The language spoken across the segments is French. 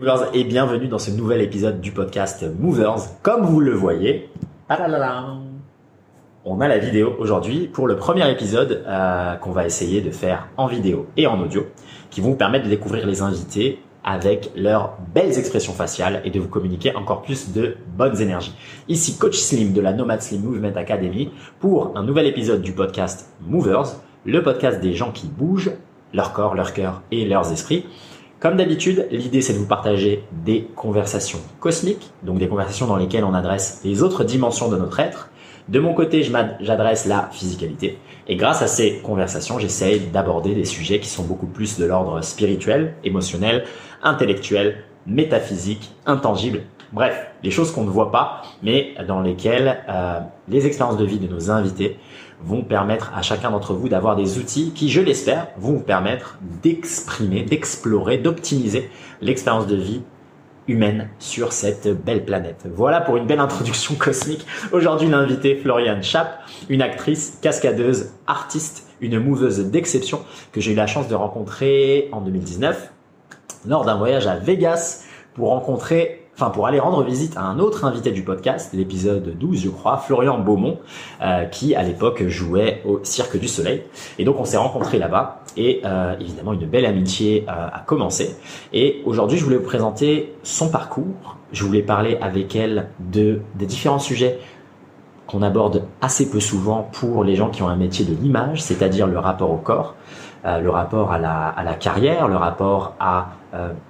Movers et bienvenue dans ce nouvel épisode du podcast Movers. Comme vous le voyez, on a la vidéo aujourd'hui pour le premier épisode euh, qu'on va essayer de faire en vidéo et en audio, qui vont vous permettre de découvrir les invités avec leurs belles expressions faciales et de vous communiquer encore plus de bonnes énergies. Ici Coach Slim de la Nomad Slim Movement Academy pour un nouvel épisode du podcast Movers, le podcast des gens qui bougent leur corps, leur cœur et leurs esprits. Comme d'habitude, l'idée c'est de vous partager des conversations cosmiques, donc des conversations dans lesquelles on adresse les autres dimensions de notre être. De mon côté, j'adresse la physicalité. Et grâce à ces conversations, j'essaye d'aborder des sujets qui sont beaucoup plus de l'ordre spirituel, émotionnel, intellectuel, métaphysique, intangible. Bref, les choses qu'on ne voit pas, mais dans lesquelles euh, les expériences de vie de nos invités vont permettre à chacun d'entre vous d'avoir des outils qui, je l'espère, vont vous permettre d'exprimer, d'explorer, d'optimiser l'expérience de vie humaine sur cette belle planète. Voilà pour une belle introduction cosmique. Aujourd'hui, l'invité Floriane Chap, une actrice, cascadeuse, artiste, une mouveuse d'exception que j'ai eu la chance de rencontrer en 2019 lors d'un voyage à Vegas pour rencontrer enfin pour aller rendre visite à un autre invité du podcast, l'épisode 12 je crois, Florian Beaumont, euh, qui à l'époque jouait au Cirque du Soleil. Et donc on s'est rencontrés là-bas et euh, évidemment une belle amitié euh, a commencé. Et aujourd'hui je voulais vous présenter son parcours, je voulais parler avec elle de des différents sujets qu'on aborde assez peu souvent pour les gens qui ont un métier de l'image, c'est-à-dire le rapport au corps, le rapport à la, à la, carrière, le rapport à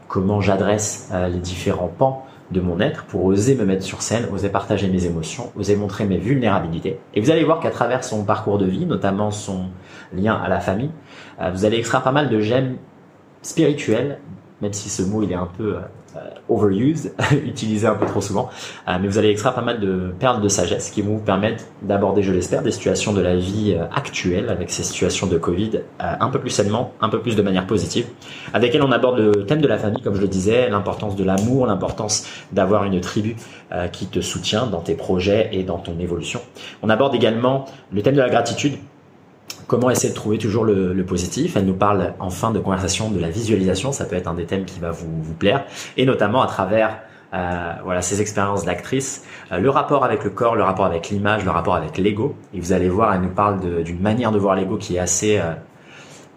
comment j'adresse les différents pans de mon être pour oser me mettre sur scène, oser partager mes émotions, oser montrer mes vulnérabilités. Et vous allez voir qu'à travers son parcours de vie, notamment son lien à la famille, euh, vous allez extraire pas mal de gemmes spirituelles, même si ce mot il est un peu euh, overused, utilisé un peu trop souvent, euh, mais vous allez extraire pas mal de perles de sagesse qui vont vous permettre d'aborder, je l'espère, des situations de la vie euh, actuelle avec ces situations de Covid un peu plus sainement, un peu plus de manière positive, avec elle on aborde le thème de la famille, comme je le disais, l'importance de l'amour, l'importance d'avoir une tribu qui te soutient dans tes projets et dans ton évolution. On aborde également le thème de la gratitude, Comment essayer de trouver toujours le, positif? Elle nous parle en fin de conversation de la visualisation, ça peut être un des thèmes qui va vous, plaire, et notamment à travers euh, voilà ses expériences d'actrice, euh, le rapport avec le corps, le rapport avec l'image, le rapport avec l'ego. Et vous allez voir, elle nous parle d'une manière de voir l'ego qui est assez euh,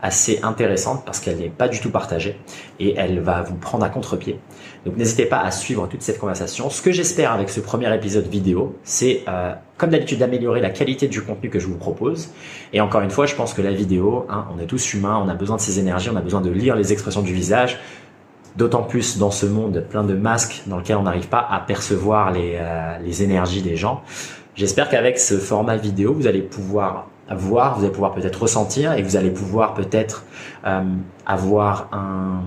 assez intéressante parce qu'elle n'est pas du tout partagée et elle va vous prendre à contre-pied. Donc n'hésitez pas à suivre toute cette conversation. Ce que j'espère avec ce premier épisode vidéo, c'est euh, comme d'habitude d'améliorer la qualité du contenu que je vous propose. Et encore une fois, je pense que la vidéo, hein, on est tous humains, on a besoin de ces énergies, on a besoin de lire les expressions du visage. D'autant plus dans ce monde plein de masques dans lequel on n'arrive pas à percevoir les, euh, les énergies des gens. J'espère qu'avec ce format vidéo, vous allez pouvoir voir, vous allez pouvoir peut-être ressentir et vous allez pouvoir peut-être euh, avoir un,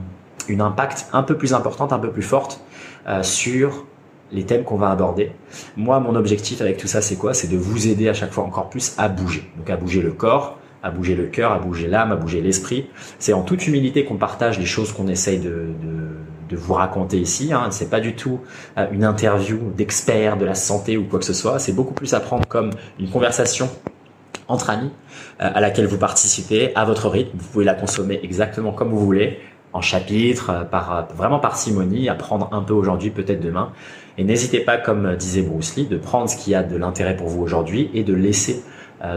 une impact un peu plus importante, un peu plus forte euh, sur les thèmes qu'on va aborder. Moi, mon objectif avec tout ça, c'est quoi? C'est de vous aider à chaque fois encore plus à bouger. Donc à bouger le corps, à bouger le cœur, à bouger l'âme, à bouger l'esprit. C'est en toute humilité qu'on partage les choses qu'on essaye de, de, vous raconter ici. Hein. C'est pas du tout euh, une interview d'experts de la santé ou quoi que ce soit. C'est beaucoup plus à prendre comme une conversation entre amis euh, à laquelle vous participez à votre rythme. Vous pouvez la consommer exactement comme vous voulez, en chapitre, euh, par euh, vraiment parcimonie, à prendre un peu aujourd'hui, peut-être demain. Et n'hésitez pas, comme disait Bruce Lee, de prendre ce qui a de l'intérêt pour vous aujourd'hui et de laisser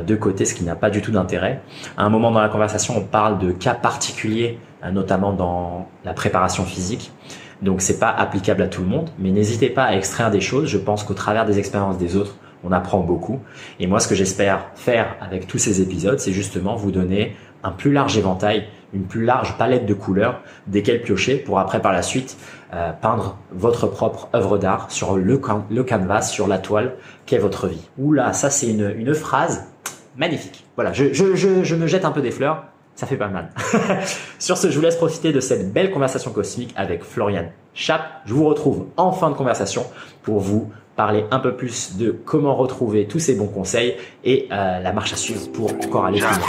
de côté ce qui n'a pas du tout d'intérêt. À un moment dans la conversation, on parle de cas particuliers, notamment dans la préparation physique. Donc c'est pas applicable à tout le monde, mais n'hésitez pas à extraire des choses. Je pense qu'au travers des expériences des autres, on apprend beaucoup. Et moi, ce que j'espère faire avec tous ces épisodes, c'est justement vous donner un plus large éventail, une plus large palette de couleurs desquelles piocher pour après par la suite euh, peindre votre propre œuvre d'art sur le, le canvas, sur la toile qu'est votre vie. Oula, ça c'est une, phrase magnifique. Voilà, je me jette un peu des fleurs, ça fait pas mal. sur ce, je vous laisse profiter de cette belle conversation cosmique avec Florian Chap. Je vous retrouve en fin de conversation pour vous parler un peu plus de comment retrouver tous ces bons conseils et euh, la marche à suivre pour encore aller plus loin.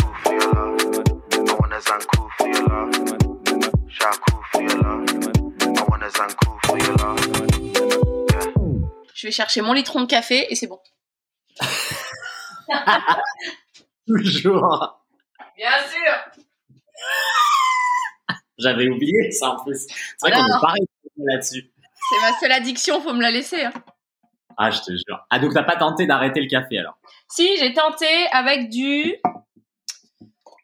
Je vais chercher mon litron de café et c'est bon. Toujours. Bien sûr. J'avais oublié ça en plus. C'est vrai qu'on est pareil. là-dessus. C'est ma seule addiction, faut me la laisser. hein. Ah, je te jure. Ah, donc t'as pas tenté d'arrêter le café alors? Si, j'ai tenté avec du.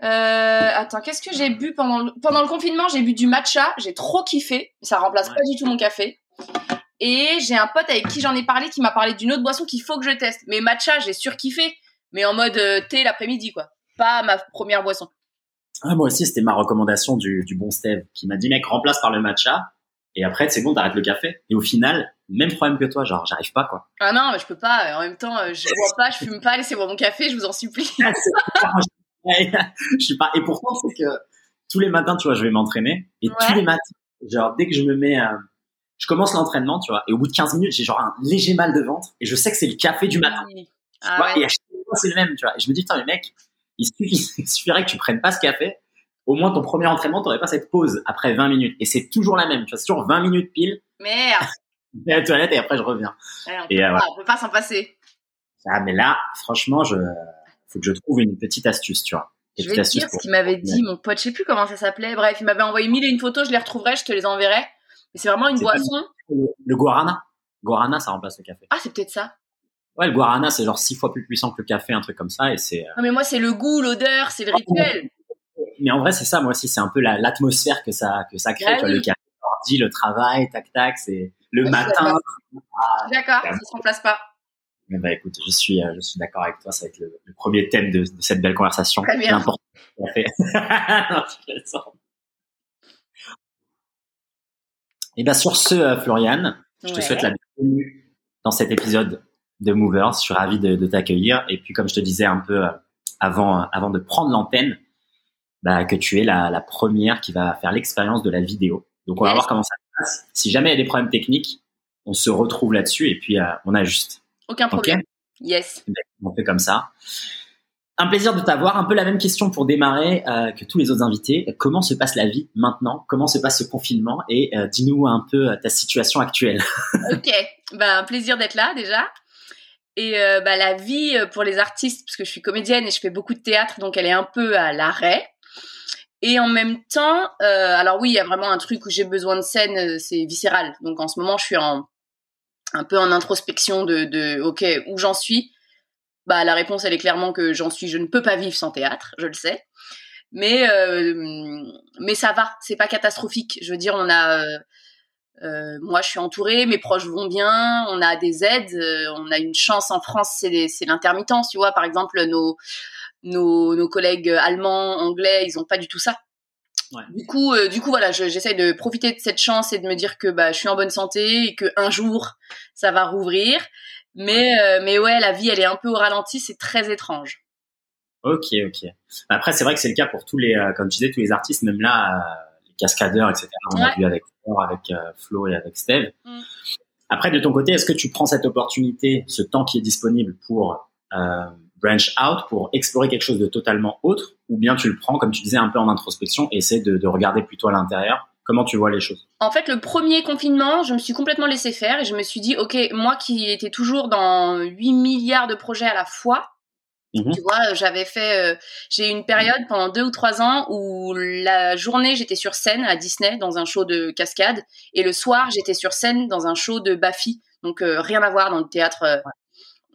Euh, attends, qu'est-ce que j'ai bu pendant le... pendant le confinement? J'ai bu du matcha, j'ai trop kiffé. Ça remplace Ouais. pas du tout mon café. Et j'ai un pote avec qui j'en ai parlé qui m'a parlé d'une autre boisson qu'il faut que je teste. Mais matcha, j'ai surkiffé, mais en mode euh, thé l'après-midi quoi. Pas ma première boisson. ah, Moi aussi, c'était ma recommandation du, du bon Steve qui m'a dit mec, remplace par le matcha et après c'est bon, t'arrêtes le café. Et au final, même problème que toi, genre j'arrive pas quoi. Ah non, mais je peux pas. En même temps, euh, je bois pas, je fume pas. Laissez-moi mon café, je vous en supplie. je suis pas. Et pourtant, c'est que tous les matins, tu vois, je vais m'entraîner et Ouais. tous les matins, genre dès que je me mets, euh, je commence l'entraînement, tu vois, et au bout de 15 minutes, j'ai genre un léger mal de ventre et je sais que c'est le café du matin. Ah vois, ouais. Et à chaque fois, c'est le même, tu vois. Et je me dis, putain, mais mec, il suffit- il suffirait que tu prennes pas ce café. Au moins, ton premier entraînement, t'aurais pas cette pause après 20 minutes. Et c'est toujours la même, tu vois, c'est toujours 20 minutes pile. Merde. Je vais à la toilette et après, je reviens. Ouais, on, Et peut euh, pas, voilà. on peut pas s'en passer. Ah, mais là, franchement, je, faut que je trouve une petite astuce, tu vois. Je vais te dire ce qu'il m'avait dit, mon pote. Je sais plus comment ça s'appelait. Bref, il m'avait envoyé mille et une photos. Je les retrouverai, je te les enverrai. Mais c'est vraiment une boisson. Le, le guarana. Guarana, ça remplace le café. Ah, c'est peut-être ça. Ouais, le guarana, c'est genre six fois plus puissant que le café, un truc comme ça. Et c'est. euh, Non, mais moi, c'est le goût, l'odeur, c'est le rituel. Mais en vrai, c'est ça. Moi aussi, c'est un peu la- l'atmosphère que ça que ça crée. Ah vois, oui. Le café, le travail, tac tac. C'est le Ouais, matin. d'accord. Ah, D'accord, ça se remplace pas. mais bah écoute, je suis euh, je suis d'accord avec toi. Ça va être le, le premier thème de, de cette belle conversation. Très bien. L'important. Et ben sur ce, euh, Florian, je te Ouais. souhaite la bienvenue dans cet épisode de Movers. Je suis ravi de, de t'accueillir. Et puis, comme je te disais un peu euh, avant, avant de prendre l'antenne, bah, que tu es la, la première qui va faire l'expérience de la vidéo. Donc, on va voir comment ça se passe. Si jamais il y a des problèmes techniques, on se retrouve là-dessus et puis euh, on ajuste. Aucun problème. Yes. On fait comme ça. Un plaisir de t'avoir. Un peu la même question pour démarrer euh, que tous les autres invités. Comment se passe la vie maintenant? Comment se passe ce confinement? Et euh, dis-nous un peu ta situation actuelle. Ok. Un plaisir d'être là, déjà. Et euh, bah, la vie pour les artistes, parce que je suis comédienne et je fais beaucoup de théâtre, donc elle est un peu à l'arrêt. Et en même temps, euh, alors oui, il y a vraiment un truc où j'ai besoin de scène, euh, c'est viscéral. Donc en ce moment, je suis en, un peu en introspection de, ok, où j'en suis? Bah la réponse, elle est clairement que j'en suis, je ne peux pas vivre sans théâtre, je le sais. Mais euh, mais ça va, c'est pas catastrophique. Je veux dire, on a moi, je suis entourée, mes proches vont bien, on a des aides, on a une chance en France, c'est l'intermittence, tu vois. Par exemple, nos, nos, nos collègues allemands, anglais, ils ont pas du tout ça. Ouais. Du coup, euh, du coup, voilà, je- j'essaie de profiter de cette chance et de me dire que bah, je suis en bonne santé et que un jour ça va rouvrir. Mais, euh, mais ouais, la vie, elle est un peu au ralenti, c'est très étrange. Ok, ok. Après, c'est vrai que c'est le cas pour tous les, euh, comme tu disais, tous les artistes, même là, euh, les cascadeurs, etc. On a Ouais. vu avec euh, Flo et avec Steve. Mm. Après, de ton côté, est-ce que tu prends cette opportunité, ce temps qui est disponible pour euh, branch out, pour explorer quelque chose de totalement autre, ou bien tu le prends, comme tu disais, un peu en introspection et essaie de, de regarder plutôt à l'intérieur Comment tu vois les choses? En fait, le premier confinement, je me suis complètement laissé faire et je me suis dit, ok, moi qui étais toujours dans 8 milliards de projets à la fois, Mhm. tu vois, j'avais fait, euh, j'ai eu une période pendant deux ou trois ans où la journée j'étais sur scène à Disney dans un show de cascade et le soir j'étais sur scène dans un show de Baffy, donc euh, rien à voir dans le théâtre. euh,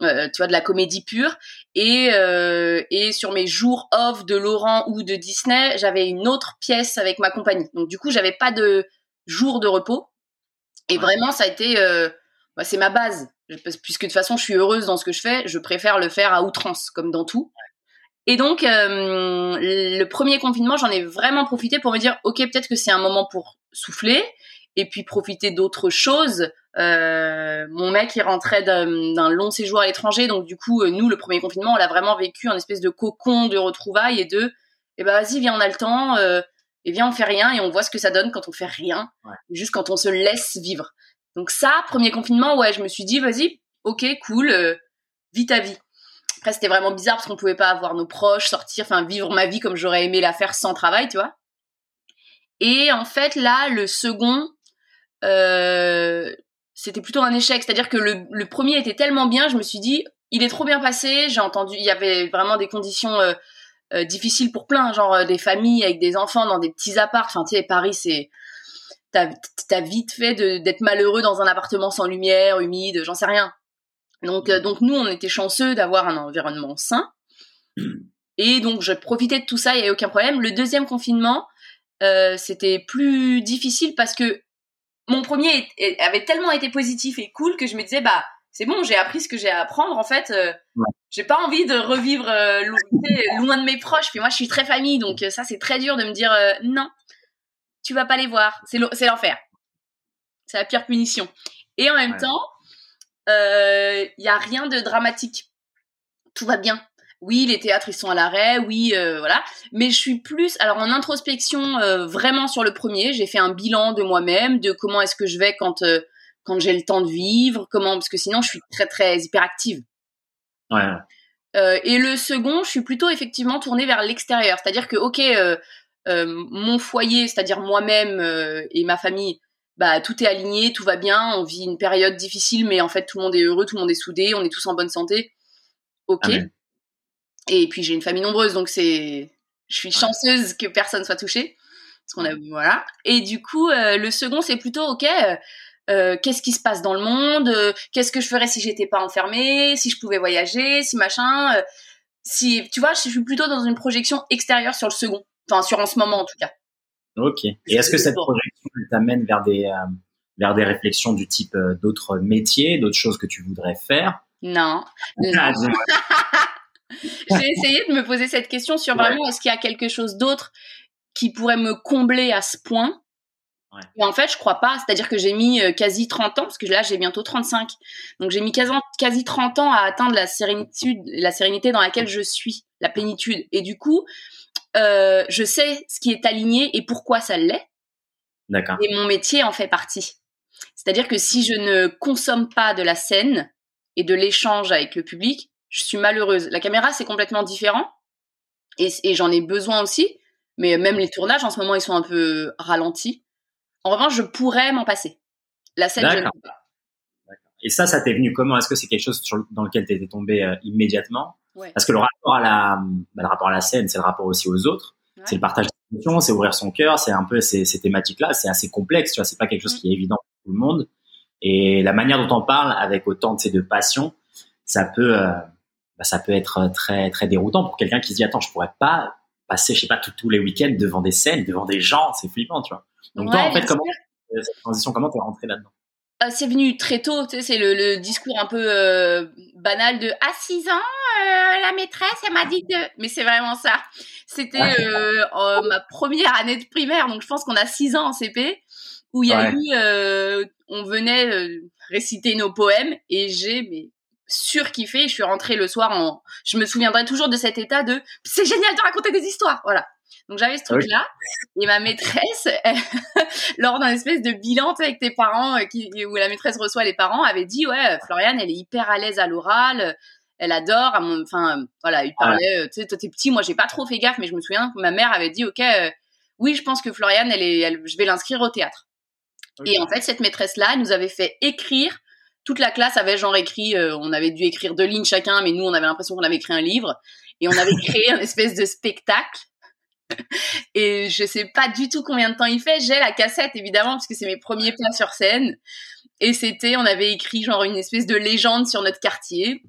euh, tu vois de la comédie pure et euh, et sur mes jours off de Laurent ou de Disney j'avais une autre pièce avec ma compagnie. Donc du coup j'avais pas de jour de repos. Et vraiment ça a été euh, bah, c'est ma base. Puisque de toute façon je suis heureuse dans ce que je fais je préfère le faire à outrance comme dans tout. Et donc euh, le premier confinement j'en ai vraiment profité pour me dire ok peut-être que c'est un moment pour souffler et puis profiter d'autres choses euh, mon mec, il rentrait d'un long séjour à l'étranger, donc du coup, euh, nous, le premier confinement, on l'a vraiment vécu en espèce de cocon de retrouvailles et de, eh ben vas-y, viens, on a le temps, euh, et viens, on fait rien et on voit ce que ça donne quand on fait rien, Ouais. juste quand on se laisse vivre. Donc ça, premier confinement, ouais, je me suis dit, vas-y, ok, cool, euh, vis ta vie. Après, c'était vraiment bizarre parce qu'on pouvait pas avoir nos proches, sortir, enfin vivre ma vie comme j'aurais aimé la faire sans travail, tu vois. Et en fait, là, le second, euh, c'était plutôt un échec. C'est-à-dire que le, premier était tellement bien, je me suis dit, il est trop bien passé. J'ai entendu, il y avait vraiment des conditions euh, euh, difficiles pour plein, genre euh, des familles avec des enfants dans des petits apparts. Enfin, tu sais, Paris, c'est t'as as vite fait d'être malheureux dans un appartement sans lumière, humide, j'en sais rien. Donc, donc nous, on était chanceux d'avoir un environnement sain. Et donc, je profitais de tout ça, il n'y avait aucun problème. Le deuxième confinement, c'était plus difficile parce que mon premier avait tellement été positif et cool que je me disais, bah, c'est bon, j'ai appris ce que j'ai à apprendre. En fait, euh, j'ai pas envie de revivre euh, loin de mes proches. Puis moi, je suis très famille, donc ça, c'est très dur de me dire non, tu vas pas les voir. C'est l'enfer. C'est la pire punition. Et en même temps, il y a rien de dramatique. Tout va bien oui, les théâtres ils sont à l'arrêt, oui, euh, voilà. Mais je suis plus, alors en introspection euh, vraiment sur le premier, j'ai fait un bilan de moi-même, de comment est-ce que je vais quand euh, quand j'ai le temps de vivre, comment parce que sinon je suis très très hyperactive. Ouais. et le second, je suis plutôt effectivement tournée vers l'extérieur, c'est-à-dire que ok, mon foyer, c'est-à-dire moi-même et ma famille, bah tout est aligné, tout va bien, on vit une période difficile, mais en fait tout le monde est heureux, tout le monde est soudé, on est tous en bonne santé. Ok. Et puis j'ai une famille nombreuse, donc c'est, je suis chanceuse que personne soit touché. Parce qu'on a, voilà. Et du coup, euh, le second, c'est plutôt, ok, euh, euh, qu'est-ce qui se passe dans le monde Qu'est-ce que je ferais si j'étais pas enfermée Si je pouvais voyager Si machin Si, tu vois, je suis plutôt dans une projection extérieure sur le second. Enfin, sur en ce moment, en tout cas. Ok. Et est-ce que cette projection t'amène vers des vers des réflexions du type d'autres métiers, d'autres choses que tu voudrais faire? Non. Ah, J'ai essayé de me poser cette question sur vraiment est-ce qu'il y a quelque chose d'autre qui pourrait me combler à ce point? Ouais. Et en fait, je crois pas. C'est-à-dire que j'ai mis euh, quasi 30 ans, parce que là, j'ai bientôt 35. Donc, j'ai mis quasi, quasi 30 ans à atteindre la sérénité, la sérénité dans laquelle je suis, la plénitude. Et du coup, euh, je sais ce qui est aligné et pourquoi ça l'est. D'accord. Et mon métier en fait partie. C'est-à-dire que si je ne consomme pas de la scène et de l'échange avec le public, je suis malheureuse. La caméra, c'est complètement différent. Et, j'en ai besoin aussi. Mais même les tournages, en ce moment, ils sont un peu ralentis. En revanche, je pourrais m'en passer. La scène, je ne peux pas. Et ça, ça t'est venu comment? Est-ce que c'est quelque chose dans lequel tu étais tombé euh, immédiatement? Parce que le rapport à la, bah, le rapport à la scène, c'est le rapport aussi aux autres. C'est le partage d'émotions, c'est ouvrir son cœur, c'est un peu ces, ces thématiques-là. C'est assez complexe, tu vois. C'est pas quelque chose mm. qui est évident pour tout le monde. Et la manière dont on parle, avec autant de, de passion, ça peut, euh, bah, ça peut être très très déroutant pour quelqu'un qui se dit attends je pourrais pas passer je sais pas tous les week-ends devant des scènes devant des gens c'est flippant tu vois donc toi en fait comment euh, cette transition comment t'es rentré là-dedans? Euh, c'est venu très tôt, tu sais, c'est le, discours un peu euh, banal de à 6 ans, la maîtresse, elle m'a dit de. Mais c'est vraiment ça. C'était ma première année de primaire, donc je pense qu'on a 6 ans en CP, où il y a eu, on venait réciter nos poèmes et j'ai mais surkiffé. Je suis rentrée le soir en, je me souviendrai toujours de cet état de, c'est génial de raconter des histoires. Voilà. Donc j'avais ce truc-là. Et ma maîtresse, lors d'un espèce de bilan avec tes parents, euh, qui, où la maîtresse reçoit les parents, avait dit, ouais, Floriane, elle est hyper à l'aise à l'oral. Elle adore. Enfin, voilà, il parlait, euh, tu sais, toi t'es petit, moi j'ai pas trop fait gaffe, mais je me souviens que ma mère avait dit, ok, euh, oui, je pense que Floriane, elle est, je vais l'inscrire au théâtre. Et en fait, cette maîtresse-là, nous avait fait écrire toute la classe avait genre écrit, euh, on avait dû écrire deux lignes chacun, mais nous on avait l'impression qu'on avait écrit un livre et on avait créé un espèce de spectacle. et je sais pas du tout combien de temps il fait. J'ai la cassette évidemment parce que c'est mes premiers plats sur scène. Et c'était, on avait écrit genre une espèce de légende sur notre quartier.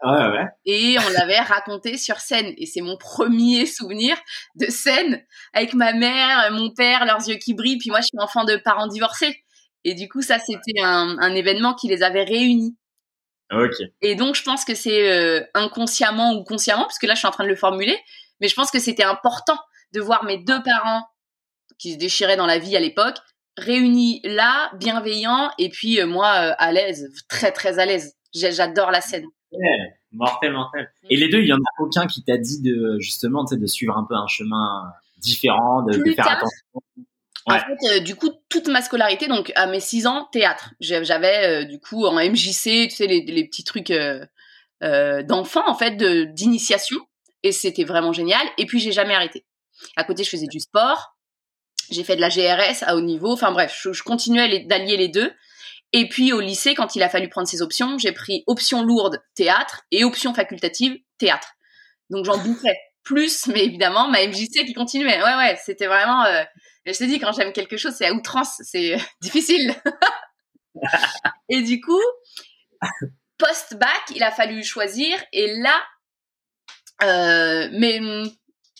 Ah ouais, ouais. Et on l'avait raconté sur scène. Et c'est mon premier souvenir de scène avec ma mère, mon père, leurs yeux qui brillent. Puis moi, je suis enfant de parents divorcés. Et du coup, ça, c'était un, événement qui les avait réunis. Ok. Et donc, je pense que c'est euh, inconsciemment ou consciemment, parce que là, je suis en train de le formuler, mais je pense que c'était important de voir mes deux parents qui se déchiraient dans la vie à l'époque, réunis là, bienveillants, et puis euh, moi, euh, à l'aise, très très à l'aise. J'adore la scène. Ouais, mortel, mortel. Mm. Et les deux, il y en a aucun qui t'a dit de justement, de suivre un peu un chemin différent, de, de faire attention? En fait, euh, du coup, toute ma scolarité, donc à mes 6 ans, théâtre. J'avais euh, du coup en MJC, tu sais, les, les petits trucs euh, d'enfants, en fait, d'initiation. Et c'était vraiment génial. Et puis, j'ai jamais arrêté. À côté, je faisais du sport. J'ai fait de la GRS à haut niveau. Enfin bref, je, je continuais d'allier les deux. Et puis au lycée, quand il a fallu prendre ses options, j'ai pris option lourde théâtre et option facultative théâtre. Donc j'en bouffais plus, mais évidemment ma MJC qui continuait. Ouais ouais, c'était vraiment je t'ai dit, quand j'aime quelque chose, c'est à outrance, c'est difficile. et du coup, post-bac, il a fallu choisir. Et là, euh, mes,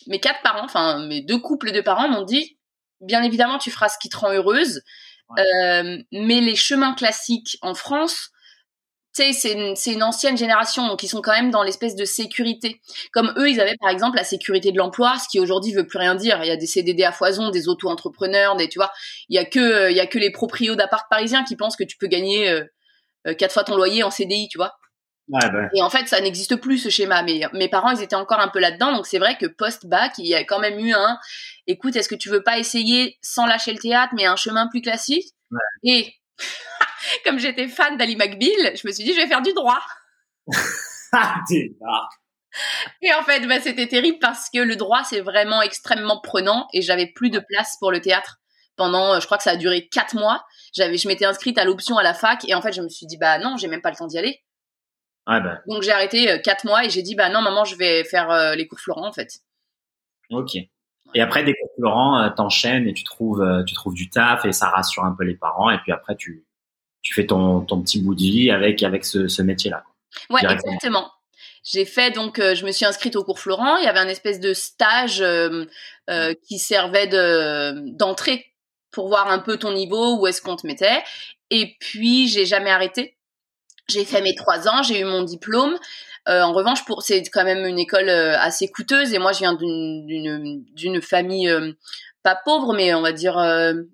mes quatre parents, enfin mes deux couples de parents m'ont dit, bien évidemment, tu feras ce qui te rend heureuse. Euh, mais les chemins classiques en France, sais, c'est une, ancienne génération, donc ils sont quand même dans l'espèce de sécurité. Comme eux, ils avaient par exemple la sécurité de l'emploi, ce qui aujourd'hui veut plus rien dire. Il y a des CDD à foison, des auto-entrepreneurs, des, tu vois, il y a que, il y a que les proprios d'appart parisiens qui pensent que tu peux gagner euh, euh, quatre fois ton loyer en CDI, tu vois. Ouais, bah. Et en fait, ça n'existe plus ce schéma. Mais mes parents, ils étaient encore un peu là-dedans, donc c'est vrai que post-bac, il y a quand même eu un. Écoute, est-ce que tu veux pas essayer sans lâcher le théâtre, mais un chemin plus classique? Et comme j'étais fan d'Ali McBeal, je me suis dit, je vais faire du droit. et en fait, bah, c'était terrible parce que le droit, c'est vraiment extrêmement prenant et j'avais plus de place pour le théâtre pendant, euh, je crois que ça a duré quatre mois. J'avais, je m'étais inscrite à l'option à la fac et en fait, je me suis dit, bah non, j'ai même pas le temps d'y aller. bah. Donc j'ai arrêté euh, quatre mois et j'ai dit, bah non, maman, je vais faire euh, les cours Florent en fait. Ok. Et après des cours Florent, t'enchaînes et tu trouves, tu trouves du taf et ça rassure un peu les parents et puis après tu, tu fais ton, ton petit bout de vie avec, avec ce, ce métier-là. Ouais, exactement. J'ai fait donc, euh, je me suis inscrite au cours Florent. Il y avait un espèce de stage euh, euh, qui servait de d'entrée pour voir un peu ton niveau, où est-ce qu'on te mettait. Et puis j'ai jamais arrêté. J'ai fait mes trois ans, j'ai eu mon diplôme. En revanche, pour c'est quand même une école assez coûteuse et moi je viens d'une d'une famille pas pauvre mais on va dire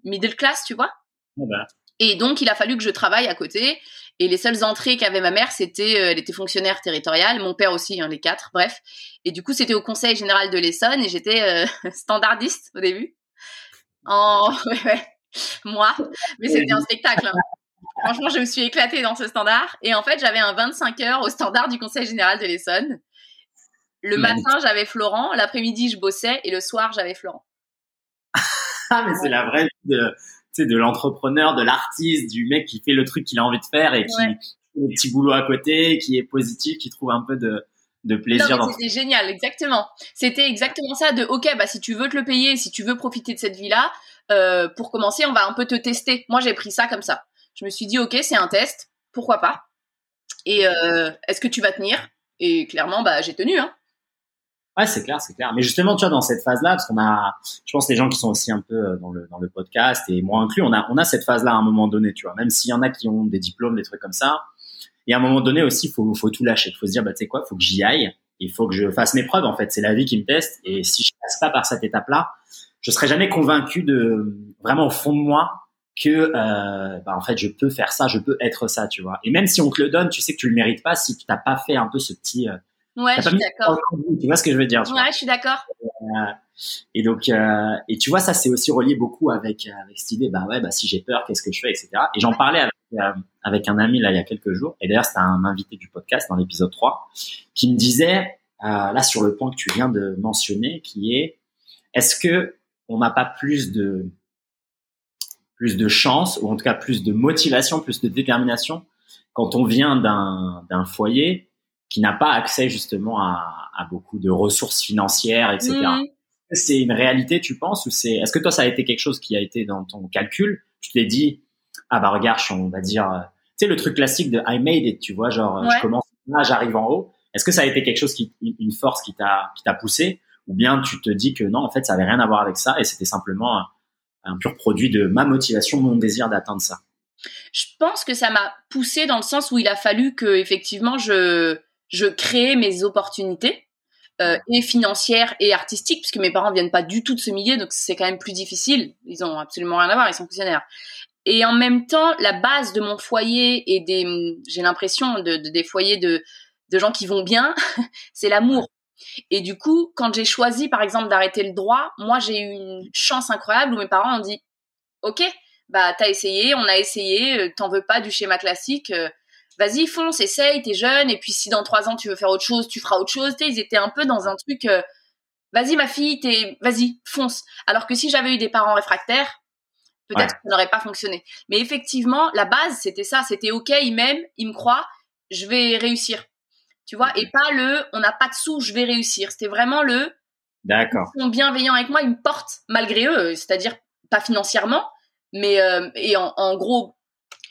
middle class, tu vois. Ah bah. Et donc, il a fallu que je travaille à côté. Et les seules entrées qu'avait ma mère, c'était, euh, elle était fonctionnaire territoriale, mon père aussi, hein, les quatre, bref. Et du coup, c'était au Conseil général de l'Essonne et j'étais euh, standardiste au début. En, ouais, ouais, moi. Mais c'était un spectacle. Hein. Franchement, je me suis éclatée dans ce standard. Et en fait, j'avais un 25 heures au standard du Conseil général de l'Essonne. Le matin, j'avais Florent. L'après-midi, je bossais. Et le soir, j'avais Florent. ah, mais c'est la vraie vie de, de l'entrepreneur, de l'artiste, du mec qui fait le truc qu'il a envie de faire et qui fait des petits boulots à côté, qui est positif, qui trouve un peu de, de plaisir. Non, c'était génial, exactement. C'était exactement ça de, ok, bah si tu veux te le payer, si tu veux profiter de cette vie-là, euh, pour commencer, on va un peu te tester. Moi, j'ai pris ça comme ça. Je me suis dit, ok, c'est un test, pourquoi pas? Et euh, est-ce que tu vas tenir? Et clairement, bah j'ai tenu. Hein. Ouais, c'est clair, c'est clair. Mais justement, tu vois, dans cette phase-là, parce qu'on a, je pense, les gens qui sont aussi un peu euh, dans le dans le podcast et moi inclus, on a on a cette phase-là à un moment donné, tu vois. Même s'il y en a qui ont des diplômes, des trucs comme ça, et à un moment donné aussi, faut faut tout lâcher. Faut se dire, bah tu sais quoi, faut que j'y aille. Il faut que je fasse mes preuves. En fait, c'est la vie qui me teste. Et si je passe pas par cette étape-là, je serai jamais convaincu de vraiment au fond de moi que euh, bah en fait je peux faire ça, je peux être ça, tu vois. Et même si on te le donne, tu sais que tu le mérites pas si tu n'as pas fait un peu ce petit euh, Ouais, je suis d'accord. Tu vois ce que je veux dire Ouais, je suis d'accord. Euh, et donc, euh, et tu vois, ça c'est aussi relié beaucoup avec avec cette idée, bah ouais, bah si j'ai peur, qu'est-ce que je fais, etc. Et j'en parlais avec, euh, avec un ami là il y a quelques jours. Et d'ailleurs, c'était un invité du podcast dans l'épisode 3 qui me disait là sur le point que tu viens de mentionner, qui est est-ce que on n'a pas plus de plus de chance ou en tout cas plus de motivation, plus de détermination quand on vient d'un d'un foyer qui n'a pas accès justement à, à, beaucoup de ressources financières, etc. Mmh. C'est une réalité, tu penses, ou c'est Est-ce que toi, ça a été quelque chose qui a été dans ton calcul? Tu t'es dit, ah bah regarde, on va dire, euh, tu sais le truc classique de I made it, tu vois, genre je commence là, j'arrive en haut. Est-ce que ça a été quelque chose qui, une force qui t'a qui t'a poussé, ou bien tu te dis que non, en fait, ça avait rien à voir avec ça et c'était simplement un, pur produit de ma motivation, mon désir d'atteindre ça. Je pense que ça m'a poussé dans le sens où il a fallu que effectivement je je crée mes opportunités euh, et financières et artistiques, puisque mes parents viennent pas du tout de ce milieu, donc c'est quand même plus difficile. Ils ont absolument rien à voir, ils sont fonctionnaires. Et en même temps, la base de mon foyer et des, j'ai l'impression de, des foyers de, de gens qui vont bien, c'est l'amour. Et du coup, quand j'ai choisi, par exemple, d'arrêter le droit, moi, j'ai eu une chance incroyable où mes parents ont dit, OK, bah, t'as essayé, on a essayé, euh, t'en veux pas du schéma classique, euh, vas-y, fonce, essaye, t'es jeune, et puis si dans trois ans tu veux faire autre chose, tu feras autre chose. ils étaient un peu dans un truc, euh, vas-y ma fille, t'es, vas-y, fonce. Alors que si j'avais eu des parents réfractaires, peut-être que ça n'aurait pas fonctionné. Mais effectivement, la base, c'était ça, c'était ok, ils m'aiment, ils me croient, je vais réussir. Tu vois, et pas le, on n'a pas de sous, je vais réussir. C'était vraiment le, D'accord. Ils sont bienveillants avec moi, ils me portent malgré eux, c'est-à-dire pas financièrement, mais et en, en, gros,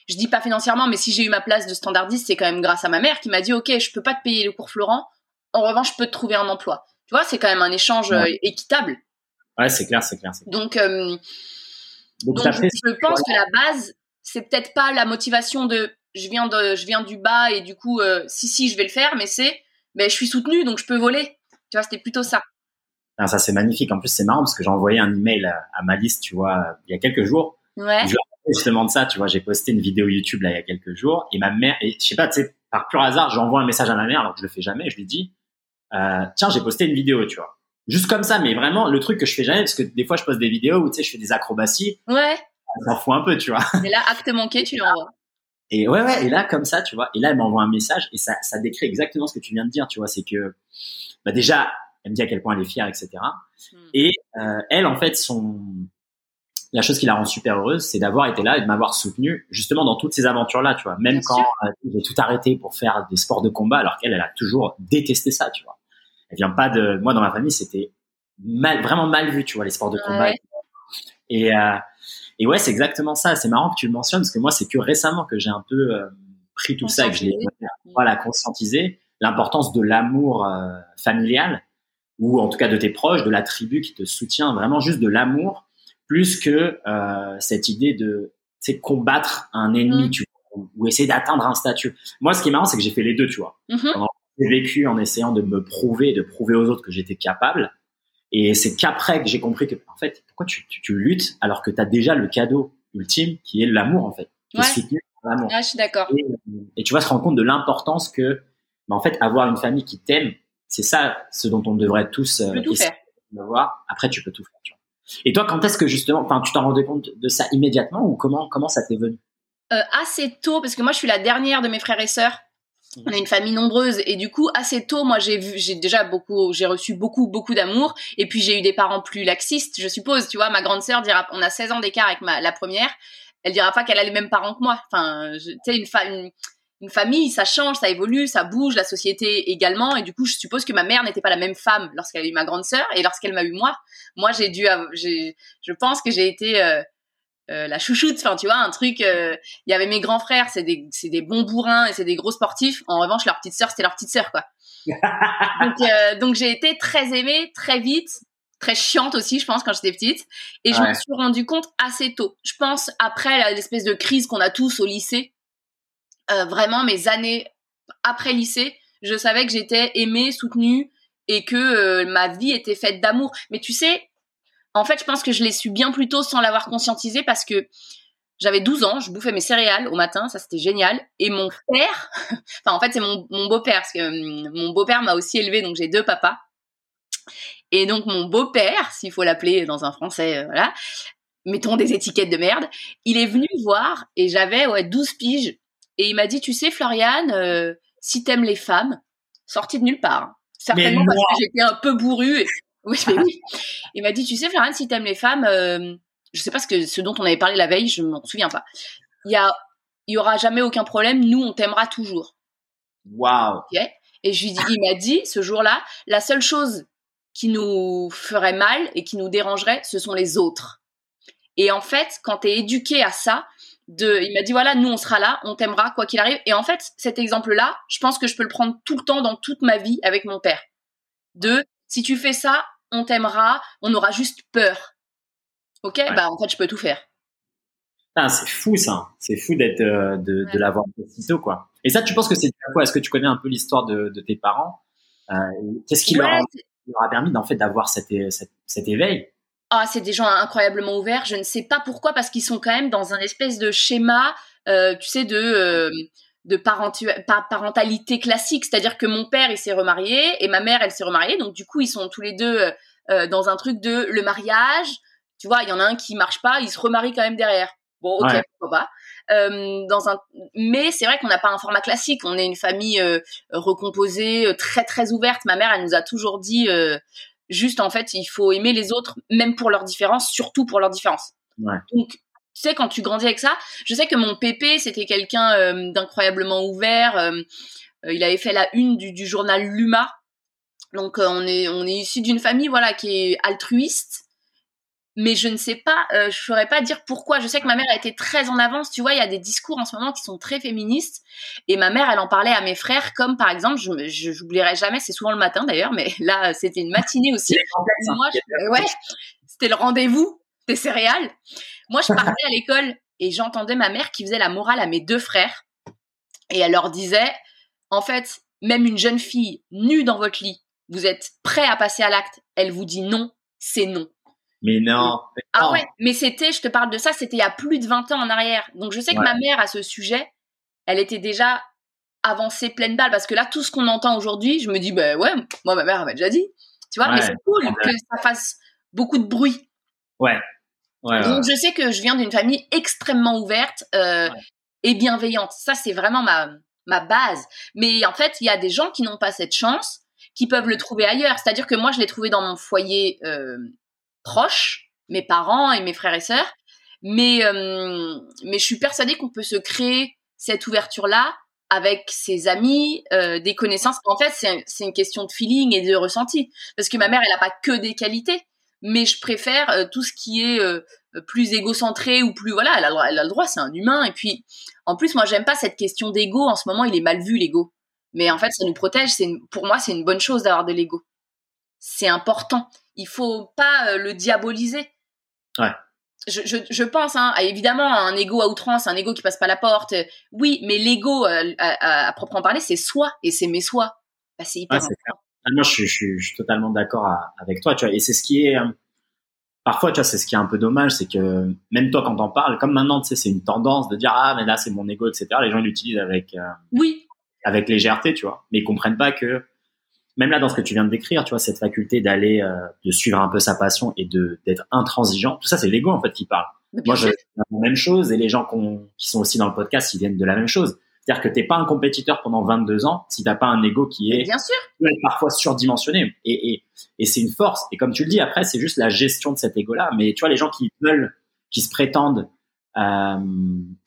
je dis pas financièrement, mais si j'ai eu ma place de standardiste, c'est quand même grâce à ma mère qui m'a dit, ok, je peux pas te payer le cours Florent, en revanche, je peux te trouver un emploi. Tu vois, c'est quand même un échange équitable. Ouais, c'est clair, c'est clair, Donc, donc, je, pense que la base, c'est peut-être pas la motivation de je viens de je viens du bas et du coup si si je vais le faire, mais c'est ben je suis soutenue donc je peux voler. Tu vois, c'était plutôt ça. Ah, ça c'est magnifique. En plus c'est marrant parce que j'ai envoyé un email à, à, ma liste, tu vois, il y a quelques jours. Ouais. Je justement de ça, tu vois, j'ai posté une vidéo YouTube là il y a quelques jours et ma mère, et je sais pas, tu sais, par pur hasard, j'envoie un message à ma mère alors que je le fais jamais. Je lui dis, euh, tiens, j'ai posté une vidéo, tu vois, juste comme ça, mais vraiment le truc que je fais jamais parce que des fois je poste des vidéos où tu sais, je fais des acrobaties. Ouais. Ça fout un peu, tu vois. Et là, acte manqué, tu l'envoies. Et ouais, ouais, et là, comme ça, tu vois, et là, elle m'envoie un message et ça, ça décrit exactement ce que tu viens de dire, tu vois, c'est que, bah déjà, elle me dit à quel point elle est fière, etc. Et hmm. euh, elle, en fait, son, la chose qui la rend super heureuse, c'est d'avoir été là et de m'avoir soutenu justement dans toutes ces aventures-là, tu vois. Même quand euh, j'ai tout arrêté pour faire des sports de combat, alors qu'elle, elle a toujours détesté ça, tu vois. Elle vient pas de, moi dans ma famille, c'était mal, vraiment mal vu, tu vois, les sports de combat. Et euh, et ouais, c'est exactement ça. C'est marrant que tu le mentionnes parce que moi, c'est que récemment que j'ai un peu euh, pris tout ça et que je l'ai voilà conscientisé l'importance de l'amour euh, familial ou en tout cas de tes proches, de la tribu qui te soutient, vraiment juste de l'amour plus que euh, cette idée de c'est combattre un ennemi, mm. tu vois, ou essayer d'atteindre un statut. Moi, ce qui est marrant, c'est que j'ai fait les deux, tu vois. Mm-hmm. J'ai vécu en essayant de me prouver, de prouver aux autres que j'étais capable. Et c'est qu'après que j'ai compris que, en fait, pourquoi tu, tu, tu luttes alors que tu as déjà le cadeau ultime qui est l'amour, en fait. Qui ouais. est soutenu par l'amour. Ah, je suis d'accord. Et, et, tu vas se rendre compte de l'importance que, bah, en fait, avoir une famille qui t'aime, c'est ça ce dont on devrait tous euh, tout faire. avoir. Après, tu peux tout faire. Tu vois. Et toi, quand est-ce que justement, enfin, tu t'en rendais compte de ça immédiatement ou comment comment ça t'est venu? Euh, Assez tôt, parce que moi, je suis la dernière de mes frères et sœurs. On a une famille nombreuse. Et du coup assez tôt moi j'ai vu j'ai déjà beaucoup j'ai reçu beaucoup beaucoup d'amour. Et puis j'ai eu des parents plus laxistes je suppose. Tu vois ma grande sœur dira on a 16 ans d'écart avec ma la première. Elle dira pas qu'elle a les mêmes parents que moi. Enfin tu sais une, une, une famille ça change ça évolue ça bouge la société également. Et du coup je suppose que ma mère n'était pas la même femme lorsqu'elle a eu ma grande sœur et lorsqu'elle m'a eu moi. Moi j'ai dû je pense que j'ai été euh, euh, la chouchoute, enfin tu vois, un truc. Euh, il y avait mes grands frères, c'est des, c'est des bons bourrins et c'est des gros sportifs. En revanche, leur petite sœur, c'était leur petite sœur, quoi. donc, euh, donc j'ai été très aimée très vite, très chiante aussi, je pense, quand j'étais petite. Et ouais. je me suis rendu compte assez tôt. Je pense après l'espèce de crise qu'on a tous au lycée, vraiment mes années après lycée, je savais que j'étais aimée, soutenue et que ma vie était faite d'amour. Mais tu sais, en fait, je pense que je l'ai su bien plus tôt sans l'avoir conscientisé parce que j'avais 12 ans, je bouffais mes céréales au matin, ça c'était génial. Et mon père, enfin en fait c'est mon, mon beau-père, parce que hum, mon beau-père m'a aussi élevé, donc j'ai deux papas. Et donc mon beau-père, s'il faut l'appeler dans un français, euh, voilà, mettons des étiquettes de merde, il est venu voir et j'avais ouais 12 piges. Et il m'a dit, tu sais Floriane, euh, si t'aimes les femmes, sorti de nulle part. Certainement parce que j'étais un peu bourrue. Et oui, mais oui. Il m'a dit, tu sais, Florian, si t'aimes les femmes, euh, je sais pas ce que ce dont on avait parlé la veille, je m'en souviens pas. Il y a, il y aura jamais aucun problème. Nous, on t'aimera toujours. Waouh. Okay et je lui dis, il m'a dit ce jour-là, la seule chose qui nous ferait mal et qui nous dérangerait, ce sont les autres. Et en fait, quand t'es éduqué à ça, de, il m'a dit voilà, nous on sera là, on t'aimera quoi qu'il arrive. Et en fait, cet exemple-là, je pense que je peux le prendre tout le temps dans toute ma vie avec mon père. De, si tu fais ça, on t'aimera, on aura juste peur. Ok, ouais. bah en fait, je peux tout faire. Ah, c'est fou ça, c'est fou d'être euh, de, ouais. de l'avoir si tôt quoi. Et ça, tu penses que c'est quoi? Est-ce que tu connais un peu l'histoire de, de, tes parents? Euh, Qu'est-ce qui ouais, leur, leur, a permis en fait d'avoir cet, cet, cet, éveil? Ah, c'est des gens incroyablement ouverts. Je ne sais pas pourquoi, parce qu'ils sont quand même dans un espèce de schéma, euh, tu sais, de de parentalité classique, c'est-à-dire que mon père il s'est remarié et ma mère elle s'est remariée, donc du coup ils sont tous les deux euh, dans un truc de le mariage, tu vois, il y en a un qui marche pas, il se remarie quand même derrière. Bon, ok, ouais. pourquoi pas. Euh, dans un, mais c'est vrai qu'on n'a pas un format classique. On est une famille euh, recomposée, euh, très très ouverte. Ma mère, elle nous a toujours dit, euh, juste en fait, il faut aimer les autres, même pour leurs différences, surtout pour leurs différences. Ouais. Donc tu sais, quand tu grandis avec ça, je sais que mon pépé, c'était quelqu'un euh, d'incroyablement ouvert. Euh, il avait fait la une du, du journal Luma. Donc, euh, on est, on est issu d'une famille, voilà, qui est altruiste. mais je ne sais pas, euh, je saurais pas dire pourquoi. Je sais que ma mère a été très en avance. Tu vois, il y a des discours en ce moment qui sont très féministes, et ma mère, elle en parlait à mes frères, comme par exemple, je j'oublierai jamais, c'est souvent le matin d'ailleurs, mais là, c'était une matinée aussi. Moi, ouais, c'était le rendez-vous des céréales. Moi, je partais à l'école et j'entendais ma mère qui faisait la morale à mes deux frères, et elle leur disait, en fait, même une jeune fille nue dans votre lit, vous êtes prêt à passer à l'acte, elle vous dit non, c'est non. Mais non. Ah ouais, mais c'était, je te parle de ça, c'était il y a plus de 20 ans en arrière. Donc je sais que ma mère, à ce sujet, elle était déjà avancée pleine balle. Parce que là, tout ce qu'on entend aujourd'hui, je me dis, ben ouais, moi, ma mère m'a déjà dit. Tu vois, mais c'est cool que ça fasse beaucoup de bruit. Ouais. Donc je sais que je viens d'une famille extrêmement ouverte euh, et bienveillante. Ça, c'est vraiment ma, ma base. Mais en fait, il y a des gens qui n'ont pas cette chance, qui peuvent le trouver ailleurs. C'est-à-dire que moi, je l'ai trouvé dans mon foyer euh, proches, mes parents et mes frères et sœurs. Mais, euh, mais je suis persuadée qu'on peut se créer cette ouverture-là avec ses amis, euh, des connaissances. En fait, c'est une question de feeling et de ressenti. Parce que ma mère, elle n'a pas que des qualités, mais je préfère euh, tout ce qui est plus égocentré ou plus voilà, elle a, le droit, elle a le droit, c'est un humain. Et puis, en plus, moi, j'aime pas cette question d'ego. En ce moment, il est mal vu l'ego, mais en fait, ça nous protège. C'est pour moi, c'est une bonne chose d'avoir de l'ego. C'est important il faut pas euh, le diaboliser. Ouais. Je, je, je pense, hein, évidemment, un ego à outrance, un ego qui passe pas la porte. Euh, oui, mais l'ego, euh, à, proprement parler, c'est soi et c'est mes soi. Bah, c'est hyper important. Ah, moi, je suis, je suis, totalement d'accord avec toi, tu vois. Et c'est ce qui est, parfois, tu vois, c'est ce qui est un peu dommage, c'est que même toi, quand t'en parles, comme maintenant, tu sais, c'est une tendance de dire ah, mais là, c'est mon ego, etc. Les gens l'utilisent avec, oui, avec légèreté, tu vois. Mais ils comprennent pas que même là dans ce que tu viens de décrire, tu vois, cette faculté d'aller, euh, de suivre un peu sa passion et de d'être intransigeant, tout ça, c'est l'ego en fait qui parle. Moi, je fais la même chose et les gens qui sont aussi dans le podcast, ils viennent de la même chose. C'est-à-dire que t'es pas un compétiteur pendant 22 ans si t'as pas un ego qui est bien sûr. parfois surdimensionné. Et et, et c'est une force. Et comme tu le dis, après c'est juste la gestion de cet ego-là. Mais tu vois, les gens qui veulent, qui se prétendent euh,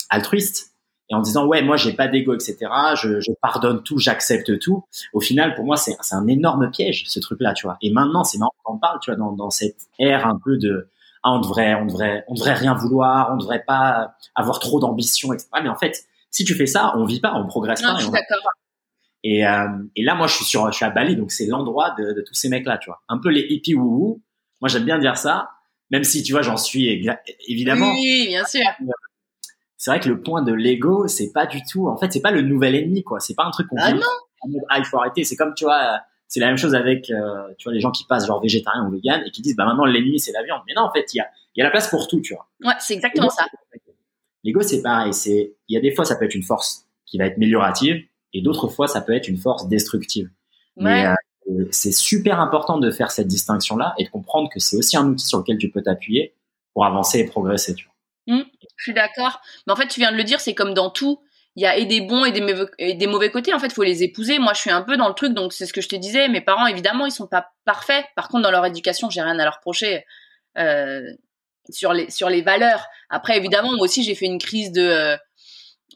altruistes, et en disant ouais moi j'ai pas d'ego etc je, je pardonne tout j'accepte tout. Au final pour moi c'est un énorme piège ce truc là tu vois. Et maintenant c'est marrant qu'on parle tu vois dans, dans cette ère un peu de ah, on devrait on devrait on devrait rien vouloir on devrait pas avoir trop d'ambition etc mais en fait si tu fais ça on vit pas on progresse non, pas je suis et, euh, et là moi je suis sur je suis à Bali donc c'est l'endroit de, de, tous ces mecs là tu vois un peu les hippies wouhou moi j'aime bien dire ça même si tu vois j'en suis évidemment oui bien sûr c'est vrai que le point de l'ego, c'est pas du tout, en fait, c'est pas le nouvel ennemi, quoi. C'est pas un truc qu'on ah non. ah, il faut arrêter. C'est comme, tu vois, c'est la même chose avec, euh, tu vois, les gens qui passent genre végétarien ou vegan et qui disent, bah maintenant l'ennemi c'est la viande. Mais non, en fait, il y a, il y a la place pour tout, tu vois. Ouais, c'est exactement ça. L'ego, c'est pareil. C'est, il y a des fois, ça peut être une force qui va être améliorative et d'autres fois, ça peut être une force destructive. Mais euh, c'est super important de faire cette distinction-là et de comprendre que c'est aussi un outil sur lequel tu peux t'appuyer pour avancer et progresser, tu vois. Mmh, je suis d'accord. Mais en fait, tu viens de le dire, c'est comme dans tout. Il y a et des bons et des, mauvais, et des mauvais côtés. En fait, il faut les épouser. Moi, je suis un peu dans le truc, donc c'est ce que je te disais. Mes parents, évidemment, ils sont pas parfaits. Par contre, dans leur éducation, j'ai rien à leur reprocher euh, sur les sur les valeurs. Après, évidemment, moi aussi, j'ai fait une crise de euh,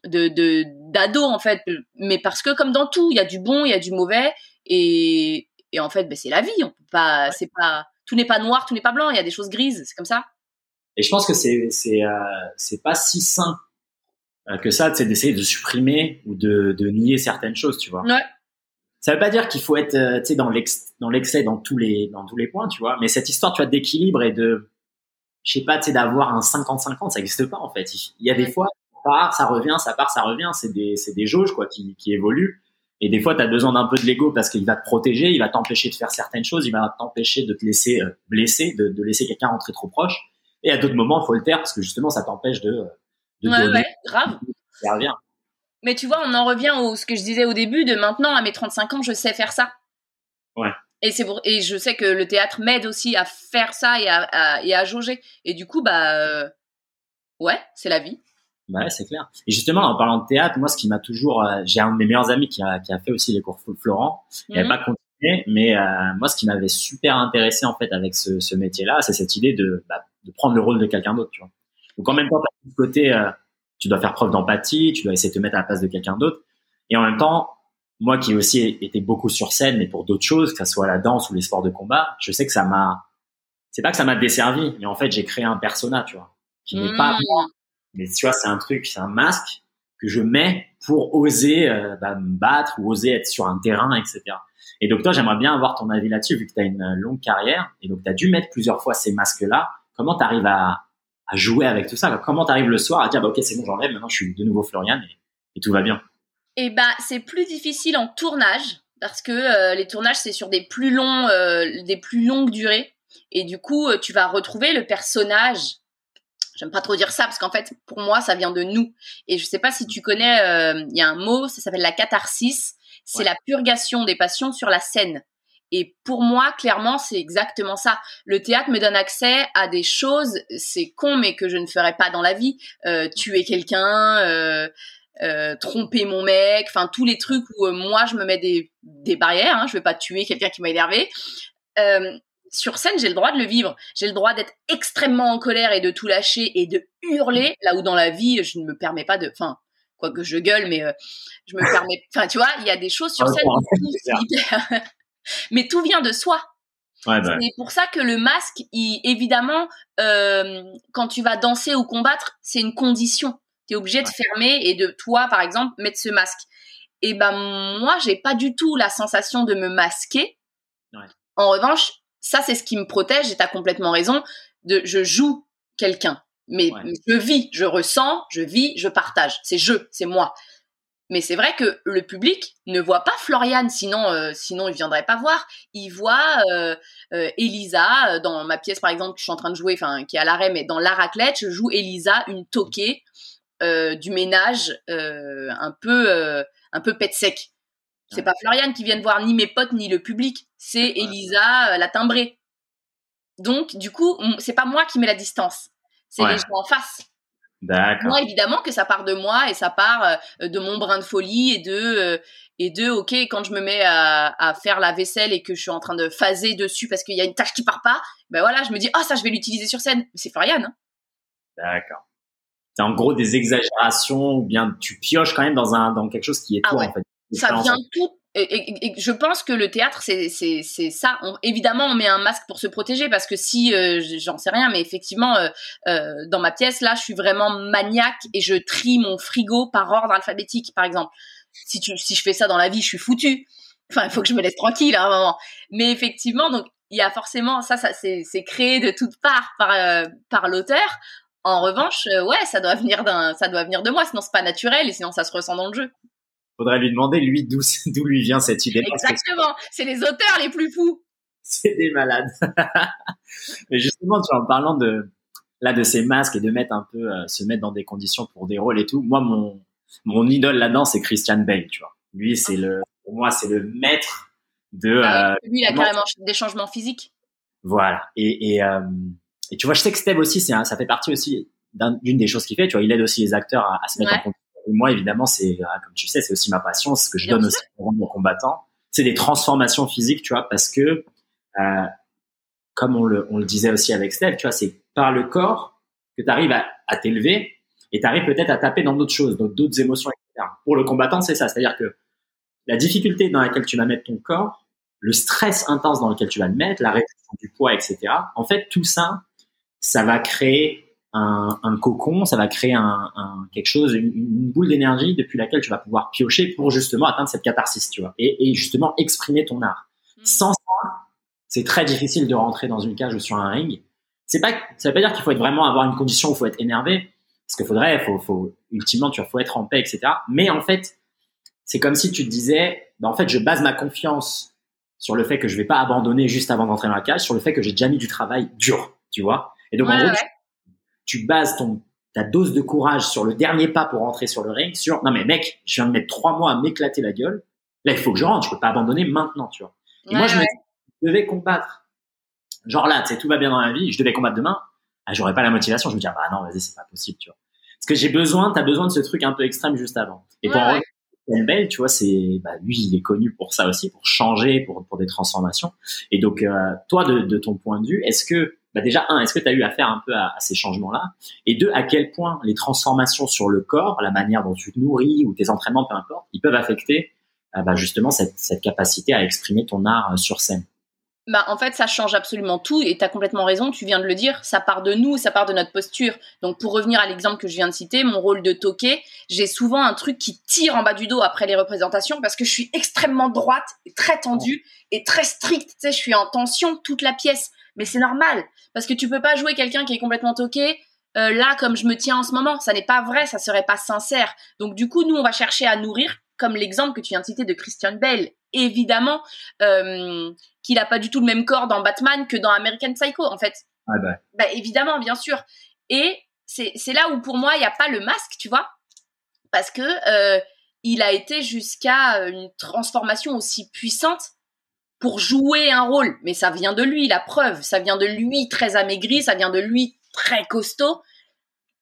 de d'ado en fait, mais parce que comme dans tout, il y a du bon, il y a du mauvais, et et en fait, ben, c'est la vie. On peut pas, c'est pas tout n'est pas noir, tout n'est pas blanc. Il y a des choses grises. C'est comme ça. Et je pense que c'est c'est euh, c'est pas si sain euh, que ça, c'est d'essayer de supprimer ou de, de nier certaines choses, tu vois. Ouais. Ça veut pas dire qu'il faut être, dans l'excès dans tous les, dans tous les points, tu vois. Mais cette histoire, tu vois, d'équilibre et de, je sais pas, tu sais, d'avoir un 50-50, ça n'existe pas en fait. Il y a des fois, ça part, ça revient, ça part, ça revient. C'est des, c'est des jauges quoi qui, qui évoluent. Et des fois, tu as besoin d'un peu de l'ego parce qu'il va te protéger, il va t'empêcher de faire certaines choses, il va t'empêcher de te laisser blesser, de, de laisser quelqu'un rentrer trop proche. Et à d'autres moments, il faut le taire parce que justement, ça t'empêche de, de ouais, ouais, grave. Ça revient. Mais tu vois, on en revient au ce que je disais au début de maintenant à mes 35 ans, je sais faire ça. Ouais. Et c'est pour et je sais que le théâtre m'aide aussi à faire ça et à, et à jauger. Et du coup, bah euh, ouais, c'est la vie. Bah ouais, c'est clair. Et justement, en parlant de théâtre, moi, ce qui m'a toujours, euh, j'ai un de mes meilleurs amis qui a, qui a fait aussi les cours Florent. Il n'avait mhm. pas continué, mais euh, moi, ce qui m'avait super intéressé en fait avec ce, ce métier-là, c'est cette idée de bah, de prendre le rôle de quelqu'un d'autre, tu vois. Donc en même temps, du côté, tu dois faire preuve d'empathie, tu dois essayer de te mettre à la place de quelqu'un d'autre, et en même temps, moi qui aussi été beaucoup sur scène, mais pour d'autres choses, que ce soit la danse ou les sports de combat, je sais que ça m'a c'est pas que ça m'a desservi, mais en fait, j'ai créé un persona, tu vois, qui n'est pas Mmh. moi. Mais tu vois, c'est un truc, c'est un masque que je mets pour oser euh, bah, me battre ou oser être sur un terrain, etc. Et donc toi, j'aimerais bien avoir ton avis là-dessus, vu que tu as une longue carrière, et donc tu as dû mettre plusieurs fois ces masques-là. Comment tu arrives à, à jouer avec tout ça? Comment tu arrives le soir à dire, bah, ok, c'est bon, j'enlève, maintenant je suis de nouveau Florian et, et tout va bien? Et bah, c'est plus difficile en tournage parce que euh, les tournages c'est sur des plus longs, euh, des plus longues durées, et du coup, euh, tu vas retrouver le personnage. J'aime pas trop dire ça parce qu'en fait, pour moi, ça vient de nous. Et je sais pas si tu connais, euh, il y a un mot, ça s'appelle la catharsis. C'est Ouais. la purgation des passions sur la scène. Et pour moi, clairement, c'est exactement ça. Le théâtre me donne accès à des choses, c'est con, mais que je ne ferais pas dans la vie. Euh, tuer quelqu'un, euh, euh, tromper mon mec, enfin tous les trucs où euh, moi je me mets des, des barrières. Hein, je vais pas tuer quelqu'un qui m'a énervé. Euh, sur scène, j'ai le droit de le vivre. J'ai le droit d'être extrêmement en colère et de tout lâcher et de hurler. Là où dans la vie, je ne me permets pas de. Enfin, quoi que je gueule, mais je me permets. Enfin, tu vois, il y a des choses sur Ouais, scène. mais tout vient de soi. Ouais, bah, C'est pour ça que le masque, il- évidemment, quand tu vas danser ou combattre, c'est une condition. Tu es obligé de Ouais. fermer et de toi, par exemple, mettre ce masque. Et ben moi, j'ai pas du tout la sensation de me masquer. Ouais. En revanche, ça c'est ce qui me protège. Et t'as complètement raison. De, je joue quelqu'un, mais, Ouais. mais je vis, je ressens, je vis, je partage. C'est je, c'est moi. Mais c'est vrai que le public ne voit pas Floriane, sinon, euh, sinon il viendrait pas voir. Il voit euh, euh, Elisa dans ma pièce, par exemple, que je suis en train de jouer, enfin qui est à l'arrêt, mais dans la raclette, je joue Elisa, une toquée du ménage, euh, un peu, euh, un peu pet sec. C'est Ouais. pas Floriane qui vient de voir ni mes potes ni le public, c'est Elisa, euh, la timbrée. Donc, du coup, c'est pas moi qui mets la distance, c'est Ouais. les gens en face. Moi, évidemment que ça part de moi et ça part euh, de mon brin de folie et de euh, et de ok quand je me mets à, à faire la vaisselle et que je suis en train de phaser dessus parce qu'il y a une tâche qui part pas, ben voilà, je me dis oh ça je vais l'utiliser sur scène. C'est Floriane. Hein. D'accord. C'est en gros des exagérations ou bien tu pioches quand même dans un dans quelque chose qui est Ah toi ouais. en fait. Ça vient tout. Et, et- et je pense que le théâtre c'est ça. On- évidemment, on met un masque pour se protéger parce que si euh, j'en sais rien, mais effectivement euh, euh, dans ma pièce là, je suis vraiment maniaque et je trie mon frigo par ordre alphabétique, par exemple. Si tu si je fais ça dans la vie, je suis foutu. Enfin, il faut que je me laisse tranquille à un moment. Mais effectivement, donc il y a forcément ça, ça c'est c'est créé de toutes parts par euh, par l'auteur. En revanche, euh, ouais, ça doit venir d'un, ça doit venir de moi, sinon c'est pas naturel et sinon ça se ressent dans le jeu. Faudrait lui demander lui d'où d'où lui vient cette idée. Exactement, c'est les auteurs les plus fous. c'est des malades. Mais justement, tu vois, en parlant de là de ces masques et de mettre un peu euh, se mettre dans des conditions pour des rôles et tout. Moi, mon mon idole là-dedans, c'est Christian Bale, tu vois. Lui, c'est le pour moi, c'est le maître de Ah euh, lui, il a carrément des changements physiques. voilà. Et et, euh, et tu vois, je sais que Steve aussi, c'est un- ça fait partie aussi d'un- d'une des choses qu'il fait. Tu vois, il aide aussi les acteurs à, à se mettre Ouais. en. Et moi, évidemment, c'est euh, comme tu sais, c'est aussi ma passion, ce que je Bien donne sûr. aussi aux combattants. C'est des transformations physiques, tu vois, parce que euh, comme on le, on le disait aussi avec Steph, tu vois, c'est par le corps que tu arrives à, à t'élever et tu arrives peut-être à taper dans d'autres choses, dans d'autres émotions, etc. Pour le combattant, c'est ça. C'est-à-dire que la difficulté dans laquelle tu vas mettre ton corps, le stress intense dans lequel tu vas le mettre, la réduction du poids, etc. En fait, tout ça, ça va créer un, un cocon, ça va créer un, un quelque chose, une, une boule d'énergie depuis laquelle tu vas pouvoir piocher pour justement atteindre cette catharsis, tu vois, et, et justement exprimer ton art. Mm. Sans ça, c'est très difficile de rentrer dans une cage ou sur un ring. C'est pas, ça veut pas dire qu'il faut être vraiment avoir une condition où il faut être énervé, parce qu'il faudrait, faut, faut, ultimement, tu vois, faut être en paix, etc. Mais en fait, c'est comme si tu te disais, bah, en fait, je base ma confiance sur le fait que je vais pas abandonner juste avant d'entrer dans la cage, sur le fait que j'ai déjà mis du travail dur, tu vois. Et donc, en gros, ouais. tu, tu bases ton, ta dose de courage sur le dernier pas pour rentrer sur le ring, sur, non mais mec, je viens de mettre trois mois à m'éclater la gueule. Là, il faut que je rentre, je peux pas abandonner maintenant, tu vois. Et moi, je me dis, je devais combattre. Genre là, tu sais, tout va bien dans la vie, je devais combattre demain. Ah, j'aurais pas la motivation, je me dis, ah, bah non, vas-y, c'est pas possible, tu vois. Parce que j'ai besoin, t'as besoin de ce truc un peu extrême juste avant. Et pour en Bale, tu vois, c'est, bah, lui, il est connu pour ça aussi, pour changer, pour, pour des transformations. Et donc, euh, toi, de, de ton point de vue, est-ce que, bah, déjà, un, est-ce que tu as eu affaire un peu à, ces changements-là? Et deux, à quel point les transformations sur le corps, la manière dont tu te nourris ou tes entraînements, peu importe, ils peuvent affecter, euh, bah, justement, cette, capacité à exprimer ton art euh, sur scène? bah, en fait, ça change absolument tout et tu as complètement raison, tu viens de le dire, ça part de nous, ça part de notre posture. Donc, pour revenir à l'exemple que je viens de citer, mon rôle de toqué, j'ai souvent un truc qui tire en bas du dos après les représentations parce que je suis extrêmement droite, très tendue et très stricte. Tu sais, je suis en tension toute la pièce. Mais c'est normal parce que tu peux pas jouer quelqu'un qui est complètement toqué euh, là comme je me tiens en ce moment. Ça n'est pas vrai, ça serait pas sincère. Donc, du coup, nous, on va chercher à nourrir comme l'exemple que tu viens de citer de Christian Bale, évidemment, euh, qu'il n'a pas du tout le même corps dans Batman que dans American Psycho, en fait. Ah bah. Bah, évidemment, bien sûr. Et c'est là où pour moi, il n'y a pas le masque, tu vois, parce que euh, il a été jusqu'à une transformation aussi puissante pour jouer un rôle. Mais ça vient de lui, la preuve. Ça vient de lui très amaigri, ça vient de lui très costaud.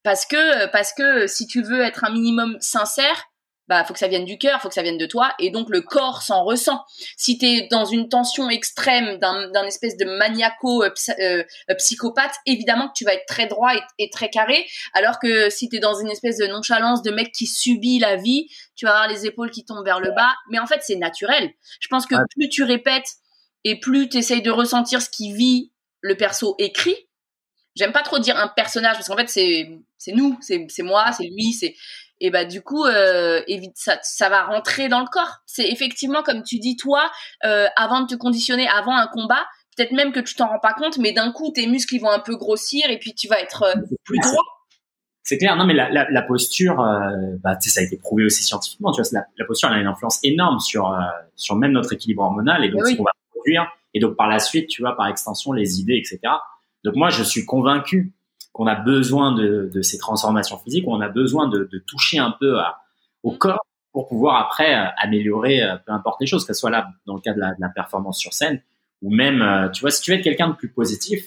Parce que, parce que si tu veux être un minimum sincère, bah faut que ça vienne du cœur, faut que ça vienne de toi, et donc le corps s'en ressent. Si tu es dans une tension extrême d'un espèce de maniaco euh, euh, psychopathe, évidemment que tu vas être très droit et, très carré, alors que si tu es dans une espèce de nonchalance de mec qui subit la vie, tu vas avoir les épaules qui tombent vers le bas, mais en fait c'est naturel. Je pense que plus tu répètes et plus tu essayes de ressentir ce qui vit le perso écrit, j'aime pas trop dire un personnage parce qu'en fait c'est c'est nous, c'est moi, c'est lui, c'est et bah du coup euh, ça, ça va rentrer dans le corps. C'est effectivement comme tu dis toi euh, avant de te conditionner avant un combat peut-être même que tu t'en rends pas compte mais d'un coup tes muscles ils vont un peu grossir et puis tu vas être euh, plus droit. C'est clair. Non mais la, la, la posture bah ça a été prouvé aussi scientifiquement tu vois la, la, posture elle a une influence énorme sur sur même notre équilibre hormonal et donc ce qu'on va produire. Et donc par la suite tu vois par extension les idées etc donc moi je suis convaincu qu'on a besoin de, de, ces transformations physiques, on a besoin de, de toucher un peu à, au mm. corps pour pouvoir après euh, améliorer euh, peu importe les choses, que ce soit là dans le cas de la, de la performance sur scène ou même, euh, tu vois, si tu veux être quelqu'un de plus positif,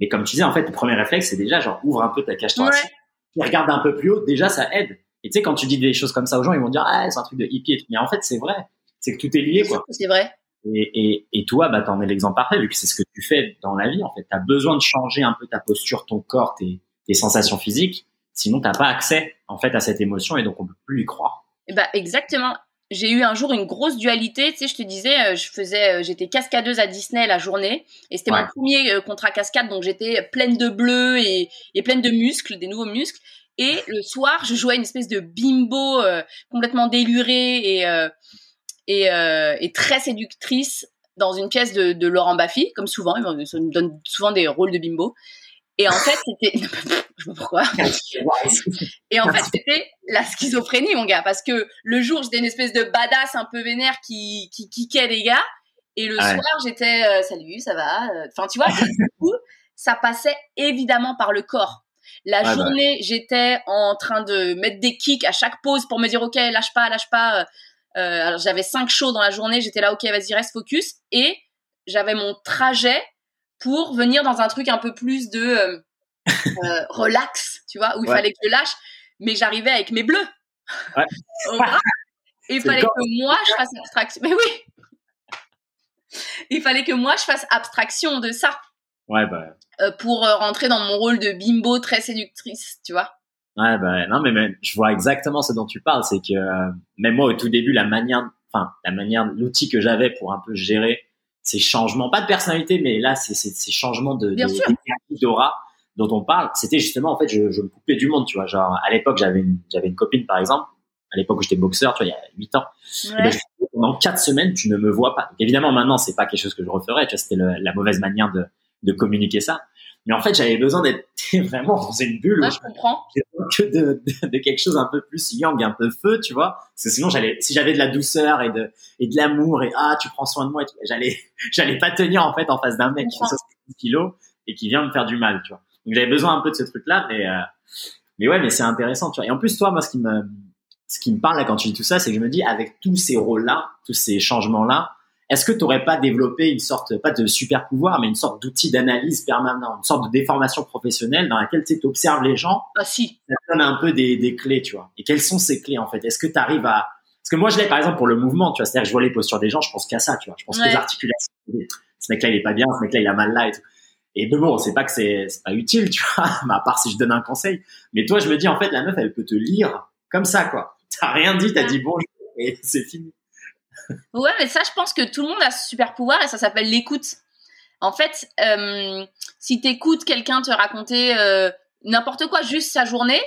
mais comme tu disais, en fait, le premier réflexe, c'est déjà genre ouvre un peu ta cage thoracique, ouais. regarde un peu plus haut, déjà ça aide. Et tu sais, quand tu dis des choses comme ça aux gens, ils vont dire ah c'est un truc de hippie, mais en fait c'est vrai, c'est que tout est lié quoi. C'est vrai. Et, et, et toi, bah, t'en es l'exemple parfait, vu que c'est ce que tu fais dans la vie. En fait, t'as besoin de changer un peu ta posture, ton corps, tes, tes sensations physiques. Sinon, t'as pas accès, en fait, à cette émotion et donc on peut plus y croire. Et bah, exactement. J'ai eu un jour une grosse dualité. Tu sais, je te disais, euh, je faisais, euh, j'étais cascadeuse à Disney la journée et c'était mon premier euh, contrat cascade, donc j'étais pleine de bleu et, et pleine de muscles, des nouveaux muscles. Et le soir, je jouais une espèce de bimbo complètement déluré et et, euh, et, très séductrice dans une pièce de, de Laurent Baffy, comme souvent, il me donne souvent des rôles de bimbo. Et en fait, c'était, je sais pas pourquoi. Et en fait, c'était la schizophrénie, mon gars, parce que le jour, j'étais une espèce de badass un peu vénère qui, qui kickait les gars. Et le soir, j'étais, euh, salut, ça va. Enfin, tu vois, du coup, ça passait évidemment par le corps. La bah journée, j'étais en train de mettre des kicks à chaque pause pour me dire, OK, lâche pas, lâche pas. Euh, alors j'avais cinq shows dans la journée, j'étais là, ok, vas-y, reste focus. Et j'avais mon trajet pour venir dans un truc un peu plus de euh, euh, relax, tu vois, où il fallait que je lâche, mais j'arrivais avec mes bleus. Ouais. et il fallait que moi je fasse abstraction. Mais oui. Il fallait que moi je fasse abstraction de ça. Ouais, bah. Euh, pour rentrer dans mon rôle de bimbo très séductrice, tu vois. Ouais, ben non, mais, je vois exactement ce dont tu parles. C'est que euh, même moi, au tout début, la manière, enfin, la manière, l'outil que j'avais pour un peu gérer ces changements, pas de personnalité, mais là, c'est ces changements de d'aura dont on parle. C'était justement, en fait, je, je, me coupais du monde, tu vois. Genre, à l'époque, j'avais une, j'avais une copine, par exemple. À l'époque où j'étais boxeur, tu vois, il y a 8 ans. Et ben, pendant quatre semaines, tu ne me vois pas. évidemment, maintenant, c'est pas quelque chose que je referais. Tu vois, c'était la mauvaise manière de, de communiquer ça. Mais en fait, j'avais besoin d'être vraiment dans une bulle. je comprends. Que de, de, quelque chose un peu plus yang, un peu feu, tu vois. Parce que sinon, j'allais, si j'avais de la douceur et de, et de l'amour et ah, tu prends soin de moi, j'allais, j'allais pas tenir en fait en face d'un mec qui fait 70 kilos et qui vient me faire du mal, tu vois. Donc j'avais besoin un peu de ce truc-là, mais, euh, mais ouais, mais c'est intéressant, tu vois. Et en plus, toi, moi, ce qui me, ce qui me parle là quand tu dis tout ça, c'est que je me dis avec tous ces rôles-là, tous ces changements-là, est-ce que tu n'aurais pas développé une sorte, pas de super pouvoir, mais une sorte d'outil d'analyse permanent, une sorte de déformation professionnelle dans laquelle tu observes les gens? Ah si. Ça donne un peu des, des clés, tu vois. Et quelles sont ces clés en fait? Est-ce que tu arrives à... Parce que moi je l'ai par exemple pour le mouvement, tu vois. C'est-à-dire que je vois les postures des gens, je pense qu'à ça, tu vois. Je pense que les articulations. Ce mec-là il est pas bien, ce mec-là il a mal là et tout. Et de bon, c'est pas que c'est pas utile, tu vois, à part si je donne un conseil. Mais toi, je me dis en fait, la meuf, elle peut te lire comme ça, quoi. T'as rien dit, t'as dit bonjour et c'est fini ouais, mais ça, je pense que tout le monde a ce super pouvoir et ça s'appelle l'écoute. En fait, euh, si t'écoutes quelqu'un te raconter euh, n'importe quoi, juste sa journée,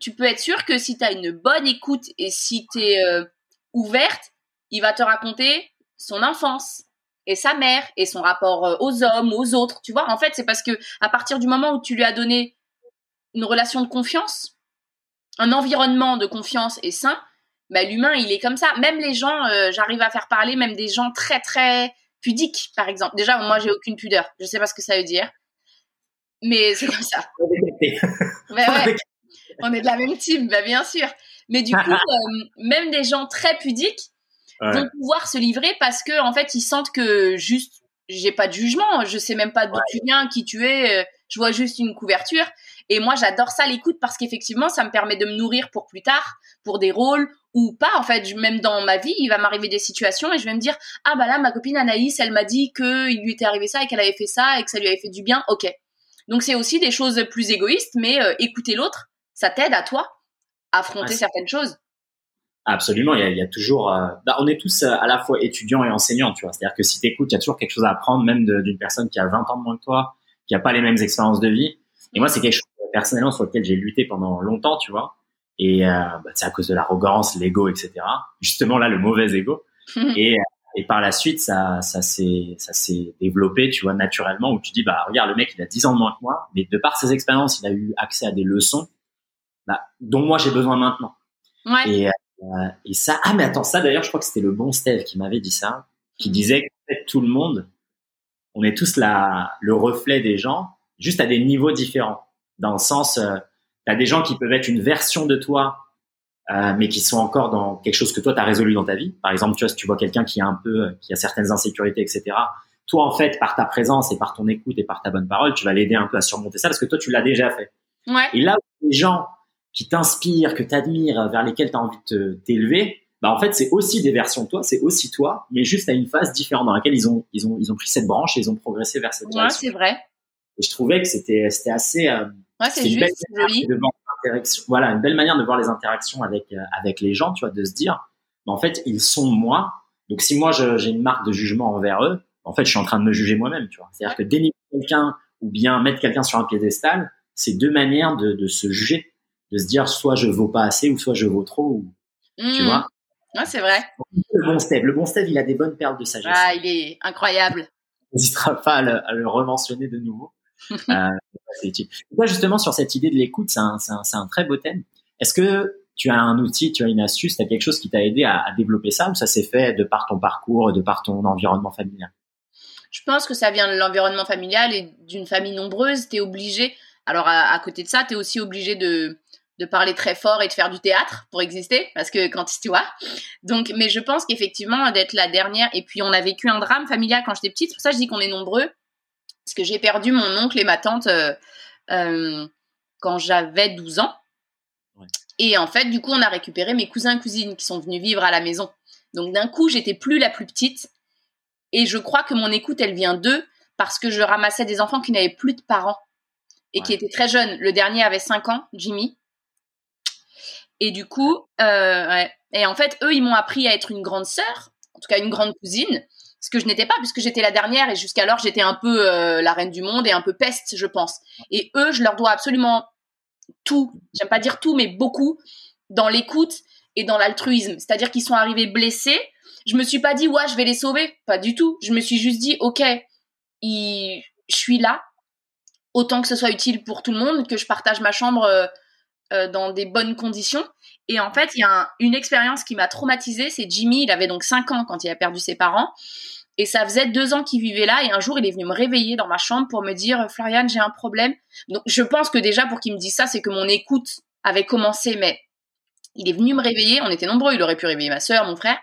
tu peux être sûr que si tu as une bonne écoute et si tu es euh, ouverte, il va te raconter son enfance et sa mère et son rapport euh, aux hommes, aux autres. Tu vois, en fait, c'est parce que à partir du moment où tu lui as donné une relation de confiance, un environnement de confiance et sain, bah, l'humain, il est comme ça. Même les gens, euh, j'arrive à faire parler même des gens très, très pudiques, par exemple. Déjà, moi, j'ai aucune pudeur. Je sais pas ce que ça veut dire. Mais c'est comme ça. ouais, on est de la même team, bah, bien sûr. Mais du coup, euh, même des gens très pudiques vont pouvoir se livrer parce que en fait, ils sentent que juste, j'ai pas de jugement, je sais même pas d'où tu viens, qui tu es, euh, je vois juste une couverture. Et moi, j'adore ça l'écoute parce qu'effectivement, ça me permet de me nourrir pour plus tard, pour des rôles ou pas. En fait, même dans ma vie, il va m'arriver des situations et je vais me dire ah bah là, ma copine Anaïs, elle m'a dit que il lui était arrivé ça et qu'elle avait fait ça et que ça lui avait fait du bien. Ok. Donc c'est aussi des choses plus égoïstes, mais euh, écouter l'autre, ça t'aide à toi à affronter certaines choses. Absolument, il y a, il y a toujours. Euh, bah, on est tous euh, à la fois étudiants et enseignants, tu vois. C'est-à-dire que si t'écoutes, il y a toujours quelque chose à apprendre, même d'une personne qui a 20 ans de moins que toi, qui a pas les mêmes expériences de vie. Et moi, c'est quelque chose personnellement sur lequel j'ai lutté pendant longtemps, tu vois. Et euh, bah, c'est à cause de l'arrogance, l'ego, etc. Justement là, le mauvais ego. et, et par la suite, ça, ça s'est, ça s'est développé, tu vois, naturellement, où tu dis, bah regarde, le mec, il a 10 ans de moins que moi, mais de par ses expériences, il a eu accès à des leçons bah, dont moi j'ai besoin maintenant. Ouais. Et, euh, et ça, ah mais attends, ça d'ailleurs, je crois que c'était le bon Steve qui m'avait dit ça, qui mhm. disait que tout le monde, on est tous la, le reflet des gens, juste à des niveaux différents. Dans le sens, euh, tu as des gens qui peuvent être une version de toi, euh, mais qui sont encore dans quelque chose que toi tu as résolu dans ta vie. Par exemple, tu vois, si tu vois quelqu'un qui a un peu, qui a certaines insécurités, etc. Toi, en fait, par ta présence et par ton écoute et par ta bonne parole, tu vas l'aider un peu à surmonter ça parce que toi, tu l'as déjà fait. Ouais. Et là où les gens qui t'inspirent, que tu admires, vers lesquels tu as envie de t'élever, bah en fait c'est aussi des versions de toi, c'est aussi toi, mais juste à une phase différente dans laquelle ils ont ils ont ils ont pris cette branche et ils ont progressé vers cette direction. Ouais, c'est vrai. Et je trouvais que c'était c'était assez euh, ouais, c'est juste, joli. Voilà, une belle manière de voir les interactions avec euh, avec les gens, tu vois, de se dire bah, en fait, ils sont moi. Donc si moi j'ai une marque de jugement envers eux, en fait, je suis en train de me juger moi-même, tu vois. C'est-à-dire que dénigrer quelqu'un ou bien mettre quelqu'un sur un piédestal, c'est deux manières de, de se juger de se dire soit je vaux pas assez ou soit je vaux trop. Ou, Tu mmh. vois Ouais, c'est vrai. Le bon Steve, le bon Steve, il a des bonnes perles de sagesse. Ah, il est incroyable. On n'hésitera pas à le, à le rementionner de nouveau. euh, c'est utile. Toi, justement, sur cette idée de l'écoute, c'est un, un, un, très beau thème. Est-ce que tu as un outil, tu as une astuce, tu as quelque chose qui t'a aidé à, à, développer ça ou ça s'est fait de par ton parcours, de par ton environnement familial? Je pense que ça vient de l'environnement familial et d'une famille nombreuse. Tu es obligé, alors à, à, côté de ça, tu es aussi obligé de, de parler très fort et de faire du théâtre pour exister parce que quand tu vois donc mais je pense qu'effectivement d'être la dernière et puis on a vécu un drame familial quand j'étais petite c'est pour ça que je dis qu'on est nombreux parce que j'ai perdu mon oncle et ma tante euh, euh, quand j'avais 12 ans et en fait du coup on a récupéré mes cousins et cousines qui sont venus vivre à la maison donc d'un coup j'étais plus la plus petite et je crois que mon écoute elle vient d'eux parce que je ramassais des enfants qui n'avaient plus de parents et qui étaient très jeunes. Le dernier avait 5 ans, Jimmy. Et du coup, euh, ouais. et en fait, eux, ils m'ont appris à être une grande sœur, en tout cas une grande cousine, ce que je n'étais pas puisque j'étais la dernière et jusqu'alors j'étais un peu euh, la reine du monde et un peu peste, je pense. Et eux, je leur dois absolument tout. J'aime pas dire tout, mais beaucoup dans l'écoute et dans l'altruisme. C'est-à-dire qu'ils sont arrivés blessés. Je me suis pas dit ouais, je vais les sauver, pas du tout. Je me suis juste dit ok, je suis là, autant que ce soit utile pour tout le monde, que je partage ma chambre. Euh, euh, dans des bonnes conditions. Et en fait, il y a une expérience qui m'a traumatisée. C'est Jimmy, il avait donc 5 ans quand il a perdu ses parents. Et ça faisait deux ans qu'il vivait là. Et un jour, il est venu me réveiller dans ma chambre pour me dire, Florian, j'ai un problème. Donc, je pense que déjà, pour qu'il me dise ça, c'est que mon écoute avait commencé. Mais il est venu me réveiller. On était nombreux. Il aurait pu réveiller ma soeur, mon frère.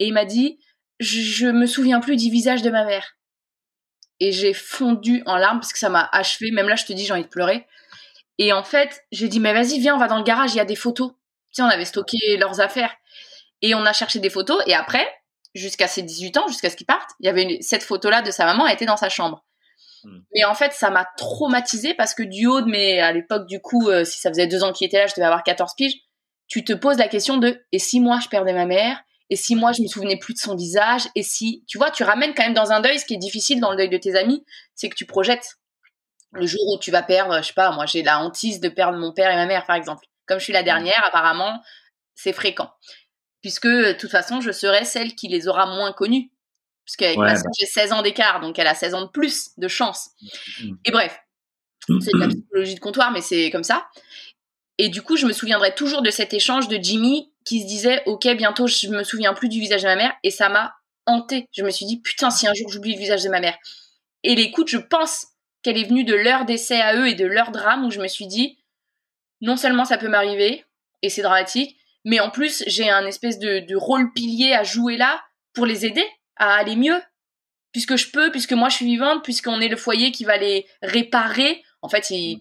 Et il m'a dit, je, je me souviens plus du visage de ma mère. Et j'ai fondu en larmes parce que ça m'a achevé. Même là, je te dis, j'ai envie de pleurer. Et en fait, j'ai dit, mais vas-y, viens, on va dans le garage, il y a des photos. Sais, on avait stocké leurs affaires. Et on a cherché des photos. Et après, jusqu'à ses 18 ans, jusqu'à ce qu'il parte, il y avait cette photo-là de sa maman, elle était dans sa chambre. Hmm. Mais en fait, ça m'a traumatisé parce que du haut de mes, à l'époque, du coup, euh, si ça faisait deux ans qu'il était là, je devais avoir 14 piges, tu te poses la question de, et si moi je perdais ma mère? Et si moi, je me souvenais plus de son visage? Et si, tu vois, tu ramènes quand même dans un deuil, ce qui est difficile dans le deuil de tes amis, c'est que tu projettes. Le jour où tu vas perdre, je sais pas, moi, j'ai la hantise de perdre mon père et ma mère, par exemple. Comme je suis la dernière, apparemment, c'est fréquent. Puisque, de toute façon, je serai celle qui les aura moins connus. Parce qu'avec ma bah. j'ai 16 ans d'écart, donc elle a 16 ans de plus de chance. Mm. Et bref, c'est de la psychologie de comptoir, mais c'est comme ça. Et du coup, je me souviendrai toujours de cet échange de Jimmy qui se disait Ok, bientôt, je me souviens plus du visage de ma mère. Et ça m'a hanté. Je me suis dit Putain, si un jour j'oublie le visage de ma mère. Et l'écoute, je pense qu'elle est venue de leur décès à eux et de leur drame où je me suis dit Non seulement ça peut m'arriver, et c'est dramatique, mais en plus, j'ai un espèce de, de rôle pilier à jouer là pour les aider à aller mieux. Puisque je peux, puisque moi je suis vivante, puisqu'on est le foyer qui va les réparer. En fait, ils,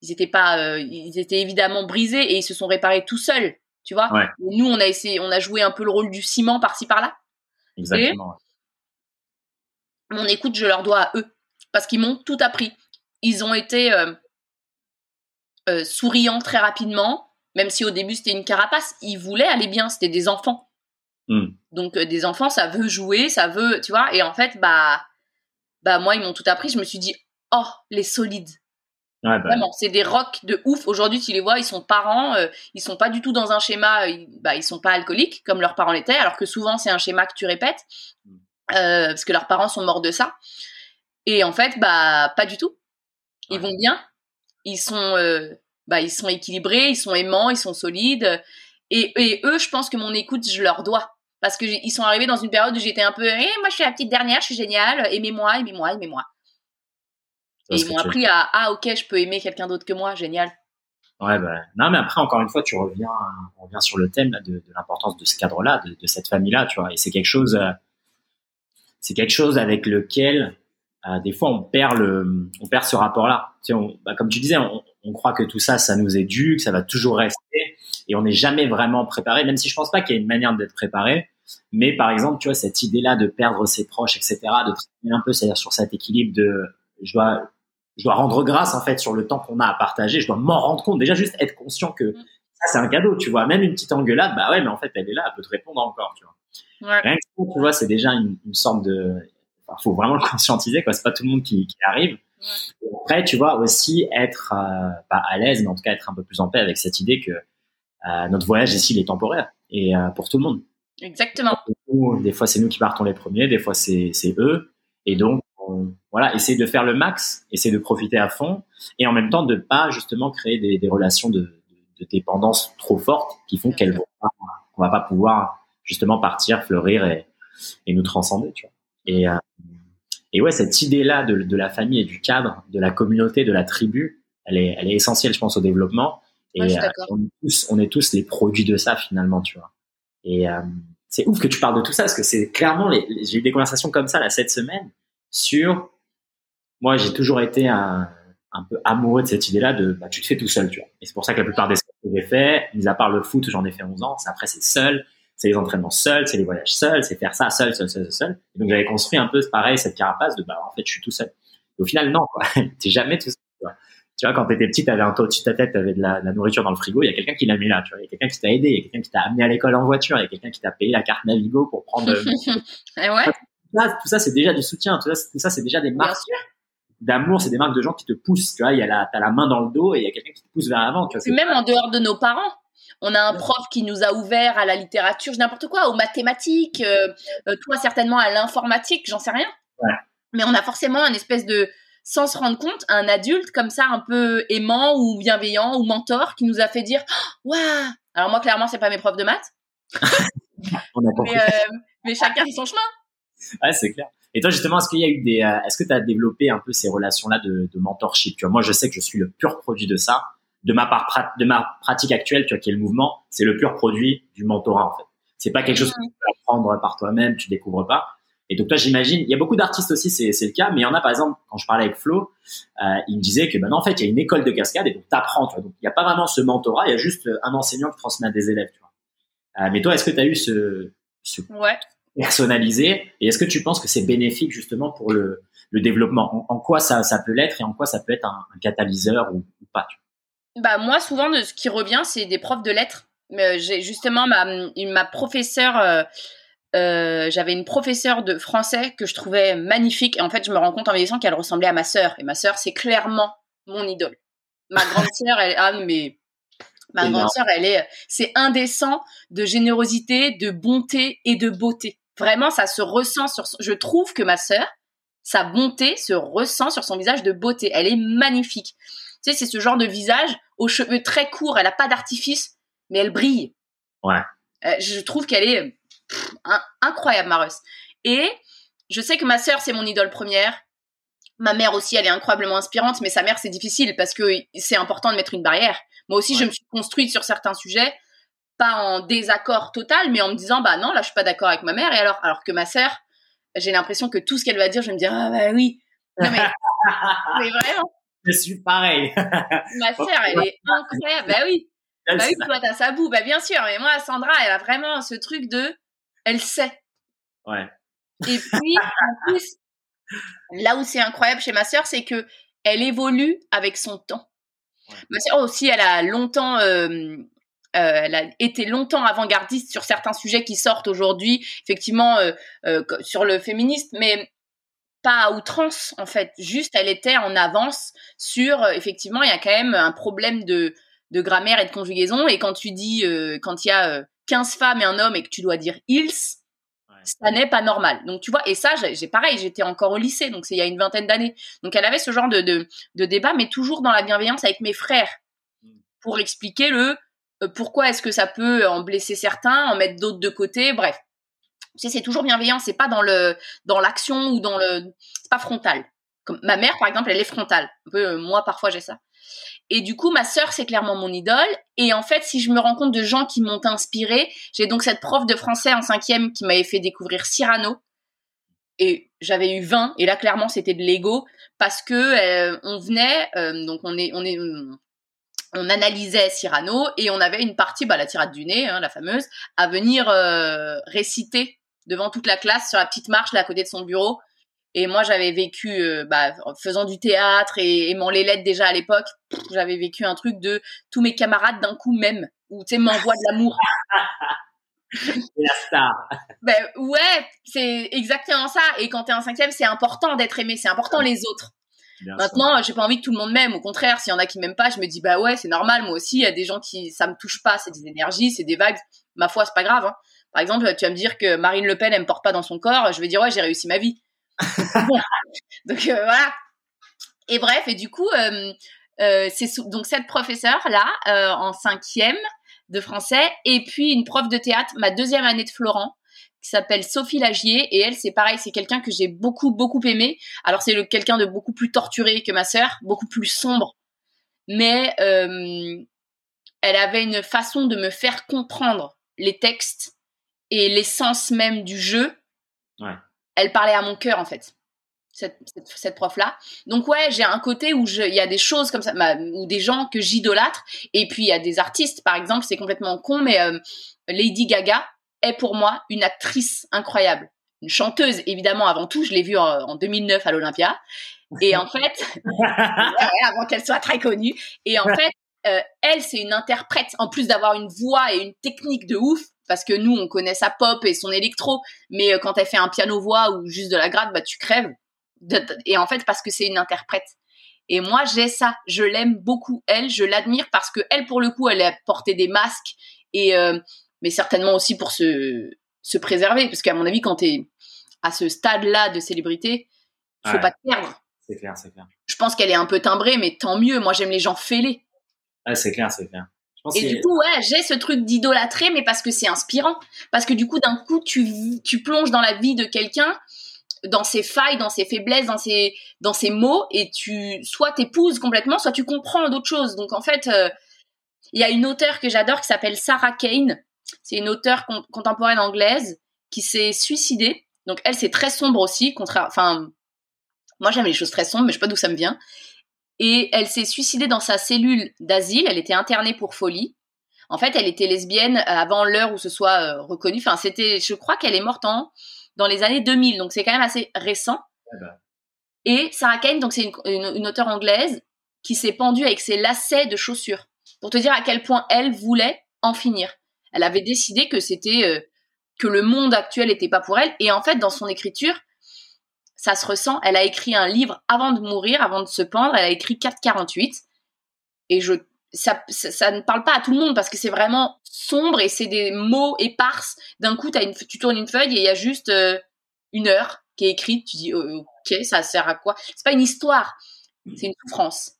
ils étaient pas, euh, ils étaient évidemment brisés et ils se sont réparés tout seuls, tu vois. Nous, on a essayé, on a joué un peu le rôle du ciment par-ci par-là. Exactement. mon écoute, je leur dois à eux parce qu'ils m'ont tout appris. Ils ont été euh, euh, souriants très rapidement, même si au début c'était une carapace. Ils voulaient aller bien, c'était des enfants. Hmm. Donc euh, des enfants, ça veut jouer, ça veut, tu vois. Et en fait, bah, bah moi, ils m'ont tout appris. Je me suis dit, oh, les solides. Bah Vraiment, c'est des rocs de ouf. Aujourd'hui, tu les vois, ils sont parents, euh, ils sont pas du tout dans un schéma, ils, bah, ils sont pas alcooliques comme leurs parents l'étaient, alors que souvent c'est un schéma que tu répètes hmm. euh, parce que leurs parents sont morts de ça. Et en fait, bah, pas du tout. Ils vont bien, ils sont, bah, ils sont équilibrés, ils sont aimants, ils sont solides. Et, et, eux, je pense que mon écoute, je leur dois parce qu'ils sont arrivés dans une période où j'étais un peu, eh, moi je suis la petite dernière, je suis géniale, aimez-moi, aimez-moi, aimez-moi. Et ils m'ont appris à, ah ok, je peux aimer quelqu'un d'autre que moi, génial. Ouais, bah, non, mais après, encore une fois, tu reviens, on revient sur le thème de, l'importance de ce cadre-là, de, cette famille-là, tu vois. Et c'est quelque chose, euh, c'est quelque chose avec lequel, euh, des fois, on perd le, on perd ce rapport-là. Tu sais, bah, comme tu disais, on, on, croit que tout ça, ça nous est dû, que ça va toujours rester et on n'est jamais vraiment préparé, même si je pense pas qu'il y ait une manière d'être préparé. Mais par exemple, tu vois, cette idée-là de perdre ses proches, etc., de travailler un peu, c'est-à-dire sur cet équilibre de, je dois, je dois rendre grâce en fait sur le temps qu'on a à partager. Je dois m'en rendre compte. Déjà, juste être conscient que mm. ça, c'est un cadeau, tu vois. Même une petite engueulade, bah ouais, mais en fait, elle est là, elle peut te répondre encore, tu vois. Ouais. Rien que ça, tu vois, c'est déjà une, une, sorte de, enfin, faut vraiment le conscientiser, quoi. C'est pas tout le monde qui, qui arrive. Ouais. après, tu vois, aussi être euh, pas à l'aise, mais en tout cas être un peu plus en paix avec cette idée que euh, notre voyage ici, il est temporaire et euh, pour tout le monde. Exactement. Des fois, c'est nous qui partons les premiers, des fois, c'est eux. Et donc, voilà, essayer de faire le max, essayer de profiter à fond et en même temps de pas justement créer des, des relations de, de, dépendance trop fortes qui font qu'elles vont qu'on va pas pouvoir justement partir, fleurir et, et nous transcender, tu vois. Et, euh, et ouais, cette idée-là de, de, la famille et du cadre, de la communauté, de la tribu, elle est, elle est essentielle, je pense, au développement. Et euh, on, est tous, on est tous les produits de ça finalement, tu vois. Et euh, c'est ouf que tu parles de tout ça parce que c'est clairement, les, j'ai eu des conversations comme ça là cette semaine sur. Moi, j'ai toujours été un, un peu amoureux de cette idée-là de bah, tu te fais tout seul, tu vois. Et c'est pour ça que la plupart des sports que j'ai fait, mis à part le foot, j'en ai fait 11 ans. Après, c'est seul, c'est les entraînements seuls, c'est les voyages seuls, c'est faire ça seul, seul, seul, seul. Et donc j'avais construit un peu pareil cette carapace de bah en fait je suis tout seul. Et au final non, quoi. T'es jamais tout seul. Tu vois tu vois, quand t'étais petit, t'avais un toit au-dessus de ta tête, t'avais de la, de la nourriture dans le frigo, il y a quelqu'un qui l'a mis là, tu vois, il y a quelqu'un qui t'a aidé, il y a quelqu'un qui t'a amené à l'école en voiture, il y a quelqu'un qui t'a payé la carte Navigo pour prendre. Eh ouais. Tout ça, tout ça c'est déjà du soutien, tout ça, tout ça c'est déjà des marques d'amour, c'est des marques de gens qui te poussent, tu vois, il y a la, t'as la main dans le dos et il y a quelqu'un qui te pousse vers l'avant, tu vois. Même en dehors de nos parents. On a un prof qui nous a ouvert à la littérature, n'importe quoi, aux mathématiques, euh, euh, toi certainement à l'informatique, j'en sais rien. Ouais. Mais on a forcément un espèce de, sans se rendre compte, un adulte comme ça, un peu aimant ou bienveillant ou mentor, qui nous a fait dire Waouh Alors, moi, clairement, c'est pas mes profs de maths. mais, euh, mais, chacun son chemin. Ouais, c'est clair. Et toi, justement, est-ce qu'il y a eu des, euh, est-ce que tu as développé un peu ces relations-là de, de, mentorship? Tu vois, moi, je sais que je suis le pur produit de ça. De ma part, de ma pratique actuelle, tu vois, qui est le mouvement, c'est le pur produit du mentorat, en fait. C'est pas quelque chose que tu peux apprendre par toi-même, tu découvres pas. Et donc toi, j'imagine, il y a beaucoup d'artistes aussi, c'est, c'est le cas, mais il y en a par exemple, quand je parlais avec Flo, euh, il me disait que maintenant en fait, il y a une école de cascade et donc t'apprends, tu vois. Donc il n'y a pas vraiment ce mentorat, il y a juste un enseignant qui transmet à des élèves, tu vois. Euh, mais toi, est-ce que tu as eu ce, ce ouais. personnalisé et est-ce que tu penses que c'est bénéfique justement pour le, le développement? En, en, quoi ça, ça peut l'être et en quoi ça peut être un, un catalyseur ou, ou pas tu vois? Bah moi, souvent, de ce qui revient, c'est des profs de lettres Mais j'ai justement ma, ma professeure. Euh, euh, j'avais une professeure de français que je trouvais magnifique. Et en fait, je me rends compte en vieillissant qu'elle ressemblait à ma sœur. Et ma sœur, c'est clairement mon idole. Ma grande sœur, elle, ah, mais ma grande sœur, elle est, c'est indécent de générosité, de bonté et de beauté. Vraiment, ça se ressent sur. Je trouve que ma sœur, sa bonté se ressent sur son visage de beauté. Elle est magnifique. Tu sais, c'est ce genre de visage aux cheveux très courts. Elle a pas d'artifice, mais elle brille. Ouais. Euh, je trouve qu'elle est incroyable, Marus. Et je sais que ma sœur, c'est mon idole première. Ma mère aussi, elle est incroyablement inspirante, mais sa mère, c'est difficile parce que c'est important de mettre une barrière. Moi aussi, je me suis construite sur certains sujets, pas en désaccord total, mais en me disant, bah non, là, je suis pas d'accord avec ma mère. Et alors, alors que ma sœur, j'ai l'impression que tout ce qu'elle va dire, je vais me dire, ah bah oui. Non, mais, mais vraiment. Je suis pareil. ma sœur, elle est incroyable. Bah oui. bah oui, toi, t'as sa boue. Bah bien sûr. Mais moi, Sandra, elle a vraiment ce truc de, elle sait. Ouais. Et puis, en plus, là où c'est incroyable chez ma sœur, c'est que elle évolue avec son temps. Ma sœur aussi, elle a longtemps, euh, euh, elle a été longtemps avant-gardiste sur certains sujets qui sortent aujourd'hui, effectivement euh, sur le féminisme, mais pas à outrance en fait. Juste, elle était en avance sur, effectivement, il y a quand même un problème de, de grammaire et de conjugaison. Et quand tu dis, quand il y a 15 femmes et un homme et que tu dois dire ils, ça n'est pas normal. Donc tu vois, et ça, j'ai pareil, j'étais encore au lycée, donc c'est il y a une vingtaine d'années. Donc elle avait ce genre de, de, débat, mais toujours dans la bienveillance avec mes frères, mm. pour expliquer le euh, pourquoi est-ce que ça peut en blesser certains, en mettre d'autres de côté, bref. C'est toujours bienveillant, c'est pas dans le dans l'action ou dans le, c'est pas frontal. Comme ma mère, par exemple, elle est frontale. Euh, moi, parfois, j'ai ça. Et du coup, ma sœur, c'est clairement mon idole. Et en fait, si je me rends compte de gens qui m'ont inspiré, j'ai donc cette prof de français en cinquième qui m'avait fait découvrir Cyrano. Et j'avais eu 20. Et là, clairement, c'était de l'ego parce que euh, on venait, euh, donc on est, on est, on analysait Cyrano et on avait une partie, bah, la tirade du nez, hein, la fameuse, à venir réciter devant toute la classe sur la petite marche là à côté de son bureau et moi, j'avais vécu, euh, bah, faisant du théâtre et aimant les lettres déjà à l'époque, j'avais vécu un truc de tous mes camarades d'un coup même, où tu sais, m'envoient de l'amour. la star. Ben ouais, c'est exactement ça. Et quand t'es en cinquième, c'est important d'être aimé, c'est important les autres. Maintenant, j'ai pas envie que tout le monde m'aime. Au contraire, s'il y en a qui m'aiment pas, je me dis bah ouais, c'est normal. Moi aussi, il y a des gens qui ça me touche pas. C'est des énergies, c'est des vagues. Ma foi, c'est pas grave. Hein. Par exemple, tu vas me dire que Marine Le Pen elle me porte pas dans son corps. Je vais dire ouais, j'ai réussi ma vie. donc euh, voilà. Et bref, et du coup, euh, euh, c'est donc cette professeure là en cinquième de français, et puis une prof de théâtre, ma deuxième année de Florent, qui s'appelle Sophie Lagier, et elle, c'est pareil, c'est quelqu'un que j'ai beaucoup beaucoup aimé. Alors c'est quelqu'un de beaucoup plus torturé que ma sœur, beaucoup plus sombre, mais elle avait une façon de me faire comprendre les textes et l'essence même du jeu ouais. elle parlait à mon cœur en fait. Cette, cette, prof-là. Donc ouais, j'ai un côté où il y a des choses comme ça, ou des gens que j'idolâtre, et puis il y a des artistes, par exemple, c'est complètement con, mais euh, Lady Gaga est pour moi une actrice incroyable. Une chanteuse, évidemment, avant tout, je l'ai vue en, 2009 à l'Olympia, et en fait, avant qu'elle soit très connue, et en fait, euh, elle, c'est une interprète, en plus d'avoir une voix et une technique de ouf, parce que nous, on connaît sa pop et son électro, mais euh, quand elle fait un piano-voix ou juste de la gratte, bah tu crèves. Et en fait, parce que c'est une interprète. Et moi, j'ai ça. Je l'aime beaucoup, elle. Je l'admire parce que elle, pour le coup, elle a porté des masques et euh, mais certainement aussi pour se se préserver, parce qu'à mon avis, quand t'es à ce stade-là de célébrité, faut pas te perdre. C'est clair, c'est clair. Je pense qu'elle est un peu timbrée, mais tant mieux. Moi, j'aime les gens fêlés. c'est clair, c'est clair. Et du coup, ouais, j'ai ce truc d'idolâtrer, mais parce que c'est inspirant. Parce que du coup, d'un coup, tu, tu plonges dans la vie de quelqu'un, dans ses failles, dans ses faiblesses, dans ses, dans ses mots, et tu, soit t'épouses complètement, soit tu comprends d'autres choses. Donc, en fait, euh, il y a une auteure que j'adore qui s'appelle Sarah Kane. C'est une auteure contemporaine anglaise qui s'est suicidée. Donc, elle, c'est très sombre aussi, contraire, enfin, moi, j'aime les choses très sombres, mais je sais pas d'où ça me vient et elle s'est suicidée dans sa cellule d'asile. Elle était internée pour folie. En fait, elle était lesbienne avant l'heure où ce soit euh, reconnu. Enfin, c'était, je crois qu'elle est morte en dans les années 2000, donc c'est quand même assez récent. Ben. Et Sarah Kane, donc c'est une, une, auteure anglaise qui s'est pendue avec ses lacets de chaussures pour te dire à quel point elle voulait en finir. Elle avait décidé que c'était euh, que le monde actuel n'était pas pour elle. Et en fait, dans son écriture, ça se ressent. Elle a écrit un livre avant de mourir, avant de se pendre. Elle a écrit 448. Et je, ça, ça, ne parle pas à tout le monde parce que c'est vraiment sombre et c'est des mots éparses. D'un coup, as une, tu tournes une feuille et il y a juste euh, une heure qui est écrite. Tu dis, oh, ok, ça sert à quoi? C'est pas une histoire, c'est une souffrance.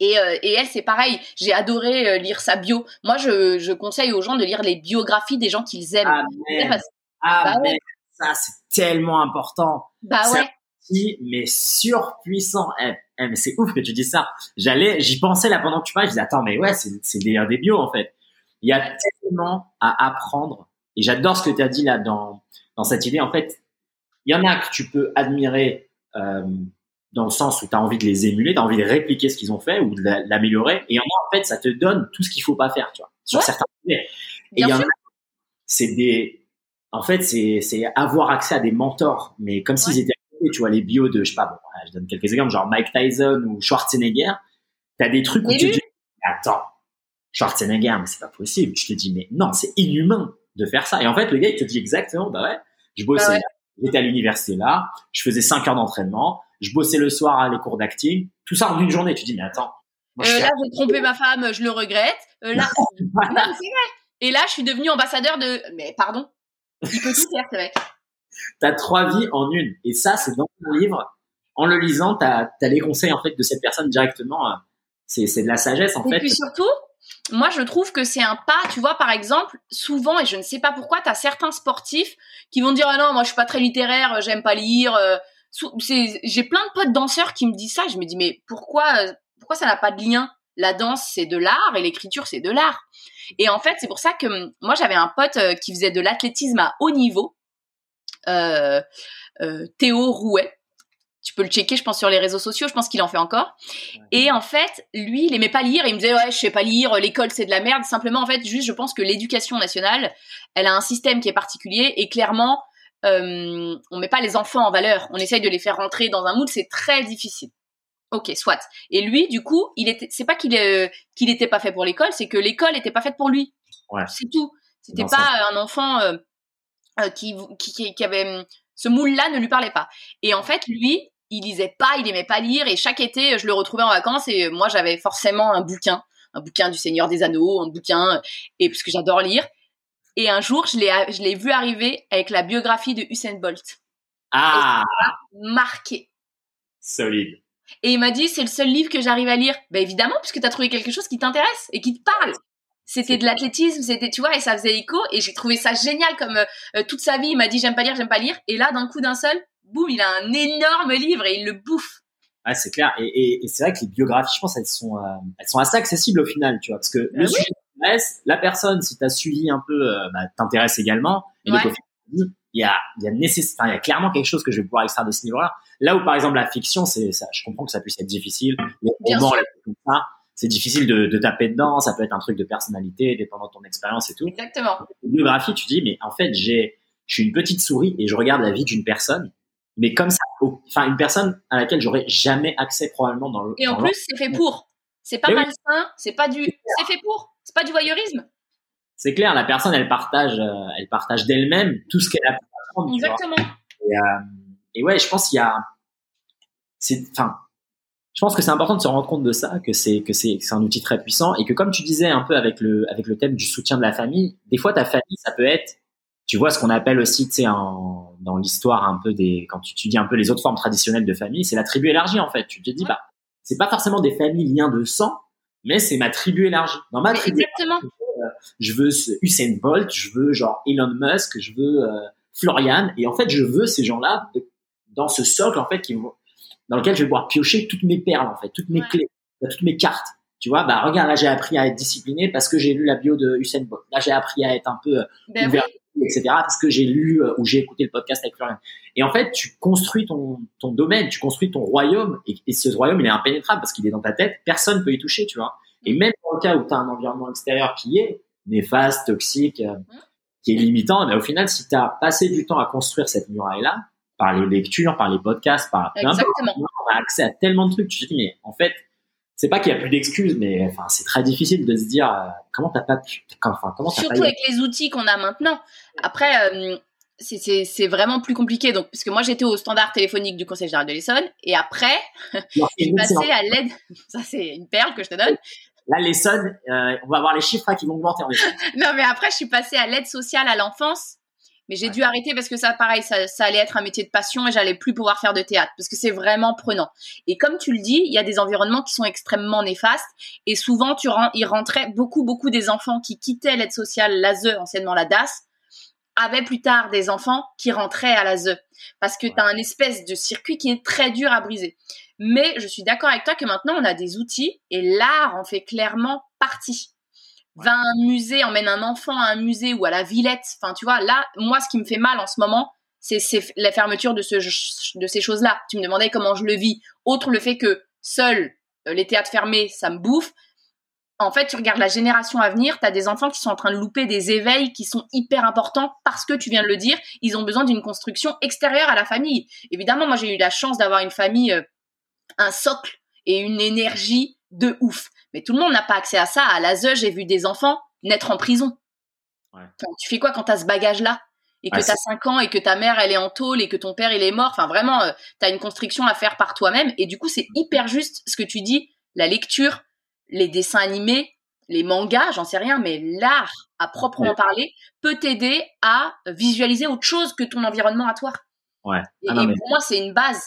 Et, euh, et, elle, c'est pareil. J'ai adoré euh, lire sa bio. Moi, je, je, conseille aux gens de lire les biographies des gens qu'ils aiment. Ah, ah bah ça, c'est tellement important. Bah ouais. mais surpuissant. Eh, eh, mais c'est ouf que tu dis ça. J'allais, j'y pensais là pendant que tu parlais. Je disais, attends, mais ouais, c'est des, des bios, en fait. Il y a tellement à apprendre. Et j'adore ce que tu as dit là dans, dans cette idée. En fait, il y en a que tu peux admirer euh, dans le sens où tu as envie de les émuler, tu as envie de répliquer ce qu'ils ont fait ou de l'améliorer. Et en fait, ça te donne tout ce qu'il faut pas faire, tu vois, sur certains sujets. Et il y en a, c'est des, en fait, c'est, avoir accès à des mentors, mais comme s'ils étaient, tu vois, les bios de, je sais pas, bon, je donne quelques exemples, genre Mike Tyson ou Schwarzenegger. Tu as des trucs où tu te dis, attends, Schwarzenegger, mais c'est pas possible. Tu te dis, mais non, c'est inhumain de faire ça. Et en fait, le gars, il te dit exactement, bah ouais, je bossais bah j'étais à l'université là, je faisais 5 heures d'entraînement, je bossais le soir à les cours d'acting, tout ça en une journée. Tu dis, mais attends. euh, là, j'ai trompé ma femme, je le regrette. Euh, là, Et là, je suis devenue ambassadeur de. Mais pardon, il peut tout faire, ce mec. T'as trois vies en une. Et ça, c'est dans ton livre. En le lisant, t'as as les conseils en fait de cette personne directement. Euh, c'est de la sagesse en fait. Et puis surtout, moi, je trouve que c'est un pas, tu vois, par exemple, souvent, et je ne sais pas pourquoi, tu as certains sportifs qui vont dire, ah non, moi, je suis pas très littéraire, j'aime pas lire, euh, j'ai plein de potes danseurs qui me disent ça. Je me dis mais pourquoi pourquoi ça n'a pas de lien La danse c'est de l'art et l'écriture c'est de l'art. Et en fait c'est pour ça que hum, moi j'avais un pote euh, qui faisait de l'athlétisme à haut niveau, euh, euh, Théo Rouet. Tu peux le checker, je pense, sur les réseaux sociaux. Je pense qu'il en fait encore. Et en fait, lui, il aimait pas lire. Il me disait, ouais, je sais pas lire. L'école, c'est de la merde. Simplement, en fait, juste, je pense que l'éducation nationale, elle a un système qui est particulier. Et clairement, euh, on met pas les enfants en valeur, on essaye de les faire rentrer dans un moule, c'est très difficile. Ok, soit. Et lui, du coup, il était, c'est pas qu'il euh, qu'il était pas fait pour l'école, c'est que l'école était pas faite pour lui. Ouais. C'est tout. C'était pas un enfant euh, euh, qui, qui, qui avait ce moule-là ne lui parlait pas. Et en fait, lui, il lisait pas, il aimait pas lire, et chaque été, je le retrouvais en vacances, et moi, j'avais forcément un bouquin, un bouquin du Seigneur des Anneaux, un bouquin, et parce que j'adore lire. Et un jour, je l'ai, je l'ai vu arriver avec la biographie de Usain Bolt. Ah! marqué. Solide. Et il m'a dit, c'est le seul livre que j'arrive à lire. Ben évidemment, puisque tu as trouvé quelque chose qui t'intéresse et qui te parle. C'était de l'athlétisme, c'était, tu vois, et ça faisait écho. Et j'ai trouvé ça génial comme euh, euh, toute sa vie, il m'a dit, j'aime pas lire, j'aime pas lire. Et là, d'un coup, d'un seul, boum, il a un énorme livre et il le bouffe. Ah, c'est clair. Et, et, c'est vrai que les biographies, je pense, elles sont, euh, elles sont assez accessibles au final, tu vois, parce que le sujet la personne, si tu as suivi un peu, bah, t'intéresse également. Et il y a, il y a nécessaire, il y a clairement quelque chose que je vais pouvoir extraire de ce niveau-là. Là où, par exemple, la fiction, c'est ça, je comprends que ça puisse être difficile. Les romans, ça, c'est difficile de, de, taper dedans. Ça peut être un truc de personnalité, dépendant de ton expérience et tout. Exactement. biographie, tu dis, mais en fait, j'ai, je suis une petite souris et je regarde la vie d'une personne mais comme ça, enfin une personne à laquelle j'aurais jamais accès probablement dans le. Et en plus, c'est fait pour. C'est pas malsain, c'est pas du, c'est fait pour. C'est pas du voyeurisme. C'est clair, la personne, elle partage, euh, elle partage d'elle-même tout ce qu'elle a pu apprendre. Exactement. Et, euh, et, ouais, je pense qu'il y a, c'est, enfin, je pense que c'est important de se rendre compte de ça, que c'est que c'est c'est un outil très puissant et que comme tu disais un peu avec le avec le thème du soutien de la famille, des fois ta famille, ça peut être, tu vois, ce qu'on appelle aussi, tu sais, en, dans l'histoire un peu des, quand tu étudies un peu les autres formes traditionnelles de famille, c'est la tribu élargie en fait. Tu te dis, bah, c'est pas forcément des familles liens de sang, mais c'est ma tribu élargie. Dans ma tribu, Exactement. Euh, je veux Usain Bolt, je veux genre Elon Musk, je veux euh, Florian, et en fait, je veux ces gens-là dans ce socle en fait qui dans lequel je vais pouvoir piocher toutes mes perles en fait, toutes mes clés, toutes mes cartes. Tu vois, bah regarde, là j'ai appris à être discipliné parce que j'ai lu la bio de Usain Bolt. Là j'ai appris à être un peu euh, ben ouvert, etc. Parce que j'ai lu ou j'ai écouté le podcast avec Florian. Et en fait, tu construis ton, ton domaine, tu construis ton royaume, et, et ce royaume il est impénétrable parce qu'il est dans ta tête, personne peut y toucher, tu vois. Et même dans le cas où tu as un environnement extérieur qui est néfaste, toxique, euh, mmh. qui est limitant, mais au final, si tu as passé du temps à construire cette muraille-là, par les lectures, par les podcasts, par Exactement. on a accès à tellement de trucs. Tu te dis, mais en fait, c'est pas qu'il y a plus d'excuses, mais enfin, c'est très difficile de se dire euh, comment t'as pas pu. Enfin, comment Surtout avec les outils qu'on a maintenant. Après, euh, c'est vraiment plus compliqué. Donc, parce que moi, j'étais au standard téléphonique du Conseil général de l'Essonne, et après, je suis passée à l'aide. Ça, c'est une perle que je te donne. Là, l'Essonne, euh, on va avoir les chiffres qui vont augmenter en non, mais après, je suis passée à l'aide sociale à l'enfance mais j'ai dû arrêter parce que ça, pareil, ça, allait être un métier de passion et j'allais plus pouvoir faire de théâtre parce que c'est vraiment prenant. Et comme tu le dis, il y a des environnements qui sont extrêmement néfastes et souvent, tu il rentrait beaucoup, beaucoup des enfants qui quittaient l'aide sociale, l'ASE, anciennement la DAS, avaient plus tard des enfants qui rentraient à l'ASE parce que tu as un espèce de circuit qui est très dur à briser. Mais je suis d'accord avec toi que maintenant, on a des outils et l'art en fait clairement partie va à un musée, emmène un enfant à un musée ou à la Villette. Enfin, tu vois, là, moi, ce qui me fait mal en ce moment, c'est la fermeture de, ce, de ces choses-là. Tu me demandais comment je le vis. Autre le fait que seuls euh, les théâtres fermés, ça me bouffe. En fait, tu regardes la génération à venir, tu as des enfants qui sont en train de louper des éveils qui sont hyper importants parce que tu viens de le dire, ils ont besoin d'une construction extérieure à la famille. Évidemment, moi j'ai eu la chance d'avoir une famille, euh, un socle et une énergie de ouf. Mais tout le monde n'a pas accès à ça. À l'ASE, j'ai vu des enfants naître en prison. tu fais quoi quand tu as ce bagage-là? Et que tu as 5 ans et que ta mère elle est en tôle et que ton père il est mort, enfin vraiment euh, tu as une construction à faire par toi-même et du coup c'est hyper juste ce que tu dis, la lecture, les dessins animés, les mangas, j'en sais rien mais l'art à proprement parler peut t'aider à visualiser autre chose que ton environnement à toi. Ouais. et ah pour moi c'est une base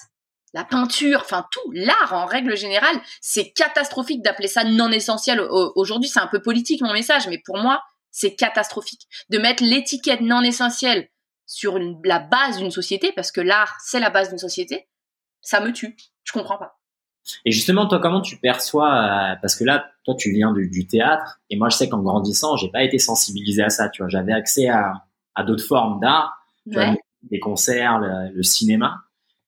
la peinture, enfin tout, l'art en règle générale, c'est catastrophique d'appeler ça non essentiel. Aujourd'hui, c'est un peu politique mon message, mais pour moi, c'est catastrophique de mettre l'étiquette non essentielle sur la base d'une société, parce que l'art, c'est la base d'une société. Ça me tue. Je comprends pas. Et justement, toi, comment tu perçois euh, Parce que là, toi, tu viens du, théâtre, et moi, je sais qu'en grandissant, j'ai pas été sensibilisé à ça. Tu vois, j'avais accès à, d'autres formes d'art, des concerts, le cinéma.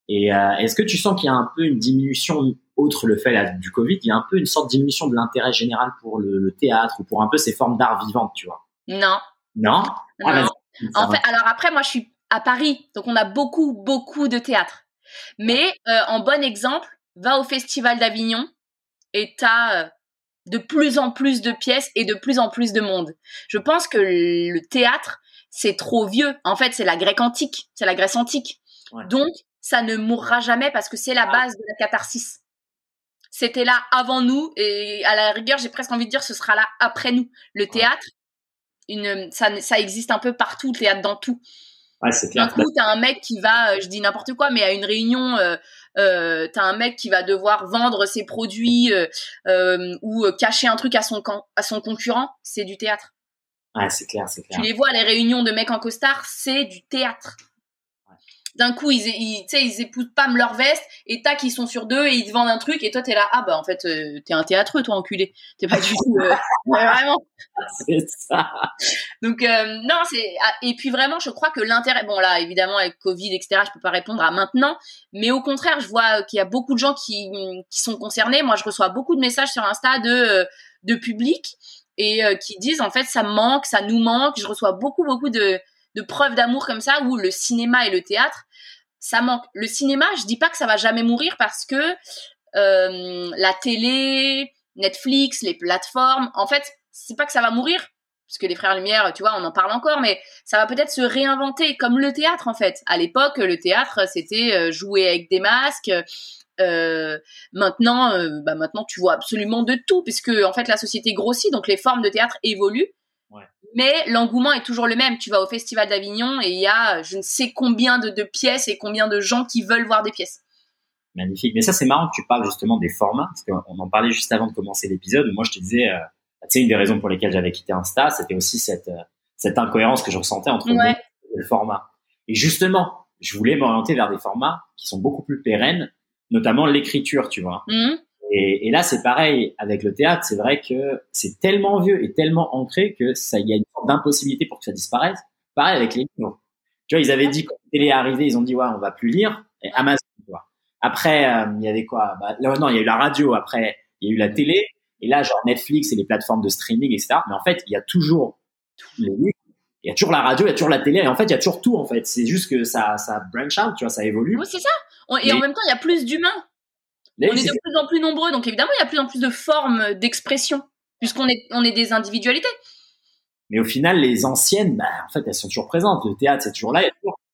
Et euh, est-ce que tu sens qu'il y a un peu une diminution, outre le fait du Covid, il y a un peu une sorte de diminution de l'intérêt général pour le, théâtre ou pour un peu ces formes d'art vivantes, tu vois? Non. Non, ah, En fait, alors après, moi, je suis à Paris, donc on a beaucoup, beaucoup de théâtre. Mais euh, en bon exemple, va au Festival d'Avignon et t'as euh, de plus en plus de pièces et de plus en plus de monde. Je pense que le théâtre, c'est trop vieux. En fait, c'est la grecque antique, c'est la Grèce antique. Donc, ça ne mourra jamais parce que c'est la ah. base de la catharsis. C'était là avant nous et à la rigueur, j'ai presque envie de dire ce sera là après nous. Le théâtre, une, ça, ça existe un peu partout, le théâtre dans tout. Ouais, c'est clair. D'un coup, t'as un mec qui va, euh, je dis n'importe quoi, mais à une réunion, euh, euh, t'as un mec qui va devoir vendre ses produits euh, ou cacher un truc à son, à son concurrent, c'est du théâtre. Ouais, c'est clair, c'est clair. Tu les vois, les réunions de mecs en costard, c'est du théâtre d'un coup ils ils, ils épousent pas leur veste et tac ils sont sur deux et ils te vendent un truc et toi t'es là ah bah en fait euh, t'es un théâtreux toi enculé. T'es pas du tout euh, vraiment. C'est ça. Donc euh, non c'est ah, et puis vraiment je crois que l'intérêt bon là évidemment avec Covid etc je peux pas répondre à maintenant mais au contraire je vois qu'il y a beaucoup de gens qui, qui sont concernés. Moi je reçois beaucoup de messages sur Insta de de public et qui disent en fait ça me manque ça nous manque. Je reçois beaucoup beaucoup de de preuves d'amour comme ça où le cinéma et le théâtre ça manque. Le cinéma, je dis pas que ça va jamais mourir parce que euh, la télé, Netflix, les plateformes, en fait, c'est pas que ça va mourir, parce que les frères Lumière, tu vois, on en parle encore, mais ça va peut-être se réinventer, comme le théâtre en fait. À l'époque, le théâtre, c'était euh, jouer avec des masques. Euh, maintenant, bah maintenant, tu vois absolument de tout, puisque en fait, la société grossit, donc les formes de théâtre évoluent. Mais l'engouement est toujours le même. Tu vas au Festival d'Avignon et il y a je ne sais combien de, pièces et combien de gens qui veulent voir des pièces. Magnifique. Mais ça, c'est marrant que tu parles justement des formats, parce qu'on en parlait juste avant de commencer l'épisode. Moi, je te disais, euh, tu sais, une des raisons pour lesquelles j'avais quitté Insta, c'était aussi cette, euh, cette incohérence que je ressentais entre le format. Et justement, je voulais m'orienter vers des formats qui sont beaucoup plus pérennes, notamment l'écriture, tu vois. Mmh. Et, et, là, c'est pareil avec le théâtre. C'est vrai que c'est tellement vieux et tellement ancré que ça, y a une sorte d'impossibilité pour que ça disparaisse. Pareil avec les livres. Tu vois, ils avaient dit quand la télé est arrivée, ils ont dit ouais, on va plus lire. Et Amazon, tu vois. Après, euh, il y avait quoi? Bah, Non, il y a eu la radio. Après, il y a eu la télé. Et là, genre Netflix et les plateformes de streaming, etc. Mais en fait, il y a toujours les livres. Il y a toujours la radio, il y a toujours la télé, et en fait, il y a toujours tout, en fait. C'est juste que ça, ça branch out, tu vois, ça évolue. Oui, c'est ça. Et en même temps, il y a plus d'humains on est de plus en plus nombreux, donc évidemment, il y a de plus en plus de formes d'expression, puisqu'on est, on est des individualités. Mais au final, les anciennes, bah, en fait, elles sont toujours présentes. Le théâtre, c'est toujours là.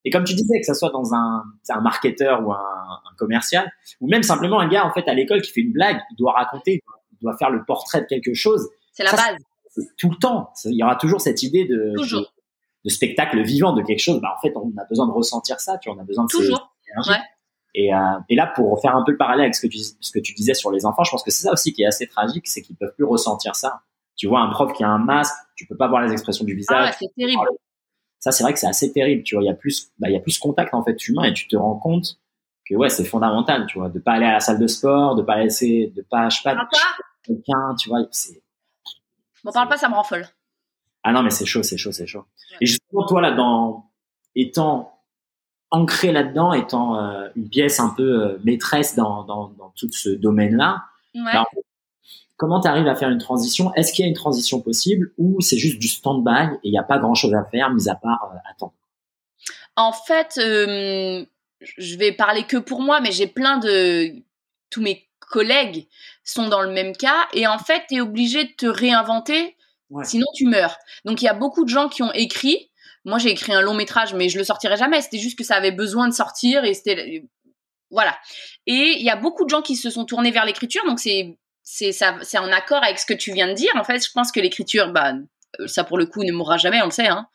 Et comme tu disais, que ça soit dans un, un marketeur ou un, un, commercial, ou même simplement un gars, en fait, à l'école qui fait une blague, il doit raconter, il doit faire le portrait de quelque chose. C'est la base. Tout le temps. Il y aura toujours cette idée de, de, spectacle vivant, de quelque chose. Bah, en fait, on a besoin de ressentir ça, tu vois, on a besoin de toujours. ouais. Et, euh, et, là, pour faire un peu le parallèle avec ce que, tu, ce que tu disais sur les enfants, je pense que c'est ça aussi qui est assez tragique, c'est qu'ils peuvent plus ressentir ça. Tu vois un prof qui a un masque, tu peux pas voir les expressions du visage. Ah, c'est terrible. Ça, c'est vrai que c'est assez terrible. Tu vois, il y a plus, bah, il y a plus contact en fait humain et tu te rends compte que ouais, c'est fondamental. Tu vois, de pas aller à la salle de sport, de pas laisser, de pas, je sais pas, quelqu'un. Tu vois, c'est. M'en parle pas, ça me rend folle. Ah non, mais c'est chaud, c'est chaud, c'est chaud. Et justement, toi là, dans étant ancré là-dedans, étant euh, une pièce un peu euh, maîtresse dans, dans, dans, tout ce domaine-là, ouais. Comment tu arrives à faire une transition? Est-ce qu'il y a une transition possible ou c'est juste du stand-by et il n'y a pas grand-chose à faire, mis à part euh, attendre? En fait, euh, je vais parler que pour moi, mais j'ai plein de... Tous mes collègues sont dans le même cas et en fait, tu es obligé de te réinventer, sinon tu meurs. Donc il y a beaucoup de gens qui ont écrit moi, j'ai écrit un long métrage, mais je le sortirai jamais. C'était juste que ça avait besoin de sortir et c'était voilà. Et il y a beaucoup de gens qui se sont tournés vers l'écriture, donc c'est c'est ça, c'est en accord avec ce que tu viens de dire. En fait, je pense que l'écriture, bah, euh, ça pour le coup ne mourra jamais, on le sait. Hein.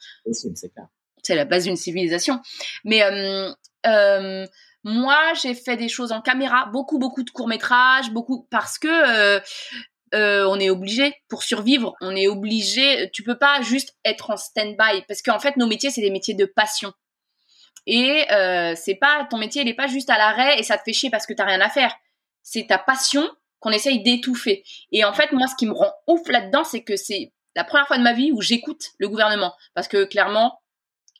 C'est la base d'une civilisation. Mais euh, euh, moi, j'ai fait des choses en caméra, beaucoup, beaucoup de courts métrages, beaucoup parce que euh, euh, on est obligé pour survivre, on est obligé. Tu peux pas juste être en stand-by parce qu'en fait nos métiers c'est des métiers de passion. Et euh, c'est pas ton métier, il est pas juste à l'arrêt et ça te fait chier parce que t'as rien à faire. C'est ta passion qu'on essaye d'étouffer. Et en fait moi ce qui me rend ouf là-dedans c'est que c'est la première fois de ma vie où j'écoute le gouvernement parce que clairement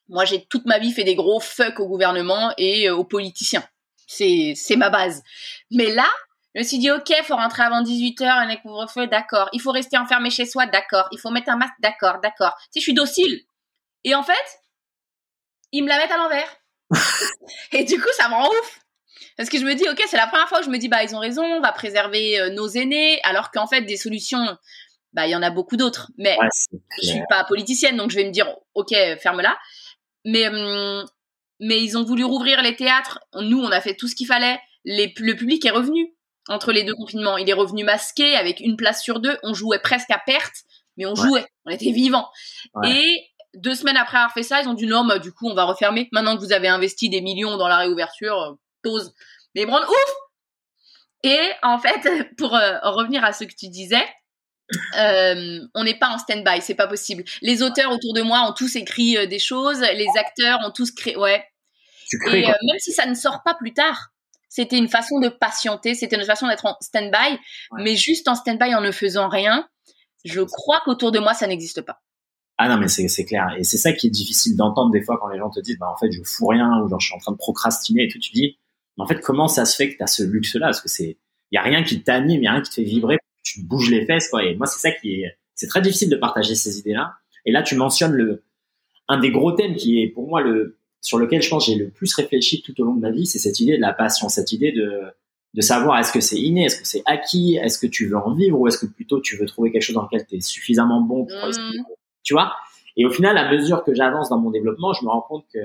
moi j'ai toute ma vie fait des gros fuck au gouvernement et euh, aux politiciens. C'est c'est ma base. Mais là je me suis dit, ok, il faut rentrer avant 18h, un couvre-feu, d'accord. Il faut rester enfermé chez soi, d'accord. Il faut mettre un masque, d'accord, d'accord. Si je suis docile. Et en fait, ils me la mettent à l'envers. et du coup, ça me rend ouf. Parce que je me dis, ok, c'est la première fois que je me dis, bah, ils ont raison, on va préserver euh, nos aînés, alors qu'en fait, des solutions, bah, il y en a beaucoup d'autres. Mais je suis pas politicienne, donc je vais me dire, ok, ferme-la. Mais, hum, mais ils ont voulu rouvrir les théâtres. Nous, on a fait tout ce qu'il fallait. Les, le public est revenu entre les deux confinements. Il est revenu masqué avec une place sur deux. On jouait presque à perte, mais on jouait. On était vivants. Et deux semaines après avoir fait ça, ils ont dit non, bah, du coup, on va refermer. Maintenant que vous avez investi des millions dans la réouverture, euh, pause. Mais prendre ouf! Et en fait, pour euh, revenir à ce que tu disais, euh, on n'est pas en stand-by, c'est pas possible. Les auteurs autour de moi ont tous écrit des choses, les acteurs ont tous créé, ouais. et même si ça ne sort pas plus tard, c'était une façon de patienter, c'était une façon d'être en stand-by, mais juste en stand-by en ne faisant rien. Je crois qu'autour de moi, ça n'existe pas. Ah non, mais c'est clair. Et c'est ça qui est difficile d'entendre des fois quand les gens te disent, bah, en fait, je fous rien, ou genre, je suis en train de procrastiner et tout. Tu dis, mais en fait, comment ça se fait que tu as ce luxe-là? Parce que c'est, il y a rien qui t'anime, il y a rien qui te fait vibrer, tu bouges les fesses, quoi. Et moi, c'est ça qui est, c'est très difficile de partager ces idées-là. Et là, tu mentionnes le, un des gros thèmes qui est pour moi le, sur lequel je pense j'ai le plus réfléchi tout au long de ma vie, c'est cette idée de la passion, cette idée de, de savoir est-ce que c'est inné, est-ce que c'est acquis, est-ce que tu veux en vivre ou est-ce que plutôt tu veux trouver quelque chose dans lequel tu es suffisamment bon pour mmh. tu vois? Et au final, à mesure que j'avance dans mon développement, je me rends compte que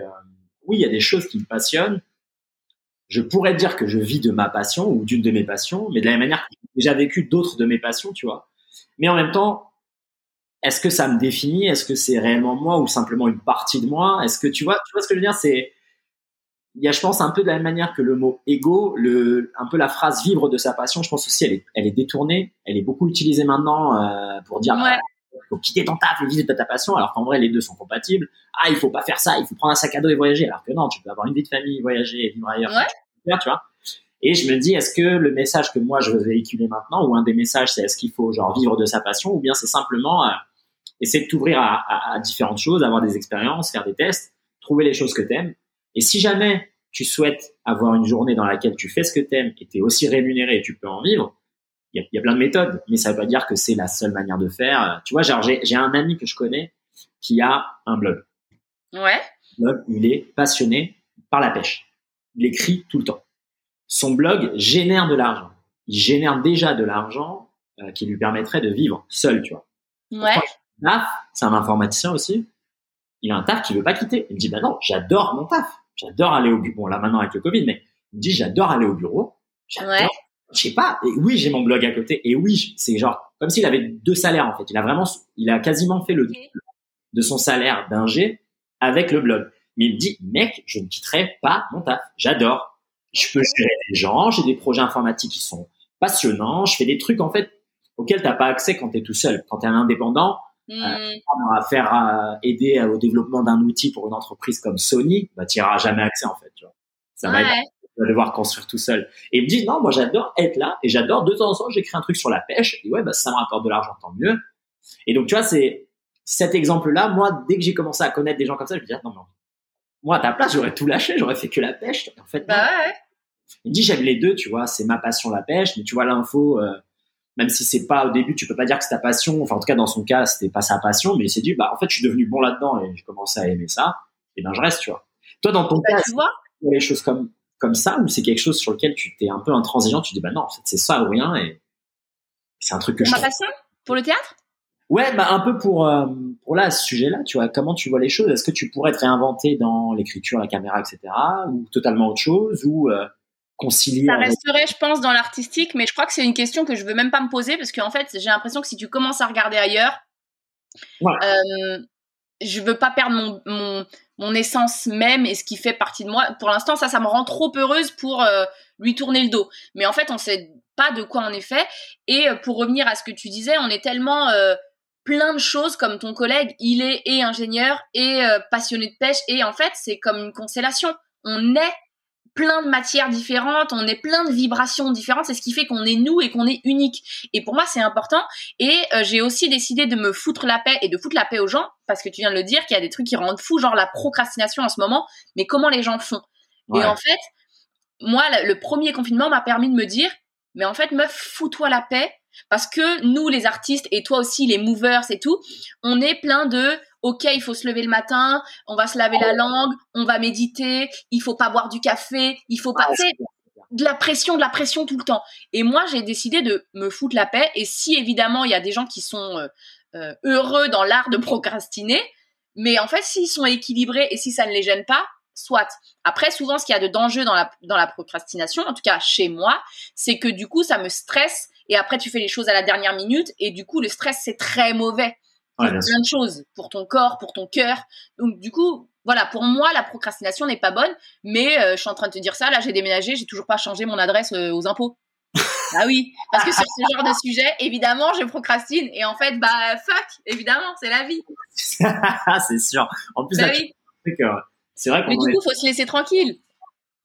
oui, il y a des choses qui me passionnent. Je pourrais dire que je vis de ma passion ou d'une de mes passions, mais de la même manière que j'ai déjà vécu d'autres de mes passions, tu vois. Mais en même temps, est-ce que ça me définit? Est-ce que c'est réellement moi ou simplement une partie de moi? Est-ce que tu vois, tu vois ce que je veux dire? C'est il y a, je pense, un peu de la même manière que le mot ego, le, un peu la phrase vivre de sa passion. Je pense aussi, elle est, elle est détournée. Elle est beaucoup utilisée maintenant euh, pour dire, ouais. il faut quitter ton taf et vivre de ta passion. Alors qu'en vrai, les deux sont compatibles. Ah, il faut pas faire ça. Il faut prendre un sac à dos et voyager. Alors que non, tu peux avoir une vie de famille, voyager et vivre ailleurs. Ouais. tu vois. Et je me dis, est-ce que le message que moi je veux véhiculer maintenant, ou un des messages, c'est est-ce qu'il faut genre vivre de sa passion, ou bien c'est simplement euh, essayer de t'ouvrir à, à, différentes choses, avoir des expériences, faire des tests, trouver les choses que t'aimes. Et si jamais tu souhaites avoir une journée dans laquelle tu fais ce que t'aimes et t'es aussi rémunéré et tu peux en vivre, il y a, y a, plein de méthodes, mais ça veut pas dire que c'est la seule manière de faire. Tu vois, genre j'ai un ami que je connais qui a un blog. Ouais. Blog, il est passionné par la pêche. Il écrit tout le temps. Son blog génère de l'argent. il génère déjà de l'argent euh, qui lui permettrait de vivre seul, tu vois. Ouais. Taf, c'est un informaticien aussi. Il a un taf qu'il veut pas quitter. Il me dit, bah non, j'adore mon taf. J'adore aller au bureau. Bon, là, maintenant, avec le Covid, mais il me dit, j'adore aller au bureau. J'adore. Ouais. Je sais pas. Et oui, j'ai mon blog à côté. Et oui, c'est genre, comme s'il avait deux salaires, en fait. Il a vraiment, il a quasiment fait le double de son salaire d'ingé avec le blog. Mais il me dit, mec, je ne quitterai pas mon taf. J'adore. Je peux gérer des gens, j'ai des projets informatiques qui sont passionnants, je fais des trucs, en fait, auxquels t'as pas accès quand t'es tout seul. Quand t'es un indépendant, Hmm. à faire euh, aider au développement d'un outil pour une entreprise comme Sony, bah tu auras jamais accès en fait, tu vois. Ça va être, tu vas devoir construire tout seul. Et il me dit non, moi j'adore être là et j'adore de temps en temps j'écris un truc sur la pêche et ouais bah ça me rapporte de l'argent tant mieux. Et donc tu vois c'est cet exemple-là, moi dès que j'ai commencé à connaître des gens comme ça, je me dis ah, non non. Moi à ta place j'aurais tout lâché, j'aurais fait que la pêche. En fait. Bah ouais. Il me dit j'aime les deux, tu vois, c'est ma passion la pêche, mais tu vois l'info, euh, même si c'est pas au début, tu peux pas dire que c'est ta passion. Enfin en tout cas dans son cas c'était pas sa passion, mais il s'est dit bah en fait je suis devenu bon là-dedans et je commençais à aimer ça, et ben je reste, tu vois. Toi dans ton Bah, cas, tu vois. les choses comme comme ça ou c'est quelque chose sur lequel tu t'es un peu intransigeant, tu dis bah non en fait c'est ça ou rien et c'est un truc que Pour je ma passion? Pour le théâtre? Ouais, bah un peu pour euh, pour là ce sujet-là, tu vois, comment tu vois les choses? Est-ce que tu pourrais te réinventer dans l'écriture, la caméra, etc., ou totalement autre chose, ou euh, concilier Ça resterait, je pense, dans l'artistique, mais je crois que c'est une question que je veux même pas me poser parce qu'en fait, j'ai l'impression que si tu commences à regarder ailleurs, Ouais. euh, je veux pas perdre mon, mon, mon essence même et ce qui fait partie de moi. Pour l'instant, ça, ça me rend trop heureuse pour euh, lui tourner le dos. Mais en fait, on sait pas de quoi on est fait. Et euh, pour revenir à ce que tu disais, on est tellement euh, plein de choses comme ton collègue. Il est et ingénieur et euh, passionné de pêche. Et en fait, c'est comme une constellation. On est plein de matières différentes, on est plein de vibrations différentes, c'est ce qui fait qu'on est nous et qu'on est unique. Et pour moi, c'est important. Et euh, j'ai aussi décidé de me foutre la paix et de foutre la paix aux gens, parce que tu viens de le dire, qu'il y a des trucs qui rendent fou, genre la procrastination en ce moment, mais comment les gens font? Ouais. Et en fait, moi, le, le premier confinement m'a permis de me dire, mais en fait, meuf, fous-toi la paix, parce que nous, les artistes, et toi aussi, les movers et tout, on est plein de ok, il faut se lever le matin, on va se laver la langue, on va méditer, il faut pas boire du café, il faut pas, sais, de la pression, de la pression tout le temps. Et moi, j'ai décidé de me foutre la paix. Et si évidemment, il y a des gens qui sont euh, euh, heureux dans l'art de procrastiner, mais en fait, s'ils sont équilibrés et si ça ne les gêne pas, soit. Après, souvent, ce qu'il y a de dangereux dans la, dans la procrastination, en tout cas chez moi, c'est que du coup, ça me stresse et après, tu fais les choses à la dernière minute et du coup, le stress, c'est très mauvais pour plein de choses, pour ton corps, pour ton cœur. Donc du coup, voilà, pour moi, la procrastination n'est pas bonne, mais euh, je suis en train de te dire ça, là j'ai déménagé, j'ai toujours pas changé mon adresse euh, aux impôts. ah oui, parce que sur ce genre de sujet, évidemment, je procrastine et en fait, bah fuck, évidemment, c'est la vie. c'est sûr. En plus, Bah oui. que c'est vrai Mais du est... coup, faut se laisser tranquille.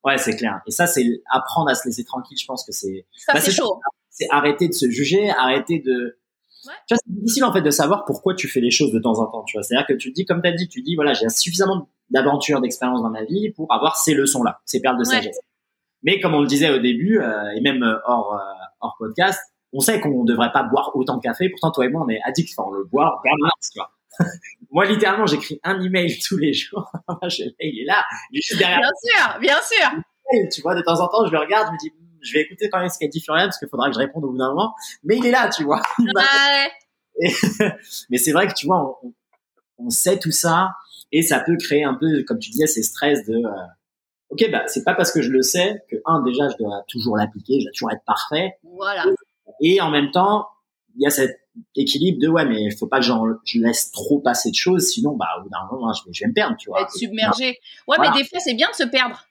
Ouais, c'est clair. Et ça, c'est apprendre à se laisser tranquille. Je pense que c'est Ça Bah, c'est c'est chaud. C'est arrêter de se juger, arrêter de. Ouais. Tu vois, c'est difficile en fait de savoir pourquoi tu fais les choses de temps en temps. Tu vois, c'est-à-dire que tu te dis, comme tu as dit, tu dis, voilà, j'ai suffisamment d'aventures, d'expérience dans ma vie pour avoir ces leçons-là, ces perles de Ouais. sagesse. Mais comme on le disait au début, euh, et même euh, hors, euh, hors podcast, on sait qu'on ne devrait pas boire autant de café. Pourtant, toi et moi, on est addicts. Enfin, on le boit en permanence, tu vois. moi, littéralement, j'écris un email tous les jours. je, il est là, il est derrière Bien sûr, bien sûr. et tu vois, de temps en temps, je le regarde, je me dis, je vais écouter quand même ce qu'a dit Florian parce qu'il faudra que je réponde au bout d'un moment. Mais il est là, tu vois. M'a- Ouais. Mais c'est vrai que tu vois, on, sait tout ça et ça peut créer un peu, comme tu disais, ces stress de, euh, ok, bah c'est pas parce que je le sais que un déjà je dois toujours l'appliquer, je dois toujours être parfait, Voilà. et en même temps il y a cet équilibre de ouais, mais il faut pas que je laisse trop passer de choses, sinon bah au bout d'un moment je vais, je vais me perdre, tu vois. Être submergé. Ouais, Voilà. mais des fois, c'est bien de se perdre.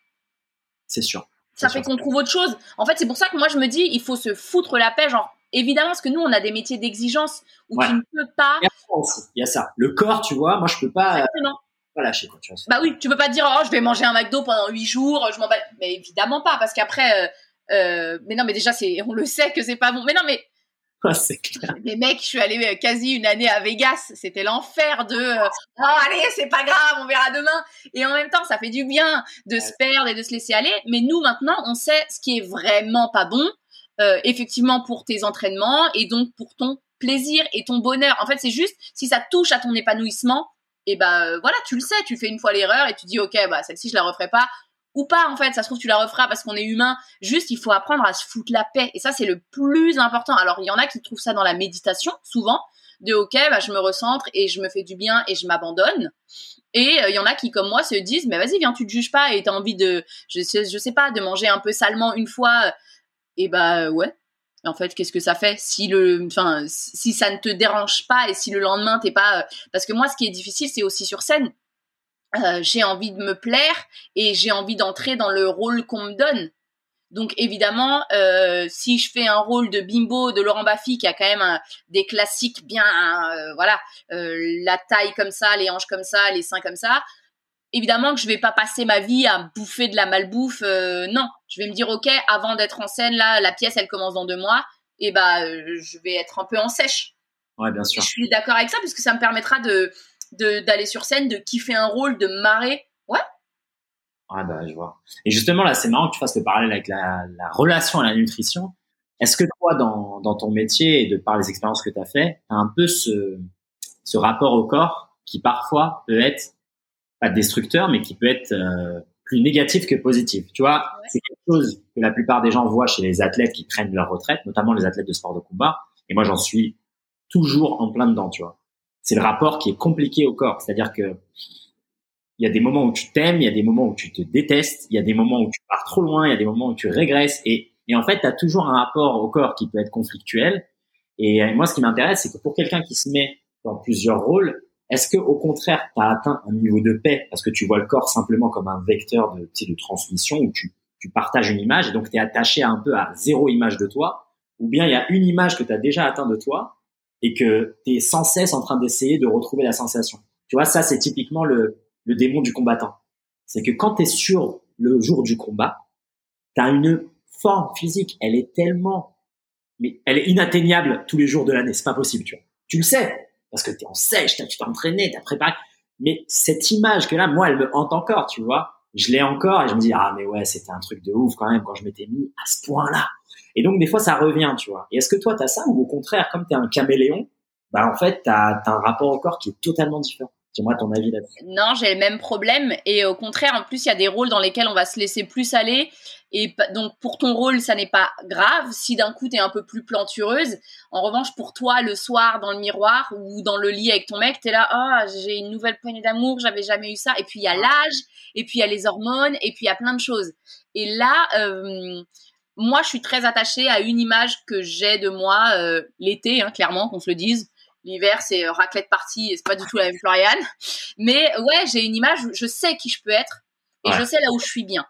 C'est sûr. Ça fait qu'on trouve autre chose. En fait, c'est pour ça que moi je me dis, il faut se foutre la paix. Genre, évidemment, parce que nous, on a des métiers d'exigence où Ouais. tu ne peux pas. Il y a ça. Le corps, tu vois, moi je peux pas, euh, Exactement. pas lâcher quoi, tu vois. Bah oui, tu peux pas te dire, oh, je vais manger un McDo pendant huit jours, je m'en bats. Mais évidemment pas, parce qu'après, euh, euh, mais non, mais déjà, c'est, on le sait que c'est pas bon. Mais non, mais Ouais, c'est clair. les mecs, je suis allée euh, quasi une année à Vegas, c'était l'enfer de, euh, oh allez, c'est pas grave, on verra demain. Et en même temps, ça fait du bien de se perdre et de se laisser aller. Mais nous, maintenant, on sait ce qui est vraiment pas bon, euh, effectivement pour tes entraînements et donc pour ton plaisir et ton bonheur. En fait, c'est juste si ça touche à ton épanouissement, et ben euh, voilà, tu le sais, tu fais une fois l'erreur et tu dis ok, bah celle-ci je la referai pas. Ou pas en fait. Ça se trouve tu la referas parce qu'on est humain. Juste, il faut apprendre à se foutre la paix. Et ça, c'est le plus important. Alors, il y en a qui trouvent ça dans la méditation, souvent, de ok, bah, je me recentre et je me fais du bien et je m'abandonne. Et il euh, y en a qui, comme moi, se disent, mais vas-y, viens, tu te juges pas et t'as envie de, je sais, pas, de manger un peu salement une fois. Et bah ouais. En fait, qu'est-ce que ça fait si le, enfin, si ça ne te dérange pas et si le lendemain t'es pas, parce que moi, ce qui est difficile, c'est aussi sur scène euh, j'ai envie de me plaire et j'ai envie d'entrer dans le rôle qu'on me donne. Donc évidemment, euh, si je fais un rôle de bimbo de Laurent Baffy qui a quand même des classiques bien, euh, voilà, la taille comme ça, les hanches comme ça, les seins comme ça, évidemment que je vais pas passer ma vie à bouffer de la malbouffe. non, je vais me dire ok, avant d'être en scène là, la pièce elle commence dans deux mois, et bah je vais être un peu en sèche. Ouais, bien sûr. je suis d'accord avec ça parce que ça me permettra de d'aller sur scène, de kiffer un rôle, de marrer. Ouais. Ah bah je vois. Et justement là, c'est marrant que tu fasses le parallèle avec la, la relation à la nutrition. Est-ce que toi, dans, dans ton métier et de par les expériences que tu as fait, tu as un peu ce, ce rapport au corps qui parfois peut être pas destructeur, mais qui peut être euh, plus négatif que positif? Tu vois, c'est quelque chose que la plupart des gens voient chez les athlètes qui prennent leur retraite, notamment les athlètes de sport de combat. Et moi, j'en suis toujours en plein dedans, tu vois c'est le rapport qui est compliqué au corps. C'est-à-dire que il y a des moments où tu t'aimes, il y a des moments où tu te détestes, il y a des moments où tu pars trop loin, il y a des moments où tu régresses. Et, et en fait, tu as toujours un rapport au corps qui peut être conflictuel. Et moi, ce qui m'intéresse, c'est que pour quelqu'un qui se met dans plusieurs rôles, est-ce que au contraire, tu as atteint un niveau de paix? Parce que tu vois le corps simplement comme un vecteur de, de transmission où tu, tu partages une image et donc tu es attaché un peu à zéro image de toi, ou bien il y a une image que tu as déjà atteint de toi et que tu es sans cesse en train d'essayer de retrouver la sensation. Tu vois, ça c'est typiquement le, le démon du combattant. C'est que quand tu es sur le jour du combat, tu as une forme physique, elle est tellement mais elle est inatteignable tous les jours de l'année, c'est pas possible, tu vois. Tu le sais parce que tu es en sèche, tu t'es entraîné, tu as préparé. Mais cette image que là, moi, elle me hante encore, tu vois. Je l'ai encore et je me dis ah mais ouais, c'était un truc de ouf quand même quand je m'étais mis à ce point-là. Et donc, des fois, ça revient, tu vois. Et est-ce que toi, tu as ça ou au contraire, comme tu es un caméléon, bah, en fait, tu as, un rapport au corps qui est totalement différent? Dis-moi ton avis là-dessus? Non, j'ai le même problème. Et au contraire, en plus, il y a des rôles dans lesquels on va se laisser plus aller. Et donc, pour ton rôle, ça n'est pas grave si d'un coup, tu es un peu plus plantureuse. En revanche, pour toi, le soir, dans le miroir ou dans le lit avec ton mec, tu es là, oh, j'ai une nouvelle poignée d'amour, j'avais jamais eu ça. Et puis, il y a l'âge, et puis il y a les hormones, et puis il y a plein de choses. Et là, euh, moi, je suis très attachée à une image que j'ai de moi euh, l'été, hein, clairement, qu'on se le dise. L'hiver, c'est euh, raclette partie et c'est pas du tout la même Floriane. Mais ouais, j'ai une image, je sais qui je peux être et je sais là où je suis bien.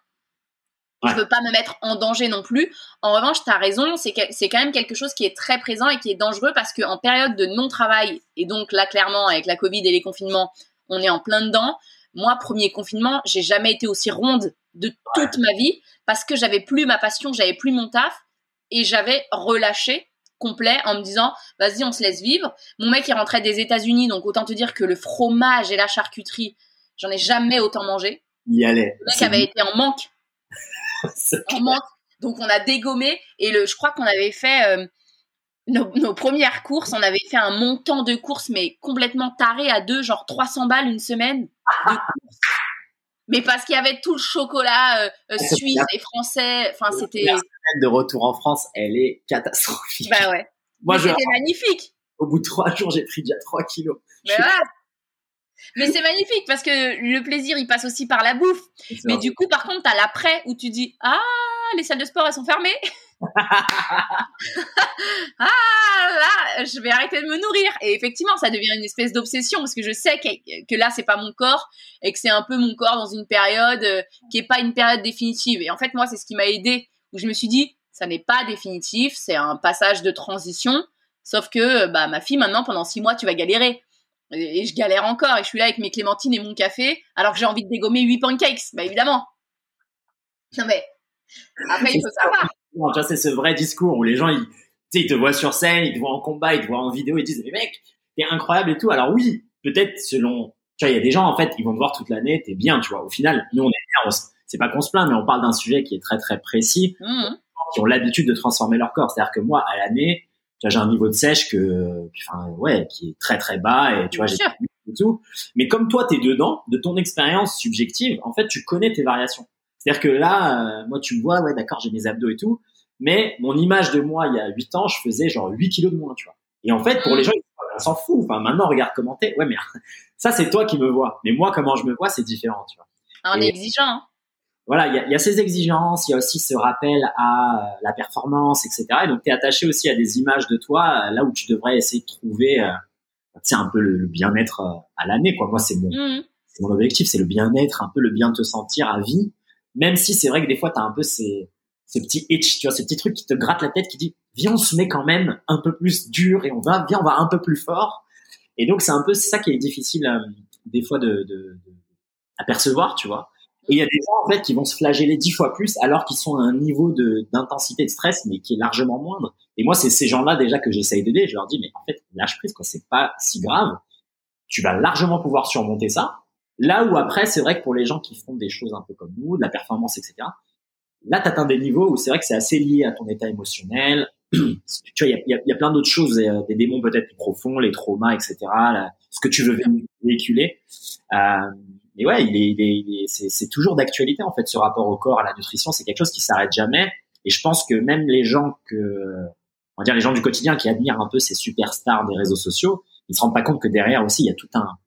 Je veux pas me mettre en danger non plus. En revanche, tu as raison, c'est c'est quand même quelque chose qui est très présent et qui est dangereux parce qu'en période de non-travail, et donc là, clairement, avec la Covid et les confinements, on est en plein dedans. Moi, premier confinement, j'ai jamais été aussi ronde de toute ma vie parce que j'avais plus ma passion, j'avais plus mon taf et j'avais relâché complet en me disant vas-y on se laisse vivre. Mon mec il rentrait des États-Unis donc autant te dire que le fromage et la charcuterie, j'en ai jamais autant mangé. Il y allait. Le mec avait été en manque. en manque. Donc on a dégommé et le je crois qu'on avait fait euh, nos, premières courses, on avait fait un montant de courses mais complètement taré à deux, genre 300 balles une semaine de courses mais parce qu'il y avait tout le chocolat euh, euh, suisse et français. Enfin, c'était. La semaine de retour en France, elle est catastrophique. Bah ouais. Moi, c'était magnifique. Au bout de trois jours, j'ai pris déjà trois kilos. Mais Mais c'est magnifique parce que le plaisir, il passe aussi par la bouffe. Mais du coup, par contre, t'as l'après où tu dis ah les salles de sport elles sont fermées. ah là, je vais arrêter de me nourrir. Et effectivement, ça devient une espèce d'obsession parce que je sais que, que là, c'est pas mon corps et que c'est un peu mon corps dans une période euh, qui est pas une période définitive. Et en fait, moi, c'est ce qui m'a aidé où je me suis dit, ça n'est pas définitif, c'est un passage de transition. Sauf que, bah, ma fille, maintenant, pendant six mois, tu vas galérer. Et, je galère encore et je suis là avec mes clémentines et mon café alors que j'ai envie de dégommer huit pancakes. Bah, évidemment. Non, mais après, il faut savoir c'est ce vrai discours où les gens, ils, ils te voient sur scène, ils te voient en combat, ils te voient en vidéo, ils disent, mais mec, t'es incroyable et tout. Alors oui, peut-être selon, tu vois, il y a des gens, en fait, ils vont te voir toute l'année, t'es bien, tu vois. Au final, nous, on est bien, c'est pas qu'on se plaint, mais on parle d'un sujet qui est très, très précis, mmh. qui ont l'habitude de transformer leur corps. C'est-à-dire que moi, à l'année, j'ai un niveau de sèche que, enfin, ouais, qui est très, très bas et tu vois, j'ai tout. Mais comme toi, t'es dedans, de ton expérience subjective, en fait, tu connais tes variations. C'est-à-dire que là, moi, tu me vois, ouais, d'accord, j'ai mes abdos et tout, mais mon image de moi il y a 8 ans, je faisais genre 8 kilos de moins, tu vois. Et en fait, pour les gens, on s'en fout. Enfin, maintenant, regarde comment t'es. Ouais, mais ça, c'est toi qui me vois. Mais moi, comment je me vois, c'est différent, tu vois. On est exigeant. Hein. Voilà, il y a, y a, ces exigences, il y a aussi ce rappel à euh, la performance, etc. Et donc, tu es attaché aussi à des images de toi, euh, là où tu devrais essayer de trouver, euh, c'est un peu le, bien-être à l'année, quoi. Moi, c'est mon, mmh. mon objectif, c'est le bien-être, un peu le bien te sentir à vie. Même si c'est vrai que des fois, tu as un peu ces, ces petits itch, tu vois, ces petits trucs qui te grattent la tête, qui dit, viens, on se met quand même un peu plus dur et on va, viens, on va un peu plus fort. Et donc, c'est un peu ça qui est difficile des fois de, de, de, à percevoir, tu vois. Et il y a des gens en fait qui vont se flageller dix fois plus alors qu'ils sont à un niveau de d'intensité de stress mais qui est largement moindre. Et moi c'est ces gens-là déjà que j'essaye d'aider. Je leur dis mais en fait lâche prise quoi, c'est pas si grave. Tu vas largement pouvoir surmonter ça. Là où après c'est vrai que pour les gens qui font des choses un peu comme nous, de la performance etc. Là tu atteins des niveaux où c'est vrai que c'est assez lié à ton état émotionnel. tu vois il y a, y a, plein d'autres choses, euh, des démons peut-être plus profonds, les traumas etc. ce que tu veux véhiculer. Euh, mais ouais, il est, il est, c'est, toujours d'actualité en fait ce rapport au corps, à la nutrition, c'est quelque chose qui s'arrête jamais. Et je pense que même les gens que, on va dire les gens du quotidien qui admirent un peu ces superstars des réseaux sociaux, ils se rendent pas compte que derrière aussi il y a tout un,